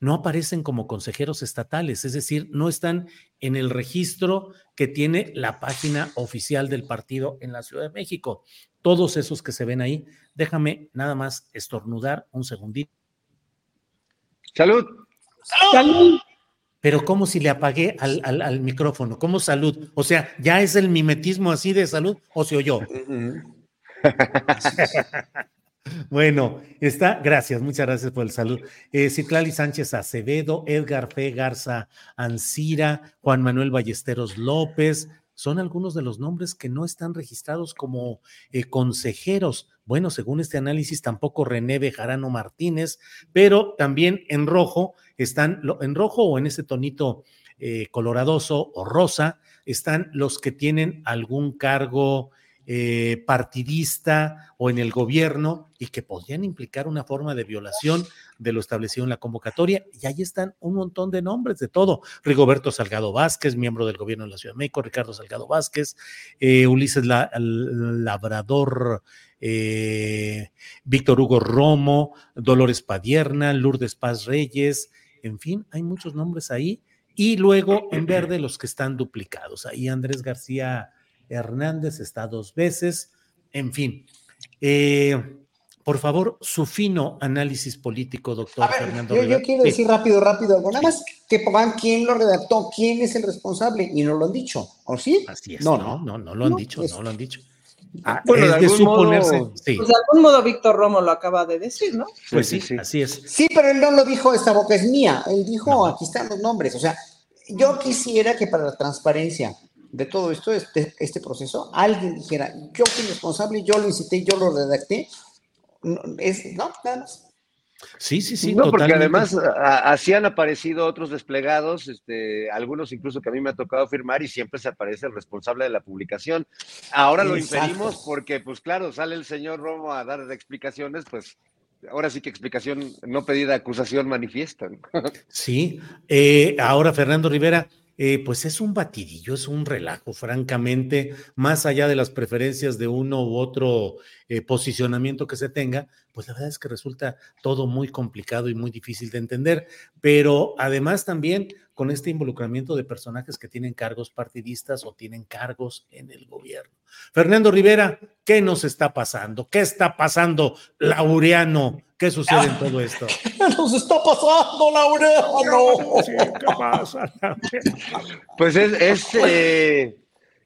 no aparecen como consejeros estatales, es decir, no están en el registro que tiene la página oficial del partido en la Ciudad de México. Todos esos que se ven ahí, déjame nada más estornudar un segundito. Salud. Salud. Pero como si le apagué al, al, micrófono, ¿cómo salud? O sea, ¿ya es el mimetismo así de salud o se oyó? Bueno, está, gracias, muchas gracias por el salud. Eh, Citlali Sánchez Acevedo, Edgar Fe Garza Ancira, Juan Manuel Ballesteros López, son algunos de los nombres que no están registrados como eh, consejeros. Bueno, según este análisis, tampoco René Bejarano Martínez, pero también en rojo están, en rojo o en ese tonito eh, coloradoso o rosa, están los que tienen algún cargo eh, partidista o en el gobierno y que podrían implicar una forma de violación de lo establecido en la convocatoria. Y ahí están un montón de nombres de todo. Rigoberto Salgado Vázquez, miembro del gobierno de la Ciudad de México, Ricardo Salgado Vázquez, eh, Ulises Labrador. Eh, Víctor Hugo Romo, Dolores Padierna, Lourdes Paz Reyes, en fin, hay muchos nombres ahí. Y luego en verde los que están duplicados. Ahí Andrés García Hernández está dos veces, en fin. Eh, por favor, su fino análisis político, doctor Fernando. Yo, yo quiero decir rápido, rápido algo. Nada más que pongan quién lo redactó, quién es el responsable, y no lo han dicho, ¿o sí? Así es. No, no, no, no, lo han dicho, no lo han dicho. Ah, bueno, es de, suponerse. Modo, sí. Pues de algún modo Víctor Romo lo acaba de decir, ¿no? Pues sí, sí, así es. Sí, pero él no lo dijo, esta boca es mía. Él dijo, aquí están los nombres. O sea, yo quisiera que para la transparencia de todo esto, este, este proceso, alguien dijera, yo fui responsable, yo lo incité, yo lo redacté, es, no nada más. Sí, sí, sí. No, porque además así han aparecido otros desplegados, este, algunos incluso que a mí me ha tocado firmar y siempre se aparece el responsable de la publicación. Ahora lo impedimos porque, pues claro, sale el señor Romo a dar explicaciones, pues ahora sí que explicación no pedida, acusación manifiesta. Sí, eh, ahora Fernando Rivera, eh, pues es un batidillo, es un relajo, francamente, más allá de las preferencias de uno u otro eh, posicionamiento que se tenga, pues la verdad es que resulta todo muy complicado y muy difícil de entender, pero además también con este involucramiento de personajes que tienen cargos partidistas o tienen cargos en el gobierno. Fernando Rivera, ¿qué nos está pasando? ¿Qué está pasando, Laureano? ¿Qué sucede en todo esto? ¿Qué nos está pasando, Laureano? ¿Qué pasa? Pues es, es, eh,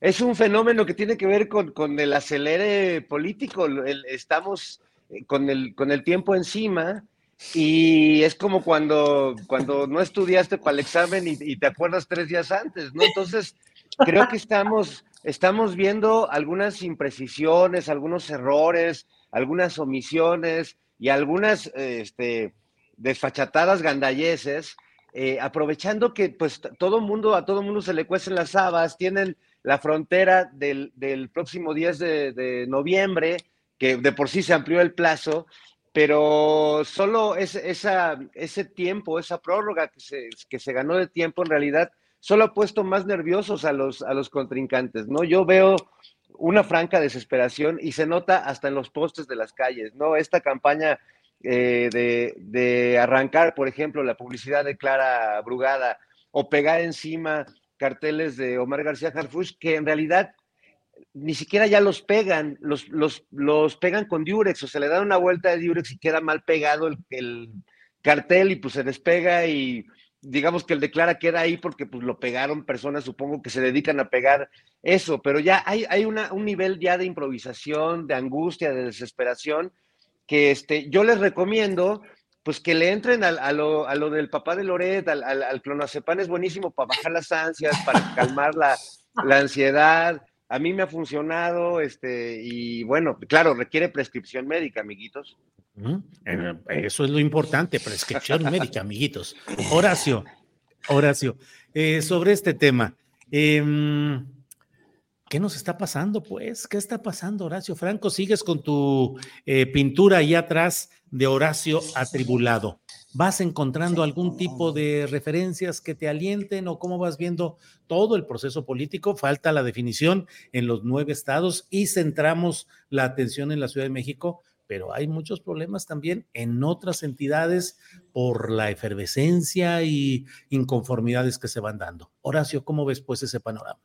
es, un fenómeno que tiene que ver con, con el acelere político. El, estamos eh, con el, con el tiempo encima y es como cuando, cuando no estudiaste para el examen y, y te acuerdas tres días antes, ¿no? Entonces, creo que estamos, estamos viendo algunas imprecisiones, algunos errores, algunas omisiones y algunas este, desfachatadas gandayeses, eh, aprovechando que pues todo mundo, a todo mundo se le cuecen las habas, tienen la frontera del, próximo 10 de, de, noviembre, que de por sí se amplió el plazo, pero solo ese tiempo, esa prórroga que se, que se ganó de tiempo, en realidad solo ha puesto más nerviosos a los, a los contrincantes, ¿no? Yo veo una franca desesperación y se nota hasta en los postes de las calles, ¿no? Esta campaña eh, de, de, arrancar, por ejemplo, la publicidad de Clara Brugada o pegar encima carteles de Omar García Harfuch, que en realidad ni siquiera ya los pegan, los, los, los pegan con Durex, o se le da una vuelta de Durex y queda mal pegado el, el cartel y pues se despega y digamos que el declara queda ahí porque pues lo pegaron personas, supongo que se dedican a pegar eso, pero ya hay, hay una, un nivel ya de improvisación, de angustia, de desesperación, que este, yo les recomiendo pues que le entren a, lo, a lo, del papá de Loret, al, al, clonazepam es buenísimo para bajar las ansias, para calmar la, la, ansiedad. A mí me ha funcionado, este, y bueno, claro, requiere prescripción médica, amiguitos. Eh, eso es lo importante, prescripción médica, amiguitos. Horacio, Horacio, eh, sobre este tema. Em, ¿Qué nos está pasando, pues? ¿Qué está pasando, Horacio Franco? ¿Sigues con tu eh, pintura ahí atrás de Horacio atribulado? ¿Vas encontrando algún tipo de referencias que te alienten o cómo vas viendo todo el proceso político? Falta la definición en los nueve estados y centramos la atención en la Ciudad de México, pero hay muchos problemas también en otras entidades por la efervescencia y inconformidades que se van dando. Horacio, ¿cómo ves pues ese panorama?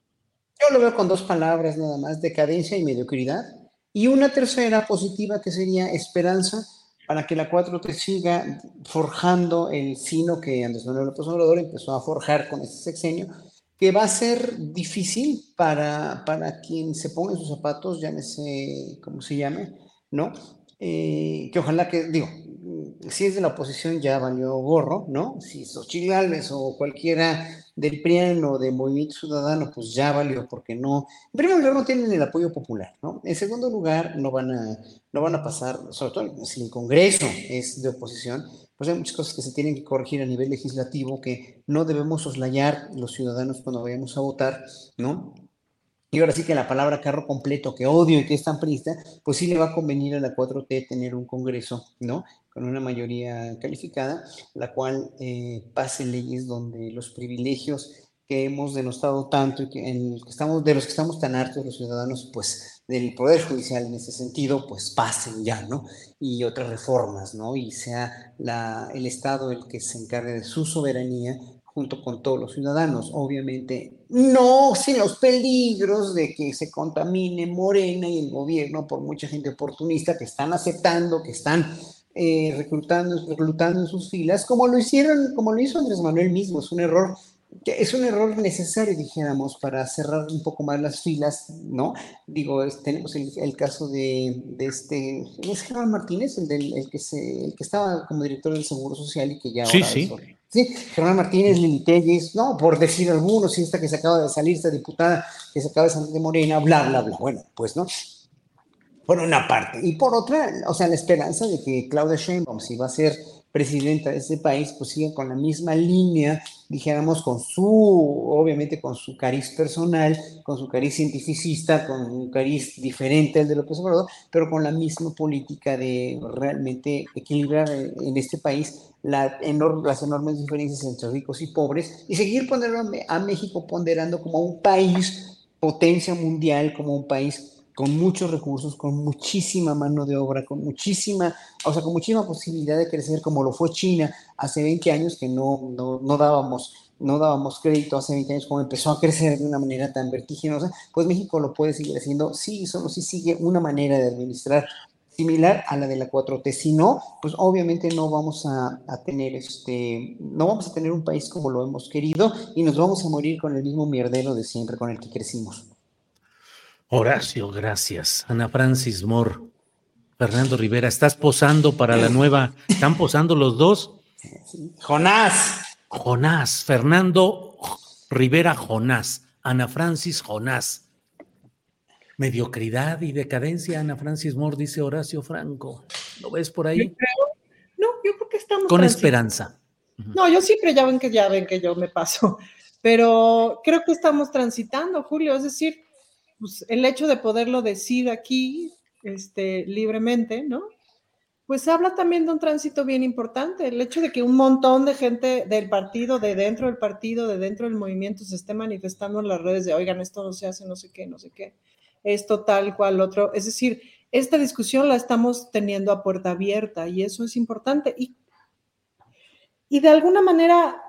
Yo lo veo con dos palabras nada más, decadencia y mediocridad. Y una tercera positiva que sería esperanza para que la 4T siga forjando el sino que Andrés Manuel López Obrador empezó a forjar con este sexenio, que va a ser difícil para, para quien se ponga en sus zapatos, llámese, ¿cómo se llame? ¿No? Eh, que ojalá que, digo, si es de la oposición ya valió gorro, ¿no? Si Xochitl Gálvez o cualquiera del PRIAN o de Movimiento Ciudadano, pues ya valió, porque no, en primer lugar no tienen el apoyo popular, ¿no? En segundo lugar no van a, no van a pasar, sobre todo si el Congreso es de oposición, pues hay muchas cosas que se tienen que corregir a nivel legislativo que no debemos soslayar los ciudadanos cuando vayamos a votar, ¿no? Y ahora sí que la palabra carro completo, que odio y que es tan prista, pues sí le va a convenir a la 4T tener un Congreso, ¿no? Con una mayoría calificada, la cual eh, pase leyes donde los privilegios que hemos denostado tanto y que, en que estamos, de los que estamos tan hartos los ciudadanos, pues del Poder Judicial en ese sentido, pues pasen ya, ¿no? Y otras reformas, ¿no? Y sea la, el Estado el que se encargue de su soberanía junto con todos los ciudadanos. Obviamente, no sin los peligros de que se contamine Morena y el gobierno por mucha gente oportunista que están aceptando, que están eh, reclutando, reclutando en sus filas, como lo hicieron, como lo hizo Andrés Manuel mismo. Es un error es un error necesario, dijéramos, para cerrar un poco más las filas, ¿no? Digo, tenemos el, caso de, este, ¿es Germán Martínez, el, del, el, que se, el que estaba como director del Seguro Social y que ya sí, sí. sí, Germán Martínez, Lili Telles, no, por decir algunos, y esta que se acaba de salir, esta diputada que se acaba de salir de Morena, bla, bla, bla. Bueno, pues, ¿no? Por una parte. Y por otra, o sea, la esperanza de que Claudia Sheinbaum, si va a ser presidenta de ese país, pues siga con la misma línea, dijéramos, con su, obviamente con su cariz personal, con su cariz cientificista, con un cariz diferente al de López Obrador, pero con la misma política de realmente equilibrar en este país la las enormes diferencias entre ricos y pobres y seguir poniendo a México ponderando como un país potencia mundial, como un país con muchos recursos, con muchísima mano de obra, con muchísima, o sea, con muchísima posibilidad de crecer como lo fue China hace 20 años que no, no, no dábamos no dábamos crédito hace 20 años como empezó a crecer de una manera tan vertiginosa, pues México lo puede seguir haciendo, sí, solo si sigue una manera de administrar similar a la de la 4T, si no, pues obviamente no vamos a, a, tener este, no vamos a tener un país como lo hemos querido y nos vamos a morir con el mismo mierdero de siempre con el que crecimos. Horacio, gracias. Ana Francis Moore. Fernando Rivera, ¿estás posando para la nueva? ¿Están posando los dos? Jonás. Jonás, Fernando Rivera Jonás, Ana Francis Jonás. Mediocridad y decadencia, Ana Francis Moore, dice Horacio Franco. ¿Lo ves por ahí? no, yo creo que estamos. Con esperanza. No, yo siempre ya ven que ya ven que yo me paso, pero creo que estamos transitando, Julio, es decir, pues, el hecho de poderlo decir aquí este, libremente, ¿no? Pues habla también de un tránsito bien importante, el hecho de que un montón de gente del partido, de dentro del partido, de dentro del movimiento, se esté manifestando en las redes de, oigan, esto no se hace, no sé qué, no sé qué, esto tal cual, otro. Es decir, esta discusión la estamos teniendo a puerta abierta y eso es importante. Y, y de alguna manera,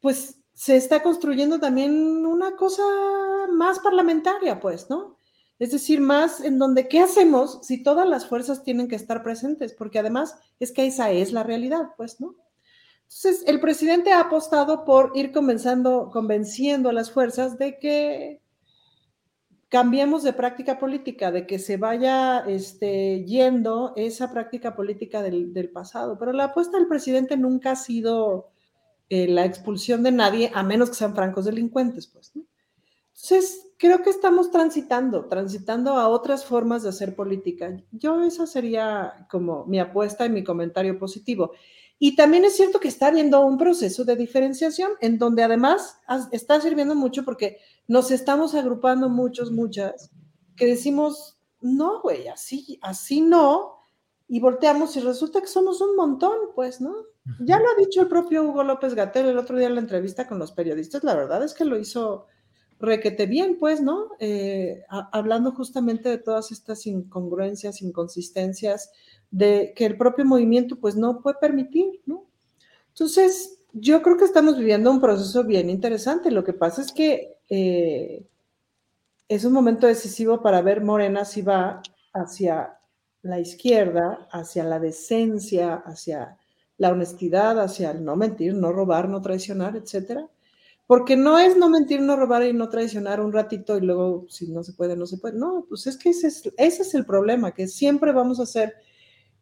pues se está construyendo también una cosa más parlamentaria, pues, ¿no? Es decir, más en donde, ¿qué hacemos si todas las fuerzas tienen que estar presentes? Porque además es que esa es la realidad, pues, ¿no? Entonces, el presidente ha apostado por ir convenciendo, convenciendo a las fuerzas de que, cambiemos de práctica política, de que se vaya este, yendo esa práctica política del pasado. Pero la apuesta del presidente nunca ha sido eh, la expulsión de nadie, a menos que sean francos delincuentes, pues. Entonces, creo que estamos transitando, transitando a otras formas de hacer política. Yo esa sería como mi apuesta y mi comentario positivo. Y también es cierto que está habiendo un proceso de diferenciación en donde además está sirviendo mucho porque nos estamos agrupando muchos, muchas, que decimos, no, güey, así, así no, y volteamos y resulta que somos un montón, pues, ¿no? Ya lo ha dicho el propio Hugo López Gatel el otro día en la entrevista con los periodistas, la verdad es que lo hizo requete bien, pues, ¿no? Eh, hablando justamente de todas estas incongruencias, inconsistencias, de que el propio movimiento, pues, no puede permitir, ¿no? Entonces, yo creo que estamos viviendo un proceso bien interesante. Lo que pasa es que eh, es un momento decisivo para ver Morena si va hacia la izquierda, hacia la decencia, hacia la honestidad, hacia el no mentir, no robar, no traicionar, etcétera porque no es no mentir, no robar y no traicionar un ratito y luego si no se puede, no se puede. No, pues es que ese es, ese es el problema, que siempre vamos a hacer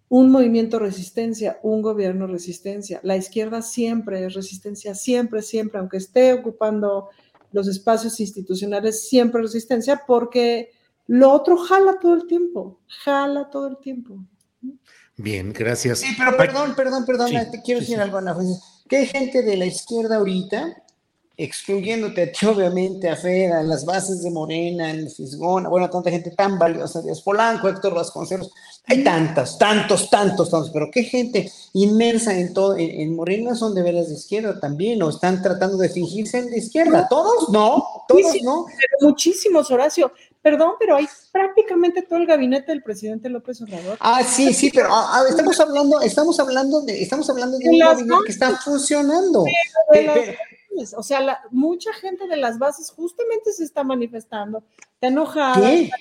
un movimiento resistencia, un gobierno resistencia. La izquierda siempre es resistencia, siempre, siempre, aunque esté ocupando los espacios institucionales, siempre resistencia, porque lo otro jala todo el tiempo, jala todo el tiempo. Bien, gracias. Sí, pero perdón, perdón, perdón, te quiero decir algo, Ana. ¿Qué hay gente de la izquierda ahorita excluyéndote a ti, obviamente, a Fer, a las bases de Morena, el Fisgón, bueno, tanta gente tan valiosa, Díaz Polanco, Héctor Vasconcelos, hay tantas, tantos, tantos, tantos, pero qué gente inmersa en todo, en, Morena son de veras de izquierda también, o están tratando de fingirse de izquierda, todos no, todos no. Muchísimos, Horacio, perdón, pero hay prácticamente todo el gabinete del presidente López Obrador. Ah, sí, sí, pero ah, ah, estamos hablando, estamos hablando de, estamos hablando de un gabinete que está funcionando. O sea, mucha gente de las bases justamente se está manifestando, está enojada, Está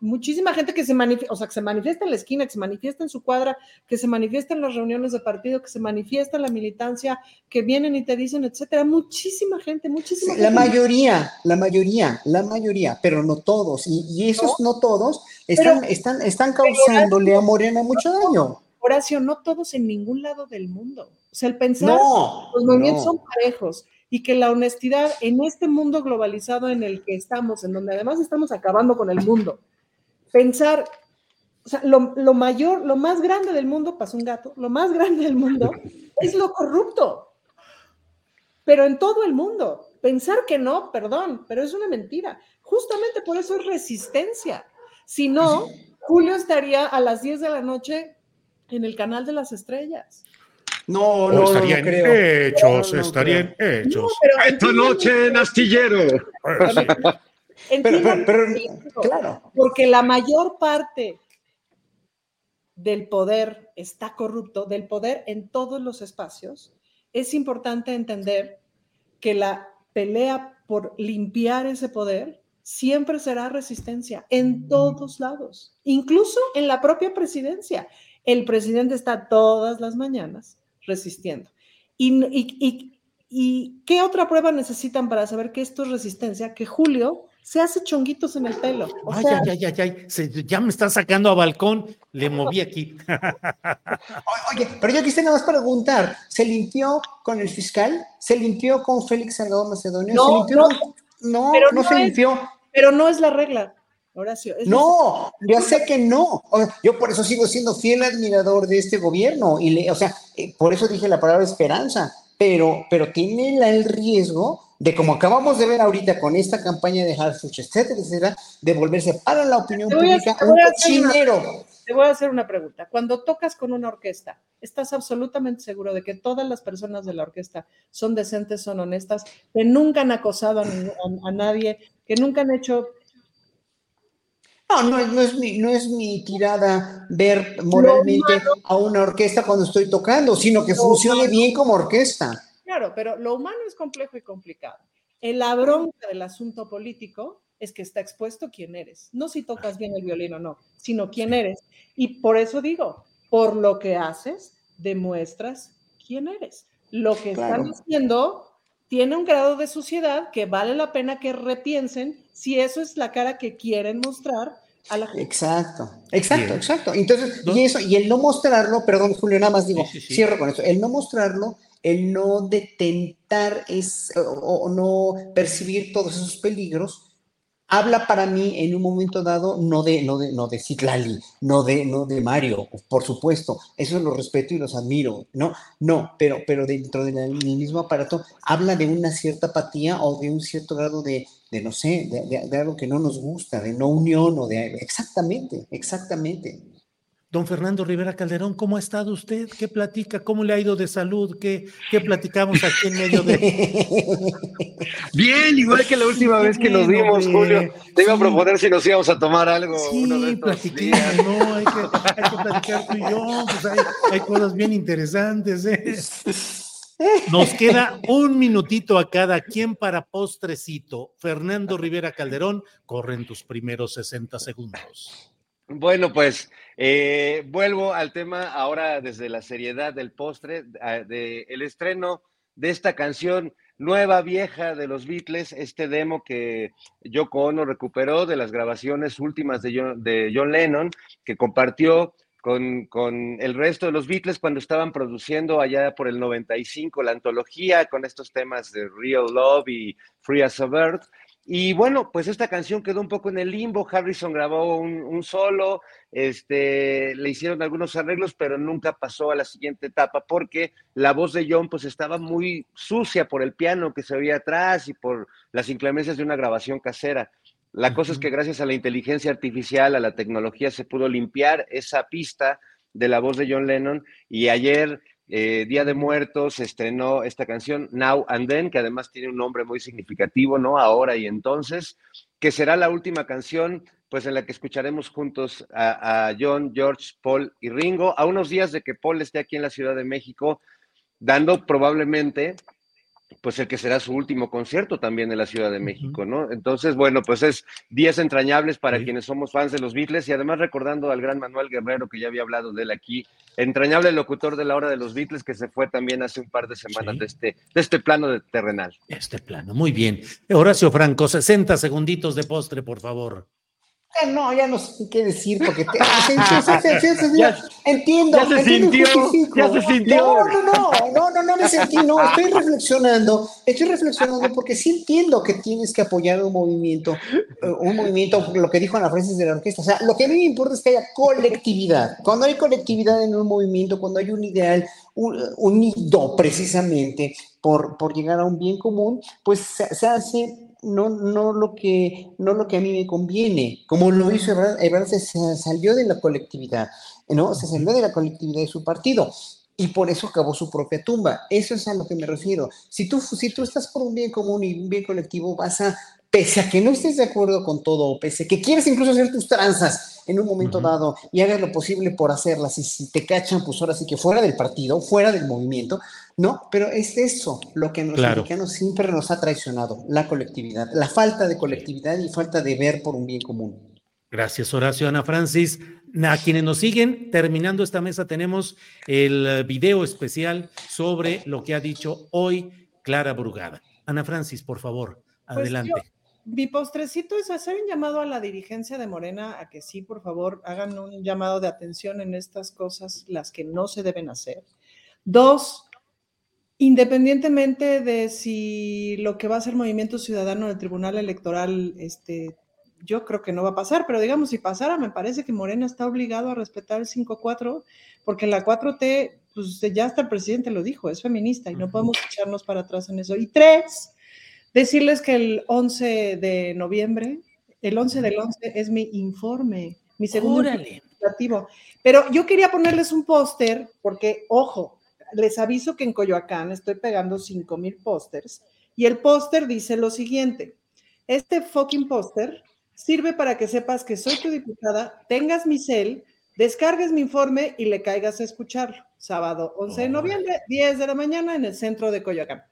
muchísima gente que se manifiesta, o sea, que se manifiesta en la esquina, que se manifiesta en su cuadra, que se manifiesta en las reuniones de partido, que se manifiesta en la militancia, que vienen y te dicen, etcétera. Muchísima gente, muchísima La mayoría, la mayoría, la mayoría, pero no todos. Y, esos no, todos están, están, están causándole a Morena mucho daño. Horacio, no todos en ningún lado del mundo. O sea, el pensar no, los movimientos son parejos y que la honestidad en este mundo globalizado en el que estamos, en donde además estamos acabando con el mundo, pensar, o sea, lo, lo mayor, lo más grande del mundo, pasó un gato, lo más grande del mundo es lo corrupto, pero en todo el mundo. Pensar que no, perdón, pero es una mentira. Justamente por eso es resistencia. Si no, Julio estaría a las 10 de la noche en el canal de las estrellas. No, no, estaría en hechos, estaría en hechos. Esta noche en Astillero. pero, claro. Porque la mayor parte del poder está corrupto, del poder en todos los espacios, es importante entender que la pelea por limpiar ese poder siempre será resistencia en todos lados, incluso en la propia presidencia. El presidente está todas las mañanas resistiendo. Y, qué otra prueba necesitan para saber que esto es resistencia? Que Julio se hace chonguitos en el pelo. ay, ay, ay, ay, ya me está sacando a balcón, le moví aquí. Oye, pero yo quise nada más preguntar, ¿se limpió con el fiscal? ¿Se limpió con Félix Salgado Macedonio? No, no, no, no, se limpió. Pero no es la regla. Horacio. no, ya sé que no. Yo por eso sigo siendo fiel admirador de este gobierno y le, o sea, eh, por eso dije la palabra esperanza, pero, pero tiene el riesgo de, como acabamos de ver ahorita con esta campaña de Harfuch, etcétera, etcétera, de volverse para la opinión pública un cochinero. Te voy a hacer una pregunta. Cuando tocas con una orquesta, ¿estás absolutamente seguro de que todas las personas de la orquesta son decentes, son honestas, que nunca han acosado a nadie, que nunca han hecho no, no, es mi, no es mi tirada ver moralmente a una orquesta cuando estoy tocando, sino que funcione bien como orquesta. Claro, pero lo humano es complejo y complicado. En la bronca del asunto político es que está expuesto quién eres. No si tocas bien el violín o no, sino quién eres. Y por eso digo, por lo que haces, demuestras quién eres. Lo que están haciendo tiene un grado de suciedad que vale la pena que repiensen si eso es la cara que quieren mostrar a la gente. Exacto, exacto, exacto. Entonces, y eso, y el no mostrarlo, perdón, Julio, nada más digo, cierro con eso, el no mostrarlo, el no detentar es, o no percibir todos esos peligros, habla para mí en un momento dado no de, no de, no de Citlali, no de, no de Mario, por supuesto, eso lo respeto y los admiro, no, no, pero, pero dentro del mismo aparato habla de una cierta apatía o de un cierto grado de, de no sé, de, de algo que no nos gusta, de no unión o de, exactamente, exactamente. Don Fernando Rivera Calderón, ¿cómo ha estado usted? ¿Qué platica? ¿Cómo le ha ido de salud? ¿Qué, qué platicamos aquí en medio de... Bien, igual que la última vez que nos vimos, Julio. Te iba a proponer si nos íbamos a tomar algo. Sí, uno de platiquemos, no, hay que, hay que, platicar tú y yo, pues hay, hay cosas bien interesantes. ¿eh? Nos queda un minutito a cada quien para postrecito. Fernando Rivera Calderón, corren tus primeros 60 segundos. Bueno, pues eh, vuelvo al tema ahora desde la seriedad del postre, del el estreno de esta canción nueva, vieja de los Beatles, este demo que Yoko Ono recuperó de las grabaciones últimas de John, de John Lennon, que compartió con, con, el resto de los Beatles cuando estaban produciendo allá por el 95 la antología con estos temas de Real Love y Free as a Bird. Y bueno, pues esta canción quedó un poco en el limbo. Harrison grabó un, solo, este, le hicieron algunos arreglos, pero nunca pasó a la siguiente etapa porque la voz de John pues estaba muy sucia por el piano que se oía atrás y por las inclemencias de una grabación casera. La cosa es que gracias a la inteligencia artificial, a la tecnología, se pudo limpiar esa pista de la voz de John Lennon y ayer eh, Día de Muertos estrenó esta canción Now and Then, que además tiene un nombre muy significativo, ¿no? Ahora y entonces, que será la última canción, pues en la que escucharemos juntos a John, George, Paul y Ringo, a unos días de que Paul esté aquí en la Ciudad de México, dando probablemente pues el que será su último concierto también en la Ciudad de México, ¿no? Entonces, bueno, pues es días entrañables para quienes somos fans de los Beatles y además recordando al gran Manuel Guerrero, que ya había hablado de él aquí, entrañable locutor de la hora de los Beatles, que se fue también hace un par de semanas de, este, de este plano de terrenal. Este plano, muy bien. Horacio Franco, 60 segunditos de postre, por favor. No, ya no sé qué decir porque te, entiendo. Ya se sintió, ya se sintió. No, no, no, no, no, no me sentí, no, estoy reflexionando, estoy reflexionando porque sí entiendo que tienes que apoyar un movimiento, un movimiento, lo que dijo Ana Francis de la orquesta, o sea, lo que a mí me importa es que haya colectividad. Cuando hay colectividad en un movimiento, cuando hay un ideal unido precisamente por, por llegar a un bien común, pues se hace no, no, lo que, no lo que a mí me conviene, como lo hizo Ebrard, se, salió de la colectividad, ¿no? Se salió de la colectividad de su partido y por eso acabó su propia tumba. Eso es a lo que me refiero. Si tú, si tú estás por un bien común y un bien colectivo, vas a, pese a que no estés de acuerdo con todo, pese a que quieres incluso hacer tus tranzas en un momento dado y hagas lo posible por hacerlas, y si te cachan, pues ahora sí que fuera del partido, fuera del movimiento, no, pero es eso lo que a los mexicanos siempre nos ha traicionado, la colectividad, la falta de colectividad y falta de ver por un bien común. Gracias, Horacio. Ana Francis, a quienes nos siguen, terminando esta mesa, tenemos el video especial sobre lo que ha dicho hoy Clara Brugada. Ana Francis, por favor, pues adelante. mi postrecito es hacer un llamado a la dirigencia de Morena a que sí, por favor, hagan un llamado de atención en estas cosas, las que no se deben hacer. Dos, Independientemente de si lo que va a ser Movimiento Ciudadano del Tribunal Electoral, este, yo creo que no va a pasar, pero digamos, si pasara, me parece que Morena está obligado a respetar el 5-4, porque la 4T, pues ya hasta el presidente lo dijo, es feminista y no podemos echarnos para atrás en eso. Y tres, decirles que el 11 de noviembre, el 11 del 11 es mi informe, mi segundo legislativo. Pero yo quería ponerles un póster, porque, ojo, les aviso que en Coyoacán estoy pegando 5 mil pósters y el póster dice lo siguiente, este fucking póster sirve para que sepas que soy tu diputada, tengas mi cel, descargues mi informe y le caigas a escucharlo. Sábado 11 de noviembre, 10 de la mañana en el centro de Coyoacán.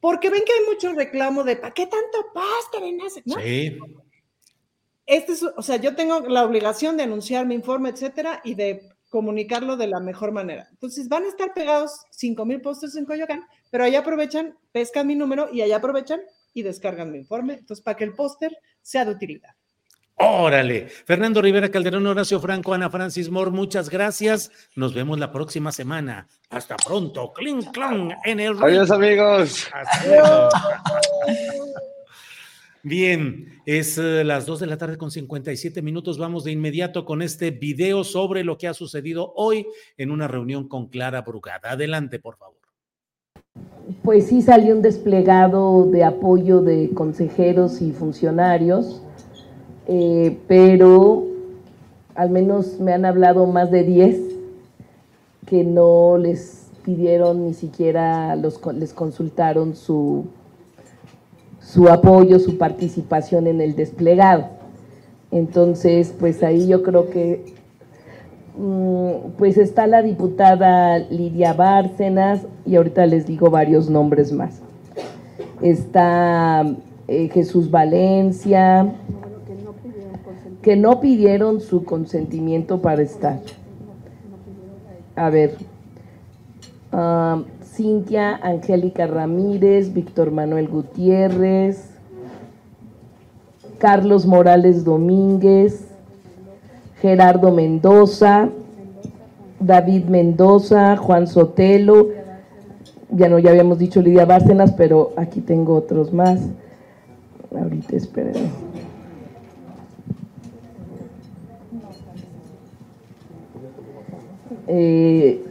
Porque ven que hay mucho reclamo de ¿para qué tanto póster en ese? Sí. Este es, o sea, yo tengo la obligación de anunciar mi informe, etcétera, y de comunicarlo de la mejor manera. Entonces van a estar pegados 5000 pósters en Coyoacán, pero allá aprovechan, pescan mi número y allá aprovechan y descargan mi informe. Entonces, para que el póster sea de utilidad. Órale. Fernando Rivera Calderón, Horacio Franco, Ana Francis Moore, muchas gracias. Nos vemos la próxima semana. Hasta pronto. Cling, clang en el. Adiós, amigos. Bien, es eh, las 2 de la tarde con 57 minutos. Vamos de inmediato con este video sobre lo que ha sucedido hoy en una reunión con Clara Brugada. Adelante, por favor. Pues sí salió un desplegado de apoyo de consejeros y funcionarios, eh, pero al menos me han hablado más de 10 que no les pidieron ni siquiera los, les consultaron su su apoyo, su participación en el desplegado. Entonces, pues ahí yo creo que mm, pues está la diputada Lidia Bárcenas y ahorita les digo varios nombres más. Está eh, Jesús Valencia, que no pidieron su consentimiento para estar. A ver, ah, Cintia Angélica Ramírez, Víctor Manuel Gutiérrez, Carlos Morales Domínguez, Gerardo Mendoza, David Mendoza, Juan Sotelo, ya no, ya habíamos dicho Lidia Bárcenas, pero aquí tengo otros más. Ahorita esperen. Eh,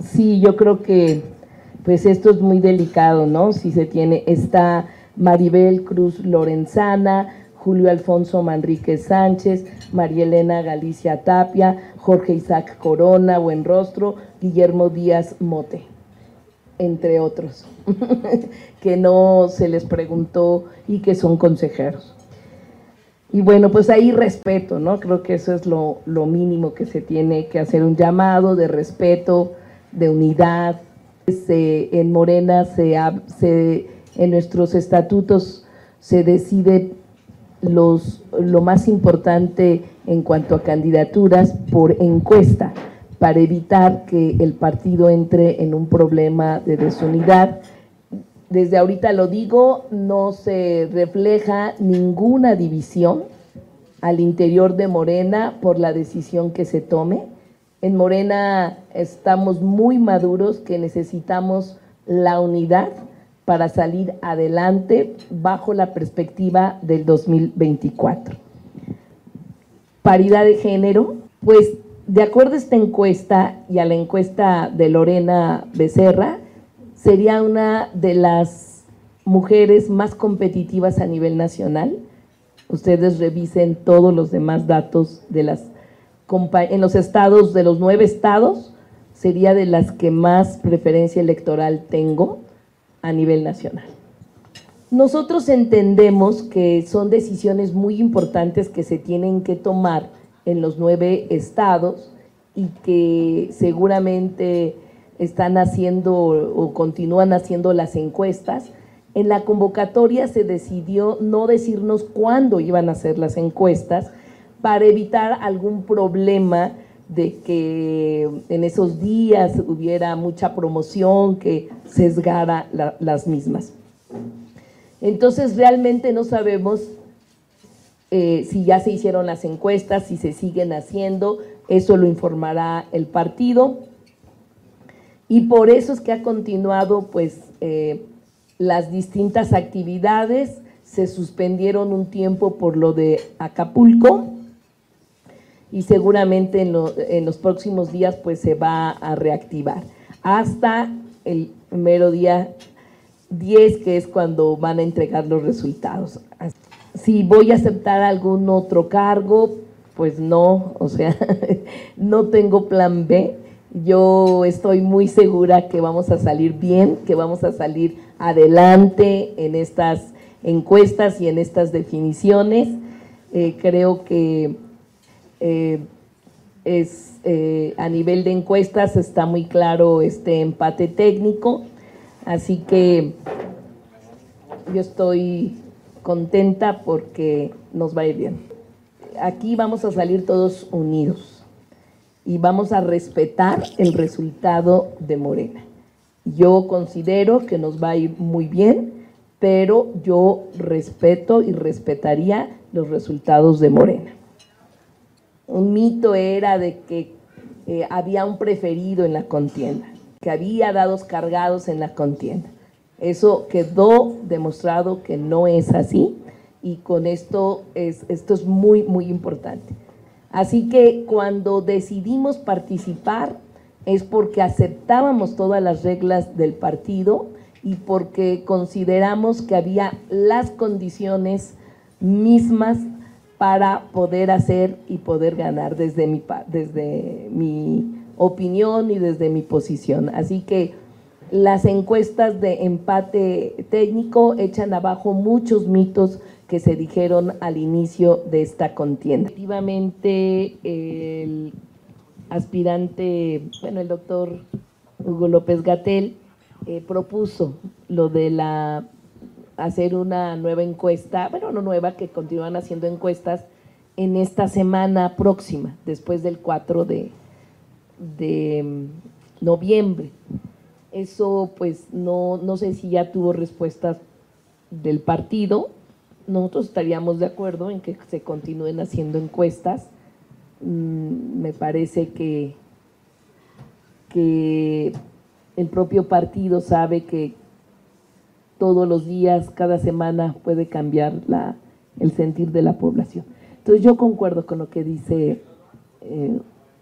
sí, yo creo que pues esto es muy delicado, ¿no? Si se tiene, está Maribel Cruz Lorenzana, Julio Alfonso Manrique Sánchez, María Elena Galicia Tapia, Jorge Isaac Corona, Buenrostro, Guillermo Díaz Mote, entre otros, que no se les preguntó y que son consejeros. Y bueno, pues ahí respeto, ¿no? Creo que eso es lo, lo mínimo que se tiene que hacer, un llamado de respeto, de unidad, en Morena, se, en nuestros estatutos se decide lo más importante en cuanto a candidaturas por encuesta para evitar que el partido entre en un problema de desunidad. Desde ahorita lo digo, no se refleja ninguna división al interior de Morena por la decisión que se tome en Morena estamos muy maduros que necesitamos la unidad para salir adelante bajo la perspectiva del 2024. Paridad de género, pues de acuerdo a esta encuesta y a la encuesta de Lorena Becerra, sería una de las mujeres más competitivas a nivel nacional. Ustedes revisen todos los demás datos de las en los estados, de los nueve estados, sería de las que más preferencia electoral tengo a nivel nacional. Nosotros entendemos que son decisiones muy importantes que se tienen que tomar en los nueve estados y que seguramente están haciendo o continúan haciendo las encuestas. En la convocatoria se decidió no decirnos cuándo iban a hacer las encuestas, para evitar algún problema de que en esos días hubiera mucha promoción que sesgara las mismas. Entonces realmente no sabemos eh, si ya se hicieron las encuestas, si se siguen haciendo, eso lo informará el partido. Y por eso es que ha continuado pues eh, las distintas actividades, se suspendieron un tiempo por lo de Acapulco, y seguramente en, los próximos días pues se va a reactivar hasta el mero día 10 que es cuando van a entregar los resultados. Si voy a aceptar algún otro cargo, pues no, o sea, no tengo plan B. Yo estoy muy segura que vamos a salir bien, que vamos a salir adelante en estas encuestas y en estas definiciones. Eh, creo que eh, es, eh, a nivel de encuestas está muy claro este empate técnico, así que yo estoy contenta porque nos va a ir bien. Aquí vamos a salir todos unidos. y vamos a respetar el resultado de Morena. Yo considero que nos va a ir muy bien, pero yo respeto y respetaría los resultados de Morena. Un mito era de que eh, había un preferido en la contienda, que había dados cargados en la contienda. Eso quedó demostrado que no es así y con esto es, esto es muy, muy importante. Así que cuando decidimos participar es porque aceptábamos todas las reglas del partido y porque consideramos que había las condiciones mismas para poder hacer y poder ganar desde mi, desde mi opinión y desde mi posición. Así que las encuestas de empate técnico echan abajo muchos mitos que se dijeron al inicio de esta contienda. Efectivamente, el aspirante, bueno, el doctor Hugo López Gatel eh, propuso lo de la hacer una nueva encuesta, bueno, no nueva, que continúan haciendo encuestas en esta semana próxima, después del 4 de, de mm, noviembre. Eso pues no, no sé si ya tuvo respuestas del partido, nosotros estaríamos de acuerdo en que se continúen haciendo encuestas. Mm, me parece que, que el propio partido sabe que todos los días, cada semana puede cambiar el sentir de la población. Entonces yo concuerdo con lo que dice eh,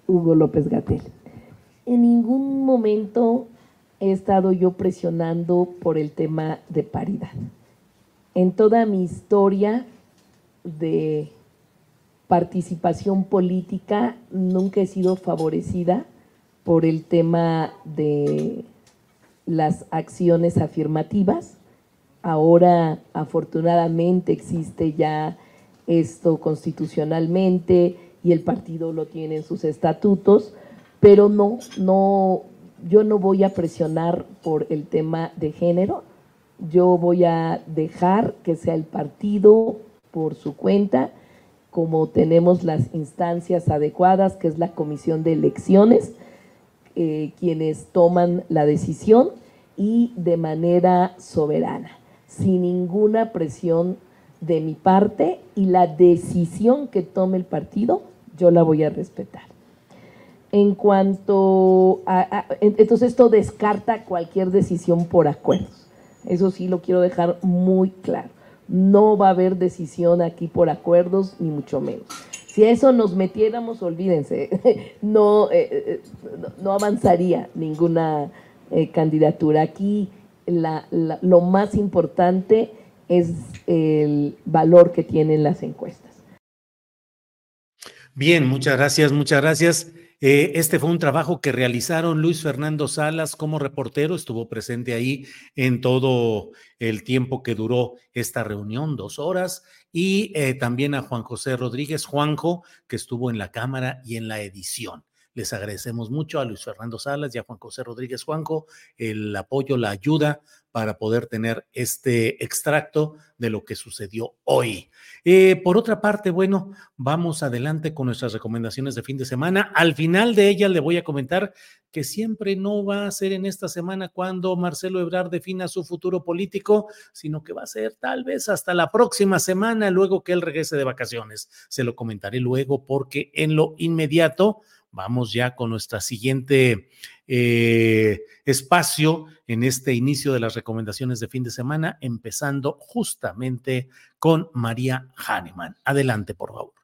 Hugo López Gatel. En ningún momento he estado yo presionando por el tema de paridad en toda mi historia de participación política nunca he sido favorecida por el tema de las acciones afirmativas. Ahora afortunadamente existe ya esto constitucionalmente y el partido lo tiene en sus estatutos, pero no, no, yo no voy a presionar por el tema de género. Yo voy a dejar que sea el partido por su cuenta, como tenemos las instancias adecuadas, que es la comisión de elecciones, eh, quienes toman la decisión y de manera soberana, sin ninguna presión de mi parte y la decisión que tome el partido, yo la voy a respetar. En cuanto a entonces esto descarta cualquier decisión por acuerdos. Eso sí lo quiero dejar muy claro. No va a haber decisión aquí por acuerdos, ni mucho menos. Si a eso nos metiéramos, olvídense, no, eh, eh, no, avanzaría ninguna eh, candidatura. Aquí lo más importante es el valor que tienen las encuestas. Bien, muchas gracias, muchas gracias. Eh, este fue un trabajo que realizaron Luis Fernando Salas como reportero, estuvo presente ahí en todo el tiempo que duró esta reunión, dos horas, y eh, también a Juan José Rodríguez Juanjo, que estuvo en la cámara y en la edición. Les agradecemos mucho a Luis Fernando Salas y a Juan José Rodríguez Juanjo el apoyo, la ayuda para poder tener este extracto de lo que sucedió hoy. Eh, por otra parte, bueno, vamos adelante con nuestras recomendaciones de fin de semana. Al final de ellas le voy a comentar que siempre no va a ser en esta semana cuando Marcelo Ebrard defina su futuro político, sino que va a ser tal vez hasta la próxima semana, luego que él regrese de vacaciones. Se lo comentaré luego porque en lo inmediato vamos ya con nuestra siguiente eh, espacio en este inicio de las recomendaciones de fin de semana, empezando justamente con María Hahnemann. Adelante, por favor.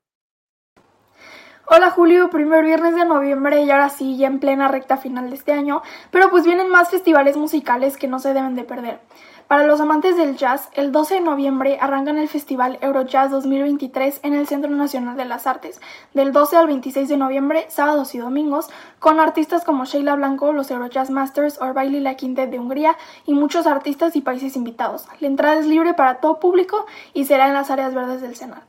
Hola Julio, primer viernes de noviembre y ahora sí, ya en plena recta final de este año, pero pues vienen más festivales musicales que no se deben de perder. Para los amantes del jazz, el 12 de noviembre arrancan el Festival Eurojazz 2023 en el Centro Nacional de las Artes, del 12 al 26 de noviembre, sábados y domingos, con artistas como Sheila Blanco, los Eurojazz Masters, Orbaili La Quintet de Hungría y muchos artistas y países invitados. La entrada es libre para todo público y será en las áreas verdes del Senado.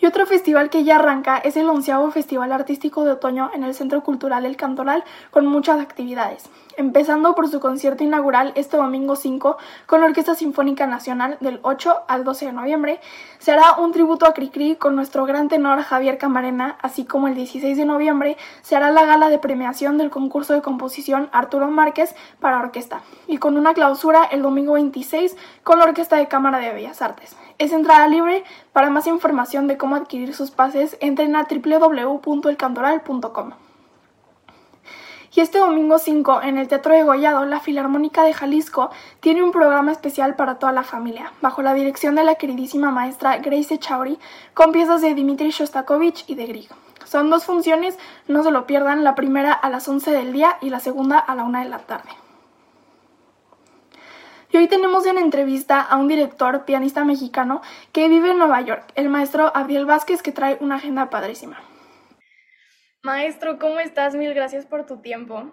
Y otro festival que ya arranca es el onceavo Festival Artístico de Otoño en el Centro Cultural El Cantoral con muchas actividades. empezando por su concierto inaugural este domingo 5 con la Orquesta Sinfónica Nacional del 8 al 12 de noviembre. Se hará un tributo a Cricri con nuestro gran tenor Javier Camarena, así como el 16 de noviembre se hará la gala de premiación del concurso de composición Arturo Márquez para orquesta, y con una clausura el domingo 26 con la Orquesta de Cámara de Bellas Artes. Es entrada libre. Para más información de cómo adquirir sus pases, entren a www.elcantoral.com. Y este domingo 5, en el Teatro de Gollado, la Filarmónica de Jalisco tiene un programa especial para toda la familia, bajo la dirección de la queridísima maestra Grace Chauri, con piezas de Dmitri Shostakovich y de Grieg. Son dos funciones, no se lo pierdan, la primera a las 11 del día y la segunda a la 1 de la tarde. Y hoy tenemos en entrevista a un director, pianista mexicano, que vive en Nueva York, el maestro Abiel Vázquez, que trae una agenda padrísima. Maestro, ¿cómo estás? Mil gracias por tu tiempo.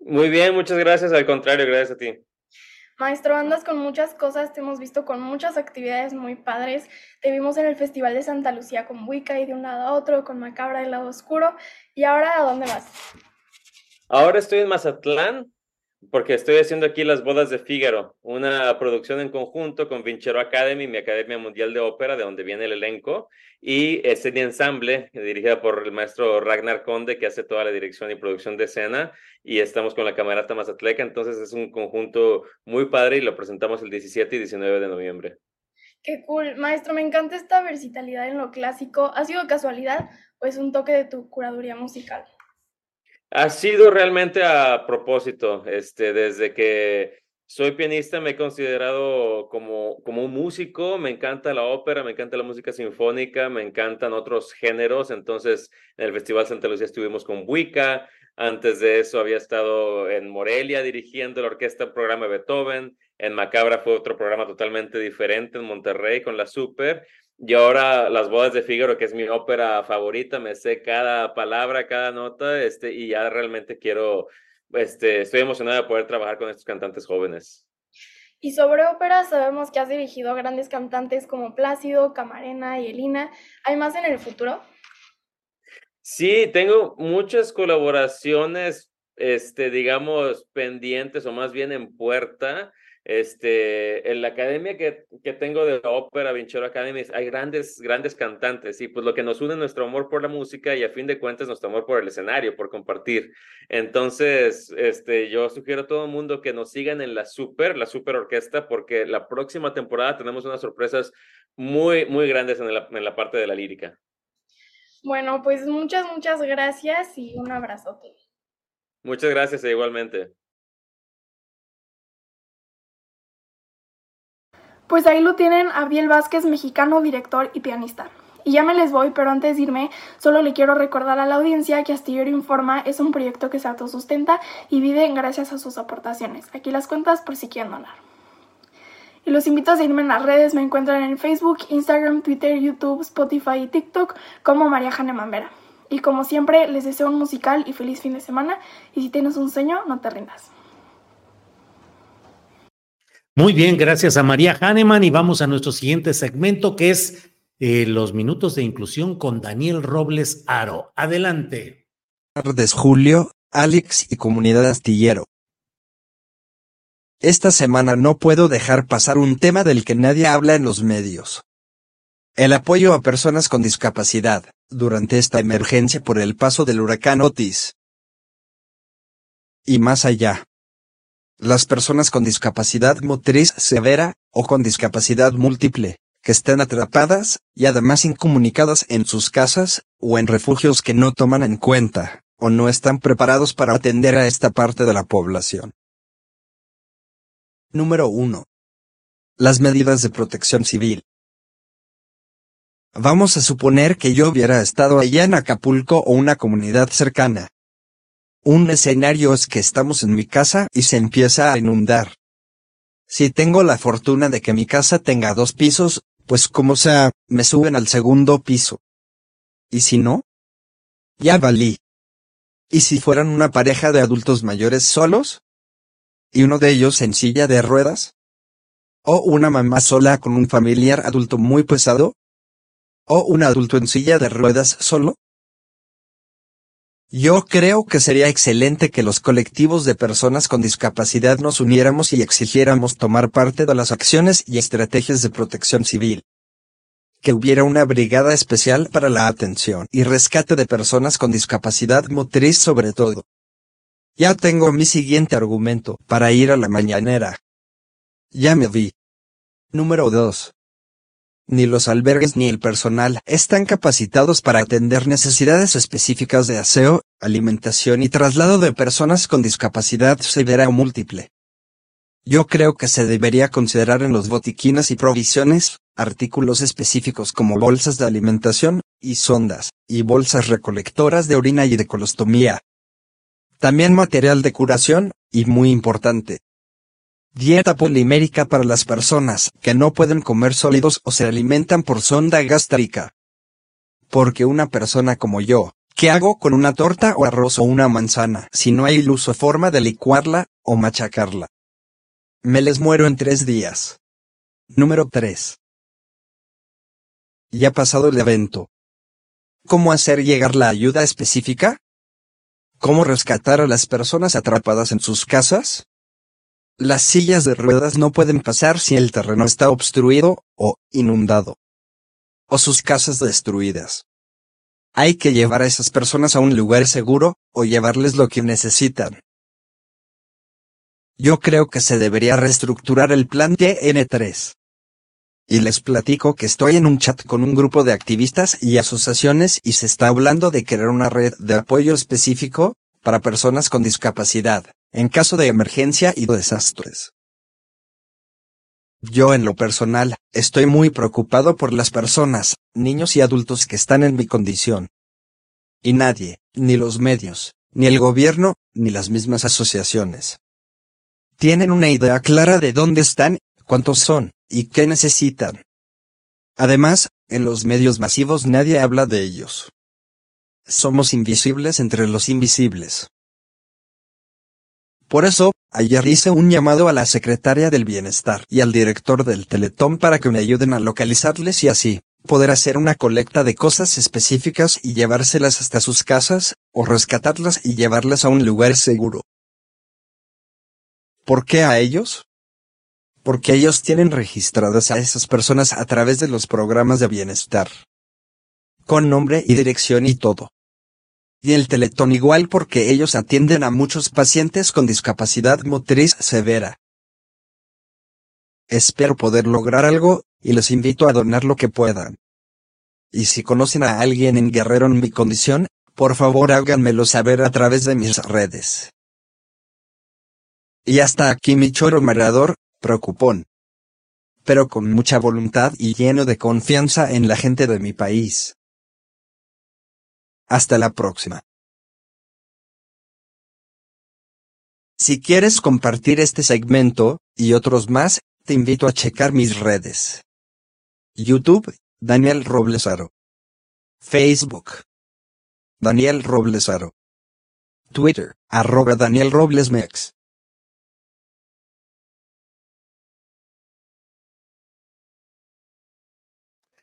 Muy bien, muchas gracias. Al contrario, gracias a ti. Maestro, andas con muchas cosas, te hemos visto con muchas actividades muy padres. Te vimos en el Festival de Santa Lucía con Wicca y de un lado a otro, con Macabra del lado oscuro. ¿Y ahora a dónde vas? Ahora estoy en Mazatlán, porque estoy haciendo aquí las bodas de Fígaro, una producción en conjunto con Vincero Academy, mi Academia Mundial de Ópera, de donde viene el elenco, y Escena Ensemble, dirigida por el maestro Ragnar Conde, que hace toda la dirección y producción de escena, y estamos con la Camarata Mazatleca, entonces es un conjunto muy padre y lo presentamos el 17 y 19 de noviembre. Qué cool, maestro, me encanta esta versatilidad en lo clásico. ¿Ha sido casualidad o es un toque de tu curaduría musical? Ha sido realmente a propósito, este, desde que soy pianista me he considerado como, como un músico, me encanta la ópera, me encanta la música sinfónica, me encantan otros géneros, entonces en el Festival Santa Lucía estuvimos con Buica, antes de eso había estado en Morelia dirigiendo la orquesta programa Beethoven, en Macabra fue otro programa totalmente diferente en Monterrey con la Super, y ahora Las bodas de Fígaro, que es mi ópera favorita, me sé cada palabra, cada nota, este, y ya realmente quiero, este, estoy emocionada de poder trabajar con estos cantantes jóvenes. Y sobre ópera sabemos que has dirigido a grandes cantantes como Plácido, Camarena y Elina. ¿Hay más en el futuro? Sí, tengo muchas colaboraciones, este, digamos, pendientes o más bien en puerta. Este, en la academia que, que tengo de ópera, Vinchero Academy, hay grandes, grandes cantantes y pues lo que nos une es nuestro amor por la música y a fin de cuentas nuestro amor por el escenario, por compartir. Entonces, este, yo sugiero a todo el mundo que nos sigan en la Super, la Super Orquesta, porque la próxima temporada tenemos unas sorpresas muy, muy grandes en la, en la parte de la lírica. Bueno, pues muchas, muchas gracias y un abrazote. Muchas gracias e igualmente. Pues ahí lo tienen Abiel Vázquez, mexicano, director y pianista. Y ya me les voy, pero antes de irme, solo le quiero recordar a la audiencia que Astillero Informa es un proyecto que se autosustenta y vive gracias a sus aportaciones. Aquí las cuentas por si quieren donar. Y los invito a seguirme en las redes, me encuentran en Facebook, Instagram, Twitter, YouTube, Spotify y TikTok como María Jane Mambera. Y como siempre, les deseo un musical y feliz fin de semana. Y si tienes un sueño, no te rindas. Muy bien, gracias a María Hahnemann y vamos a nuestro siguiente segmento que es eh, los minutos de inclusión con Daniel Robles Aro. Adelante. Tardes, Julio, Alex y comunidad astillero. Esta semana no puedo dejar pasar un tema del que nadie habla en los medios. El apoyo a personas con discapacidad, durante esta emergencia por el paso del huracán Otis. Y más allá. Las personas con discapacidad motriz severa, o con discapacidad múltiple, que estén atrapadas, y además incomunicadas en sus casas, o en refugios que no toman en cuenta, o no están preparados para atender a esta parte de la población. Número 1. Las medidas de protección civil. Vamos a suponer que yo hubiera estado allá en Acapulco o una comunidad cercana. Un escenario es que estamos en mi casa y se empieza a inundar. Si tengo la fortuna de que mi casa tenga dos pisos, pues como sea, me suben al segundo piso. ¿Y si no? Ya valí. ¿Y si fueran una pareja de adultos mayores solos? ¿Y uno de ellos en silla de ruedas? ¿O una mamá sola con un familiar adulto muy pesado? ¿O un adulto en silla de ruedas solo? Yo creo que sería excelente que los colectivos de personas con discapacidad nos uniéramos y exigiéramos tomar parte de las acciones y estrategias de protección civil. Que hubiera una brigada especial para la atención y rescate de personas con discapacidad motriz sobre todo. Ya tengo mi siguiente argumento para ir a la mañanera. Ya me vi. Número 2 ni los albergues ni el personal están capacitados para atender necesidades específicas de aseo, alimentación y traslado de personas con discapacidad severa o múltiple. Yo creo que se debería considerar en los botiquines y provisiones, artículos específicos como bolsas de alimentación, y sondas, y bolsas recolectoras de orina y de colostomía. También material de curación, y muy importante, Dieta polimérica para las personas que no pueden comer sólidos o se alimentan por sonda gástrica. Porque una persona como yo, ¿qué hago con una torta o arroz o una manzana si no hay luz o forma de licuarla o machacarla? Me les muero en tres días. Número 3. Ya pasado el evento. ¿Cómo hacer llegar la ayuda específica? ¿Cómo rescatar a las personas atrapadas en sus casas? Las sillas de ruedas no pueden pasar si el terreno está obstruido o inundado. O sus casas destruidas. Hay que llevar a esas personas a un lugar seguro o llevarles lo que necesitan. Yo creo que se debería reestructurar el plan TN3. Y les platico que estoy en un chat con un grupo de activistas y asociaciones y se está hablando de crear una red de apoyo específico para personas con discapacidad en caso de emergencia y desastres. Yo en lo personal, estoy muy preocupado por las personas, niños y adultos que están en mi condición. Y nadie, ni los medios, ni el gobierno, ni las mismas asociaciones. Tienen una idea clara de dónde están, cuántos son, y qué necesitan. Además, en los medios masivos nadie habla de ellos. Somos invisibles entre los invisibles. Por eso, ayer hice un llamado a la secretaria del Bienestar y al director del Teletón para que me ayuden a localizarles y así, poder hacer una colecta de cosas específicas y llevárselas hasta sus casas, o rescatarlas y llevarlas a un lugar seguro. ¿Por qué a ellos? Porque ellos tienen registradas a esas personas a través de los programas de bienestar. Con nombre y dirección y todo y el Teletón igual porque ellos atienden a muchos pacientes con discapacidad motriz severa. Espero poder lograr algo, y los invito a donar lo que puedan. Y si conocen a alguien en Guerrero en mi condición, por favor háganmelo saber a través de mis redes. Y hasta aquí mi choro marador, preocupón. Pero con mucha voluntad y lleno de confianza en la gente de mi país. Hasta la próxima. Si quieres compartir este segmento, y otros más, te invito a checar mis redes. YouTube, Daniel Roblesaro. Facebook. Daniel Roblesaro. Twitter, arroba Daniel Roblesmex.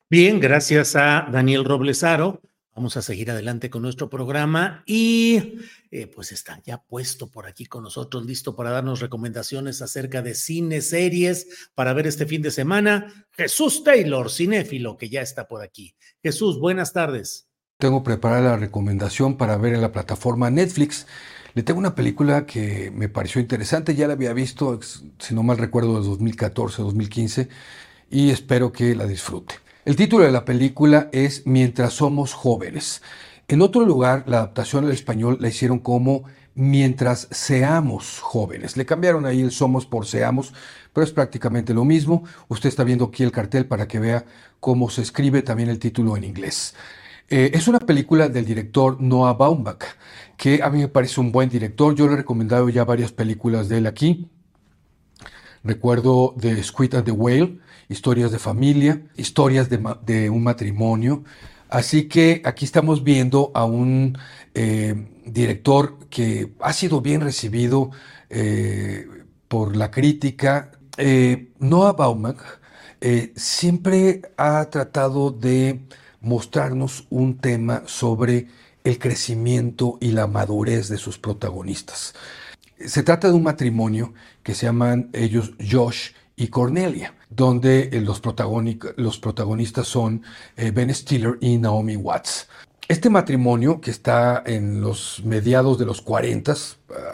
Bien, gracias a Daniel Roblesaro Vamos a seguir adelante con nuestro programa y eh, pues está ya puesto por aquí con nosotros, listo para darnos recomendaciones acerca de cine, series para ver este fin de semana. Jesús Taylor, cinéfilo, que ya está por aquí. Jesús, buenas tardes. Tengo preparada la recomendación para ver en la plataforma Netflix. Le tengo una película que me pareció interesante, ya la había visto, si no mal recuerdo, de 2014, 2015, y espero que la disfrute. El título de la película es Mientras somos jóvenes. En otro lugar, la adaptación al español la hicieron como Mientras seamos jóvenes. Le cambiaron ahí el somos por seamos, pero es prácticamente lo mismo. Usted está viendo aquí el cartel para que vea cómo se escribe también el título en inglés. Eh, es una película del director Noah Baumbach, que a mí me parece un buen director. Yo le he recomendado ya varias películas de él aquí. Recuerdo The Squid and the Whale, historias de familia, historias de, un matrimonio. Así que aquí estamos viendo a un eh, director que ha sido bien recibido eh, por la crítica. Eh, Noah Baumbach siempre ha tratado de mostrarnos un tema sobre el crecimiento y la madurez de sus protagonistas. Se trata de un matrimonio que se llaman ellos Josh y Cornelia, donde eh, los, los protagonistas son eh, Ben Stiller y Naomi Watts. Este matrimonio, que está en los mediados de los 40,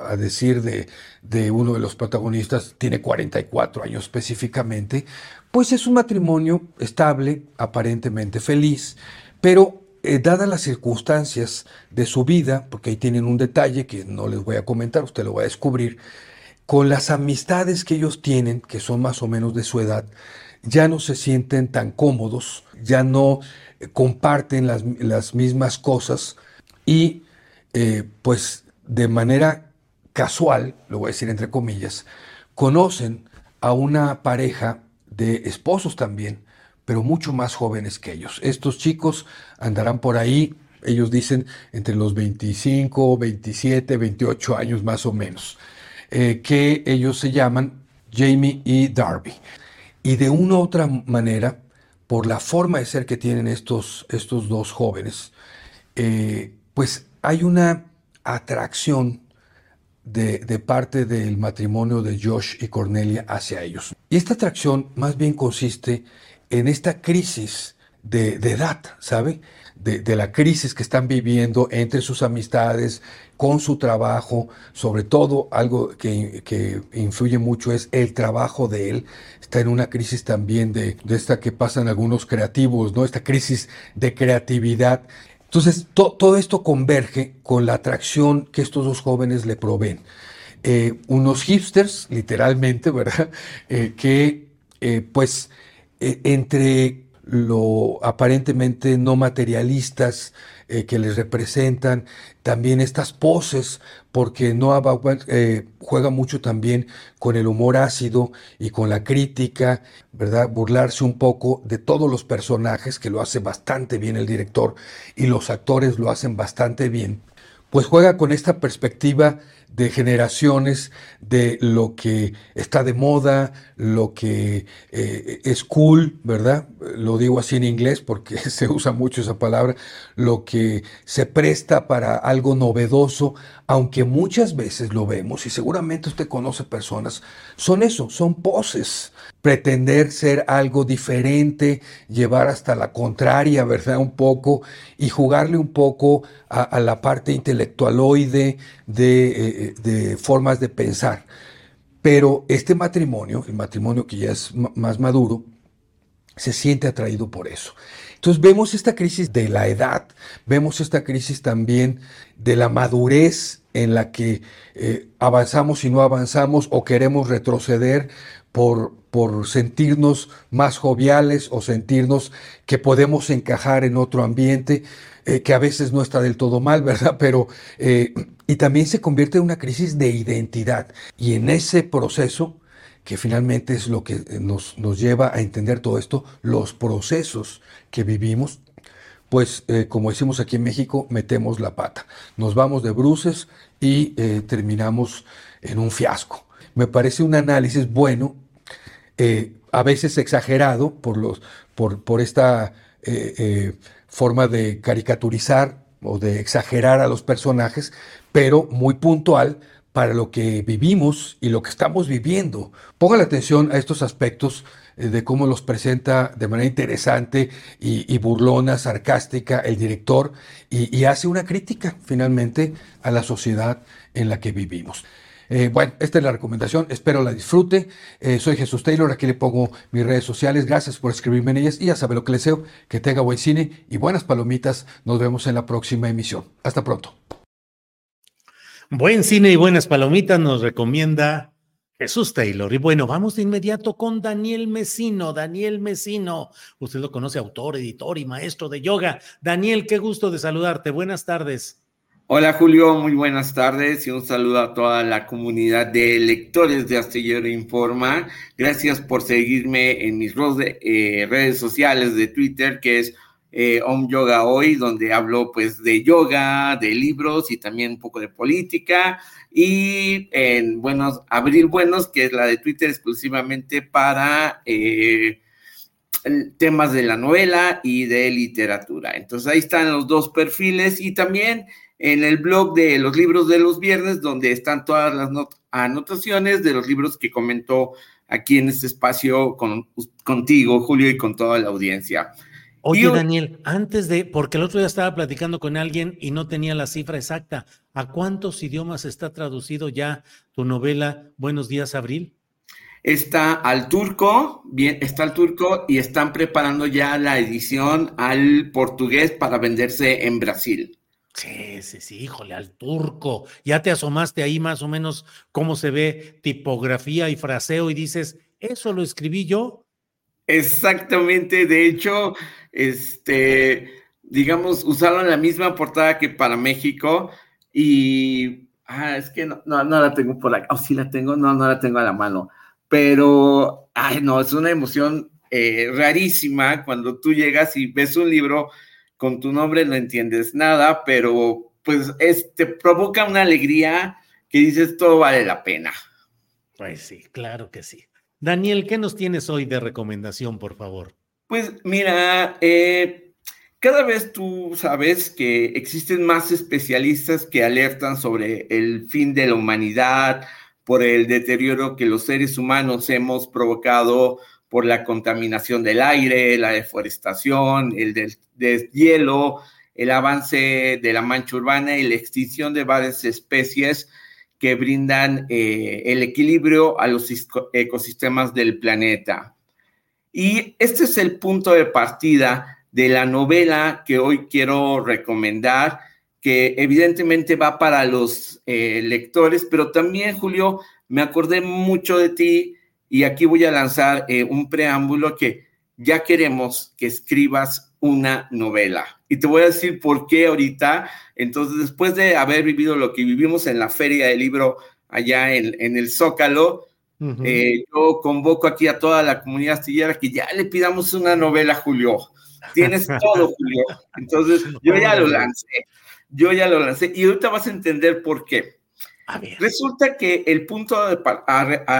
a decir de, de, uno de los protagonistas, tiene 44 años específicamente, pues es un matrimonio estable, aparentemente feliz, pero eh, dadas las circunstancias de su vida, porque ahí tienen un detalle que no les voy a comentar, usted lo va a descubrir, con las amistades que ellos tienen, que son más o menos de su edad, ya no se sienten tan cómodos, ya no comparten las, mismas cosas y eh, pues de manera casual, lo voy a decir entre comillas, conocen a una pareja de esposos también, pero mucho más jóvenes que ellos. Estos chicos andarán por ahí, ellos dicen, entre los 25, 27, 28 años más o menos, eh, que ellos se llaman Jamie y Darby. Y de una u otra manera, por la forma de ser que tienen estos, estos dos jóvenes, eh, pues hay una atracción de, parte del matrimonio de Josh y Cornelia hacia ellos. Y esta atracción más bien consiste en esta crisis de, edad, ¿sabe? De, la crisis que están viviendo entre sus amistades, con su trabajo, sobre todo algo que, que influye mucho es el trabajo de él, está en una crisis también de, esta que pasan algunos creativos, ¿no? Esta crisis de creatividad. Entonces, todo esto converge con la atracción que estos dos jóvenes le proveen. Eh, unos hipsters, literalmente, ¿verdad? Eh, que, eh, pues, entre lo aparentemente no materialistas que les representan, también estas poses porque Noah eh, juega mucho también con el humor ácido y con la crítica, ¿verdad? Burlarse un poco de todos los personajes, que lo hace bastante bien el director y los actores lo hacen bastante bien. Pues juega con esta perspectiva de generaciones, de lo que está de moda, lo que eh, es cool, ¿verdad? Lo digo así en inglés porque se usa mucho esa palabra, lo que se presta para algo novedoso, aunque muchas veces lo vemos, y seguramente usted conoce personas, son eso, son poses, pretender ser algo diferente, llevar hasta la contraria, ¿verdad? Un poco, y jugarle un poco a, la parte intelectualoide de, eh, de formas de pensar. Pero este matrimonio, el matrimonio que ya es más maduro, se siente atraído por eso. Entonces vemos esta crisis de la edad, vemos esta crisis también de la madurez en la que eh, avanzamos y no avanzamos o queremos retroceder por, por sentirnos más joviales o sentirnos que podemos encajar en otro ambiente, eh, que a veces no está del todo mal, ¿verdad? Pero, eh, y también se convierte en una crisis de identidad. Y en ese proceso que finalmente es lo que eh, nos, nos lleva a entender todo esto, los procesos que vivimos, pues eh, como decimos aquí en México, metemos la pata. Nos vamos de bruces y eh, terminamos en un fiasco. Me parece un análisis bueno, a veces exagerado por, los, por, por esta forma de caricaturizar o de exagerar a los personajes, pero muy puntual para lo que vivimos y lo que estamos viviendo. Ponga la atención a estos aspectos eh, de cómo los presenta de manera interesante y, burlona, sarcástica el director y, hace una crítica finalmente a la sociedad en la que vivimos. Eh, bueno, esta es la recomendación, espero la disfrute. Eh, soy Jesús Taylor, aquí le pongo mis redes sociales, gracias por escribirme en ellas y ya sabe lo que deseo, que tenga buen cine y buenas palomitas. Nos vemos en la próxima emisión. Hasta pronto. Buen cine y buenas palomitas nos recomienda Jesús Taylor. Y bueno, vamos de inmediato con Daniel Mesino. Daniel Mesino, usted lo conoce, autor, editor y maestro de yoga. Daniel, qué gusto de saludarte. Buenas tardes. Hola Julio, muy buenas tardes y un saludo a toda la comunidad de lectores de Astillero Informa. Gracias por seguirme en mis eh, redes sociales de Twitter, que es eh, Om Yoga Hoy, donde hablo pues de yoga, de libros y también un poco de política. Y en Buenos, Abril Buenos, que es la de Twitter exclusivamente para eh, temas de la novela y de literatura. Entonces ahí están los dos perfiles y también en el blog de los libros de los viernes, donde están todas las anotaciones de los libros que comentó aquí en este espacio con, contigo, Julio, y con toda la audiencia. Oye, Daniel, antes de, porque el otro día estaba platicando con alguien y no tenía la cifra exacta, ¿a cuántos idiomas está traducido ya tu novela Buenos días, Abril? Está al turco, bien, está al turco y están preparando ya la edición al portugués para venderse en Brasil. Sí, sí, sí, híjole, al turco. Ya te asomaste ahí más o menos cómo se ve tipografía y fraseo y dices, ¿eso lo escribí yo? Exactamente, de hecho, este, digamos, usaron la misma portada que para México y, ah, es que no, no, la tengo por acá, o oh, sí la tengo, no, no la tengo a la mano, pero, ay, no, es una emoción eh, rarísima cuando tú llegas y ves un libro con tu nombre no entiendes nada, pero pues te provoca una alegría que dices todo vale la pena. Pues sí, claro que sí. Daniel, ¿qué nos tienes hoy de recomendación, por favor? Pues mira, eh, cada vez tú sabes que existen más especialistas que alertan sobre el fin de la humanidad, por el deterioro que los seres humanos hemos provocado por la contaminación del aire, la deforestación, el deshielo, el avance de la mancha urbana y la extinción de varias especies que brindan eh, el equilibrio a los ecosistemas del planeta. Y este es el punto de partida de la novela que hoy quiero recomendar, que evidentemente va para los eh, lectores, pero también, Julio, me acordé mucho de ti y aquí voy a lanzar eh, un preámbulo que ya queremos que escribas una novela. Y te voy a decir por qué ahorita. Entonces, después de haber vivido lo que vivimos en la feria del libro allá en, el Zócalo, eh, yo convoco aquí a toda la comunidad astillera que ya le pidamos una novela, Julio. Tienes todo, Julio. Entonces, yo ya lo lancé. Yo ya lo lancé. Y ahorita vas a entender por qué. Resulta que el punto de...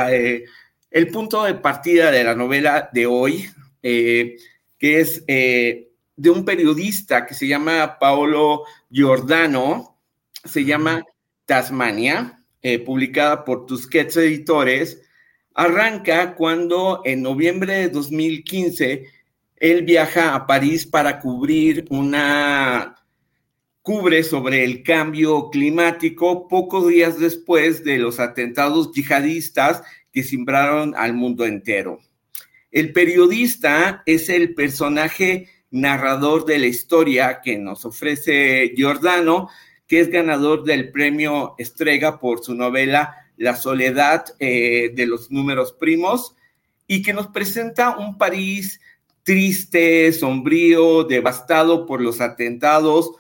Eh, el punto de partida de la novela de hoy, eh, que es eh, de un periodista que se llama Paolo Giordano, se llama Tasmania, eh, publicada por Tusquets Editores, arranca cuando en noviembre de 2015 él viaja a París para cubrir una cubre sobre el cambio climático pocos días después de los atentados yihadistas que simbraron al mundo entero. El periodista es el personaje narrador de la historia que nos ofrece Giordano, que es ganador del premio Estrega por su novela La soledad eh, de los números primos y que nos presenta un París triste, sombrío, devastado por los atentados,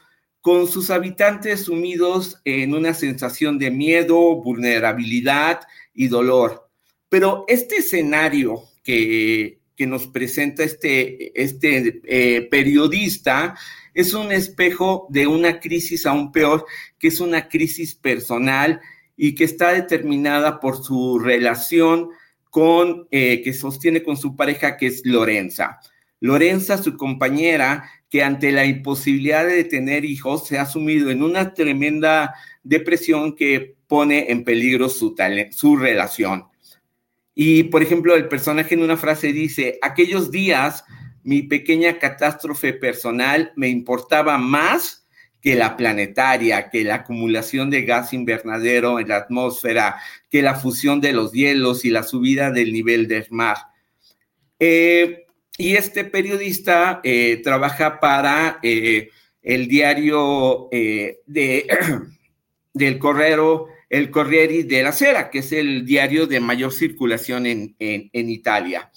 con sus habitantes sumidos en una sensación de miedo, vulnerabilidad y dolor. Pero este escenario que, nos presenta este, este eh, periodista es un espejo de una crisis aún peor, que es una crisis personal y que está determinada por su relación con, eh, que sostiene con su pareja, que es Lorenza. Lorenza, su compañera, que ante la imposibilidad de tener hijos se ha sumido en una tremenda depresión que pone en peligro su, su relación. Y, por ejemplo, el personaje en una frase dice, aquellos días mi pequeña catástrofe personal me importaba más que la planetaria, que la acumulación de gas invernadero en la atmósfera, que la fusión de los hielos y la subida del nivel del mar. Eh, y este periodista eh, trabaja para eh, el diario de, del Correo el Corriere della Sera, que es el diario de mayor circulación en, Italia.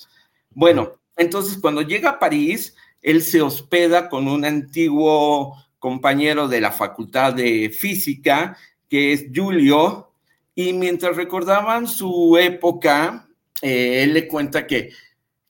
Bueno, entonces cuando llega a París, él se hospeda con un antiguo compañero de la Facultad de Física, que es Giulio, y mientras recordaban su época, eh, él le cuenta que,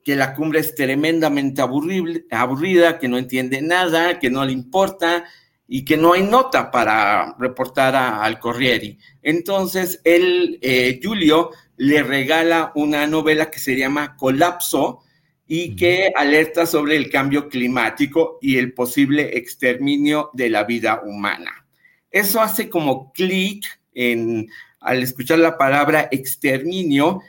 que la cumbre es tremendamente aburrida, que no entiende nada, que no le importa, y que no hay nota para reportar al Corriere. Entonces, él, eh, Giulio, le regala una novela que se llama Colapso, y que alerta sobre el cambio climático y el posible exterminio de la vida humana. Eso hace como clic en al escuchar la palabra exterminio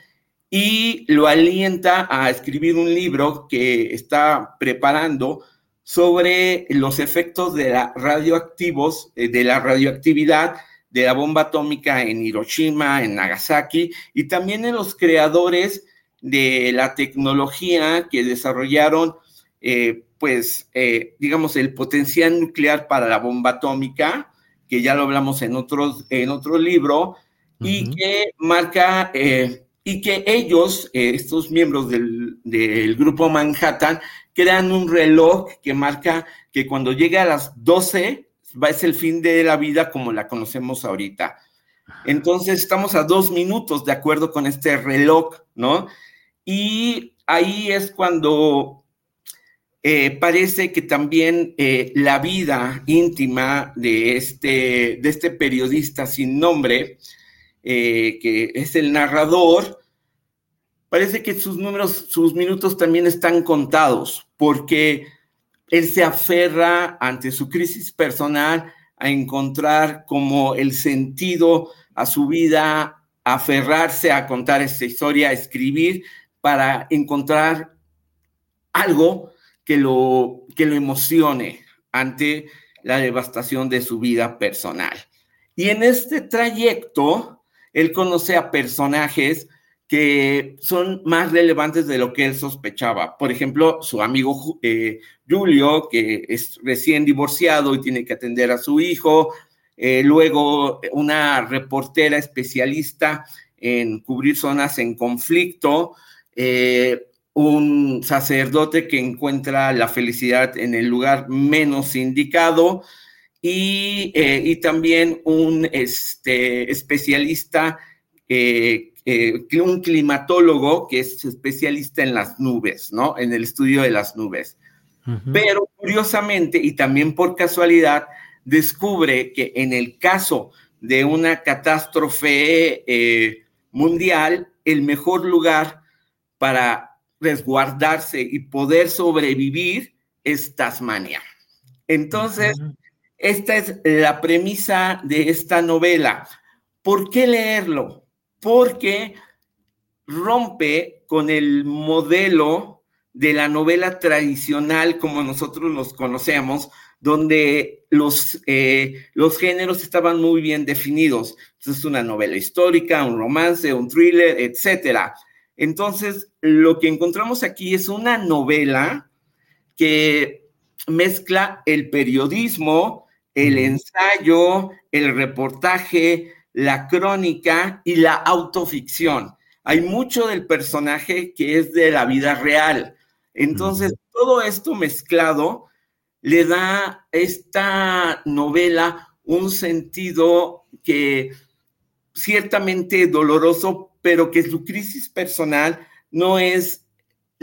y lo alienta a escribir un libro que está preparando sobre los efectos de la radioactivos, eh, de la radioactividad de la bomba atómica en Hiroshima, en Nagasaki, y también en los creadores de la tecnología que desarrollaron, eh, pues, eh, digamos, el potencial nuclear para la bomba atómica, que ya lo hablamos en, otros, en otro libro, y que marca, eh, y que ellos, estos miembros del, del, grupo Manhattan, crean un reloj que marca que cuando llega a las 12 va es el fin de la vida como la conocemos ahorita. Entonces estamos a dos minutos de acuerdo con este reloj, ¿no? Y ahí es cuando eh, parece que también eh, la vida íntima de este, de este periodista sin nombre, eh, que es el narrador, parece que sus números, sus minutos también están contados, porque él se aferra ante su crisis personal a encontrar como el sentido a su vida, aferrarse a contar esta historia, a escribir, para encontrar algo que lo, que lo emocione ante la devastación de su vida personal. Y en este trayecto, él conoce a personajes que son más relevantes de lo que él sospechaba. Por ejemplo, su amigo eh, Julio, que es recién divorciado y tiene que atender a su hijo. Eh, luego, una reportera especialista en cubrir zonas en conflicto. Eh, un sacerdote que encuentra la felicidad en el lugar menos indicado y, eh, también un este, especialista, eh, un climatólogo que es especialista en las nubes, ¿no? En el estudio de las nubes. Pero curiosamente y también por casualidad, descubre que en el caso de una catástrofe mundial, el mejor lugar para resguardarse y poder sobrevivir es Tasmania. Entonces, esta es la premisa de esta novela. ¿Por qué leerlo? Porque rompe con el modelo de la novela tradicional como nosotros los conocemos, donde los, eh, los géneros estaban muy bien definidos. es una novela histórica, un romance, un thriller, etcétera. Entonces, lo que encontramos aquí es una novela que mezcla el periodismo, el ensayo, el reportaje, la crónica y la autoficción. Hay mucho del personaje que es de la vida real. Entonces, todo esto mezclado le da a esta novela un sentido que ciertamente doloroso, pero que su crisis personal no es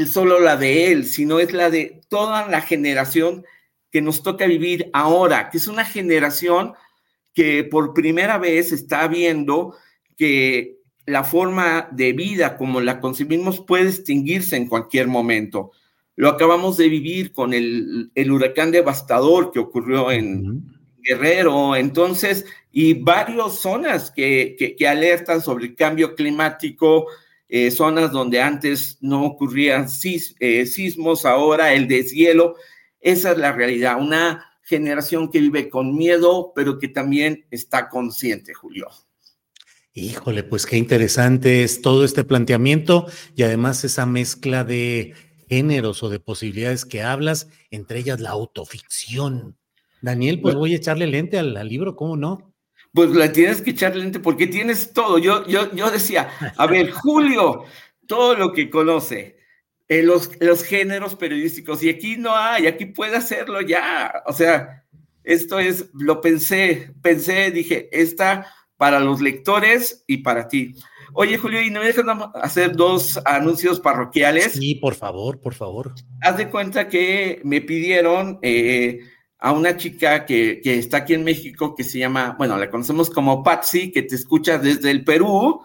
solo la de él, sino es la de toda la generación que nos toca vivir ahora, que es una generación que por primera vez está viendo que la forma de vida como la concebimos puede extinguirse en cualquier momento. Lo acabamos de vivir con el, huracán devastador que ocurrió en Guerrero, entonces y varias zonas que, que, alertan sobre el cambio climático, eh, zonas donde antes no ocurrían eh, sismos, ahora el deshielo. Esa es la realidad, una generación que vive con miedo, pero que también está consciente, Julio. Híjole, pues qué interesante es todo este planteamiento y además esa mezcla de géneros o de posibilidades que hablas, entre ellas la autoficción. Daniel, pues voy a echarle lente al, al libro, ¿cómo no? pues la tienes que echar lente porque tienes todo. Yo, yo, yo decía, a ver, Julio, todo lo que conoce, eh, los, los géneros periodísticos, y aquí no hay, aquí puede hacerlo ya. O sea, esto es, lo pensé, pensé, dije, está para los lectores y para ti. Oye, Julio, ¿y no me dejas hacer dos anuncios parroquiales? Sí, por favor, por favor. Haz de cuenta que me pidieron eh, a una chica que, está aquí en México que se llama, bueno, la conocemos como Patsy, que te escucha desde el Perú.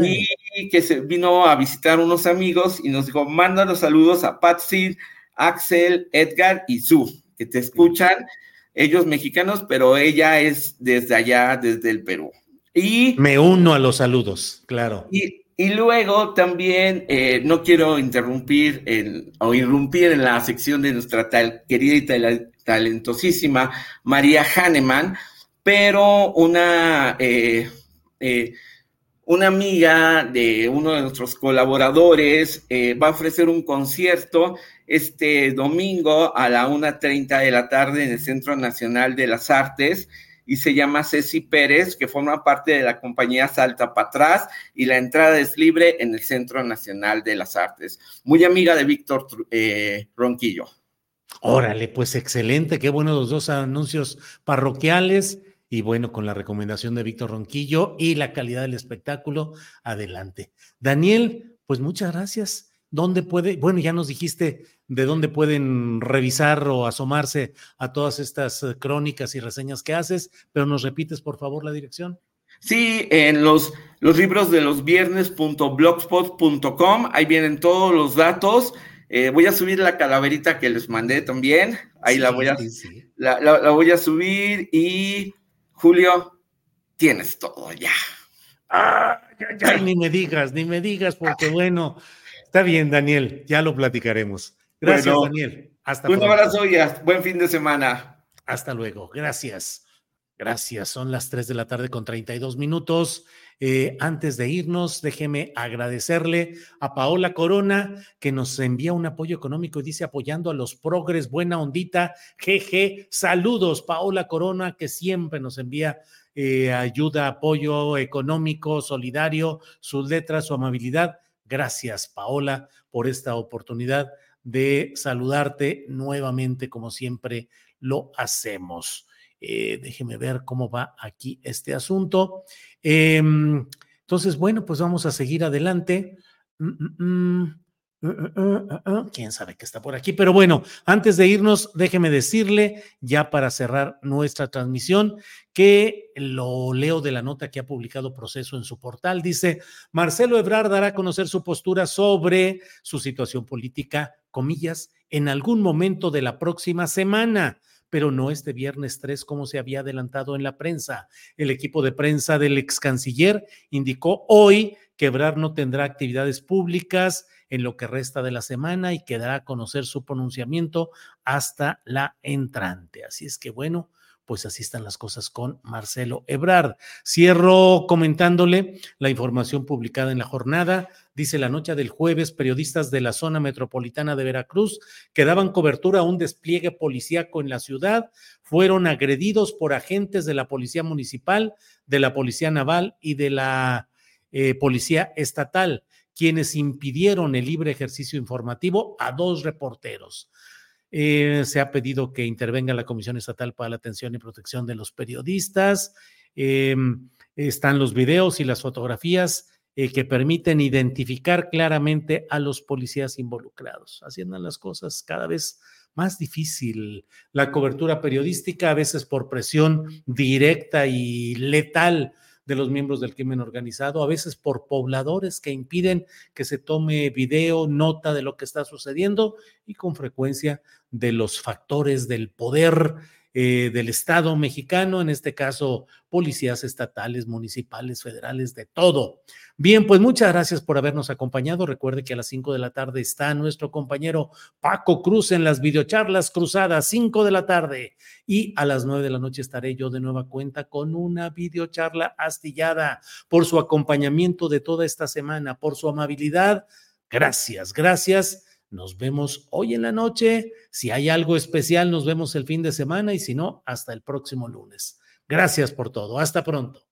Y que se vino a visitar unos amigos y nos dijo, manda los saludos a Patsy, Axel, Edgar y Su, que te escuchan, ellos mexicanos, pero ella es desde allá, desde el Perú. Y me uno a los saludos, claro. Y, y luego también eh, no quiero interrumpir o irrumpir en la sección de nuestra tal, querida y talentosísima María Hahnemann, pero una, eh, eh, una amiga de uno de nuestros colaboradores va a ofrecer un concierto este domingo a la 1.30 de la tarde en el Centro Nacional de las Artes y se llama Ceci Pérez, que forma parte de la compañía Salta para atrás y la entrada es libre en el Centro Nacional de las Artes. Muy amiga de Víctor eh, Ronquillo. Órale, pues excelente, qué buenos los dos anuncios parroquiales y bueno, con la recomendación de Víctor Ronquillo y la calidad del espectáculo, adelante. Daniel, pues muchas gracias. ¿Dónde puede? Bueno, ya nos dijiste de dónde pueden revisar o asomarse a todas estas eh, crónicas y reseñas que haces, pero nos repites por favor la dirección. Sí, en los, los libros de los viernes.blogspot.com, ahí vienen todos los datos. Eh, voy a subir la calaverita que les mandé también. Ahí la, voy a, La, la, voy a subir y Julio, tienes todo ya. Ah, ya, ya, ni me digas, ni me digas, porque bueno, está bien, Daniel, ya lo platicaremos. Gracias, Daniel. Hasta Un abrazo y buen fin de semana. Hasta luego. Gracias. Gracias. Son las 3 de la tarde con 32 minutos. Eh, antes de irnos, déjeme agradecerle a Paola Corona que nos envía un apoyo económico y dice apoyando a los progres, buena ondita, jeje. Saludos, Paola Corona, que siempre nos envía eh, ayuda, apoyo económico, solidario, sus letras, su amabilidad. Gracias, Paola, por esta oportunidad de saludarte nuevamente, como siempre lo hacemos. Eh, déjeme ver cómo va aquí este asunto. Em, entonces, bueno, pues vamos a seguir adelante. Mm, mm, mm. Quién sabe qué está por aquí, pero bueno, antes de irnos, déjeme decirle, ya para cerrar nuestra transmisión, que lo leo de la nota que ha publicado Proceso en su portal. Dice: Marcelo Ebrard dará a conocer su postura sobre su situación política, comillas, en algún momento de la próxima semana pero no este viernes 3 como se había adelantado en la prensa. El equipo de prensa del ex canciller indicó hoy que Ebrard no tendrá actividades públicas en lo que resta de la semana y quedará a conocer su pronunciamiento hasta la entrante. Así es que bueno, pues así están las cosas con Marcelo Ebrard. Cierro comentándole la información publicada en la jornada. Dice la noche del jueves, periodistas de la zona metropolitana de Veracruz que daban cobertura a un despliegue policíaco en la ciudad fueron agredidos por agentes de la Policía Municipal, de la Policía Naval y de la eh, Policía Estatal quienes impidieron el libre ejercicio informativo a dos reporteros. Eh, se ha pedido que intervenga la Comisión Estatal para la Atención y Protección de los Periodistas. Em, están los videos y las fotografías eh, que permiten identificar claramente a los policías involucrados, haciendo las cosas cada vez más difícil. La cobertura periodística, a veces por presión directa y letal de los miembros del crimen organizado, a veces por pobladores que impiden que se tome video, nota de lo que está sucediendo y con frecuencia de los factores del poder eh, del Estado mexicano, en este caso policías estatales, municipales, federales, de todo. Bien, pues muchas gracias por habernos acompañado. Recuerde que a las 5 de la tarde está nuestro compañero Paco Cruz en las videocharlas cruzadas, 5 de la tarde. Y a las 9 de la noche estaré yo de nueva cuenta con una videocharla astillada por su acompañamiento de toda esta semana, por su amabilidad. Gracias, gracias nos vemos hoy en la noche. Si hay algo especial, nos vemos el fin de semana y si no, hasta el próximo lunes. Gracias por todo. Hasta pronto.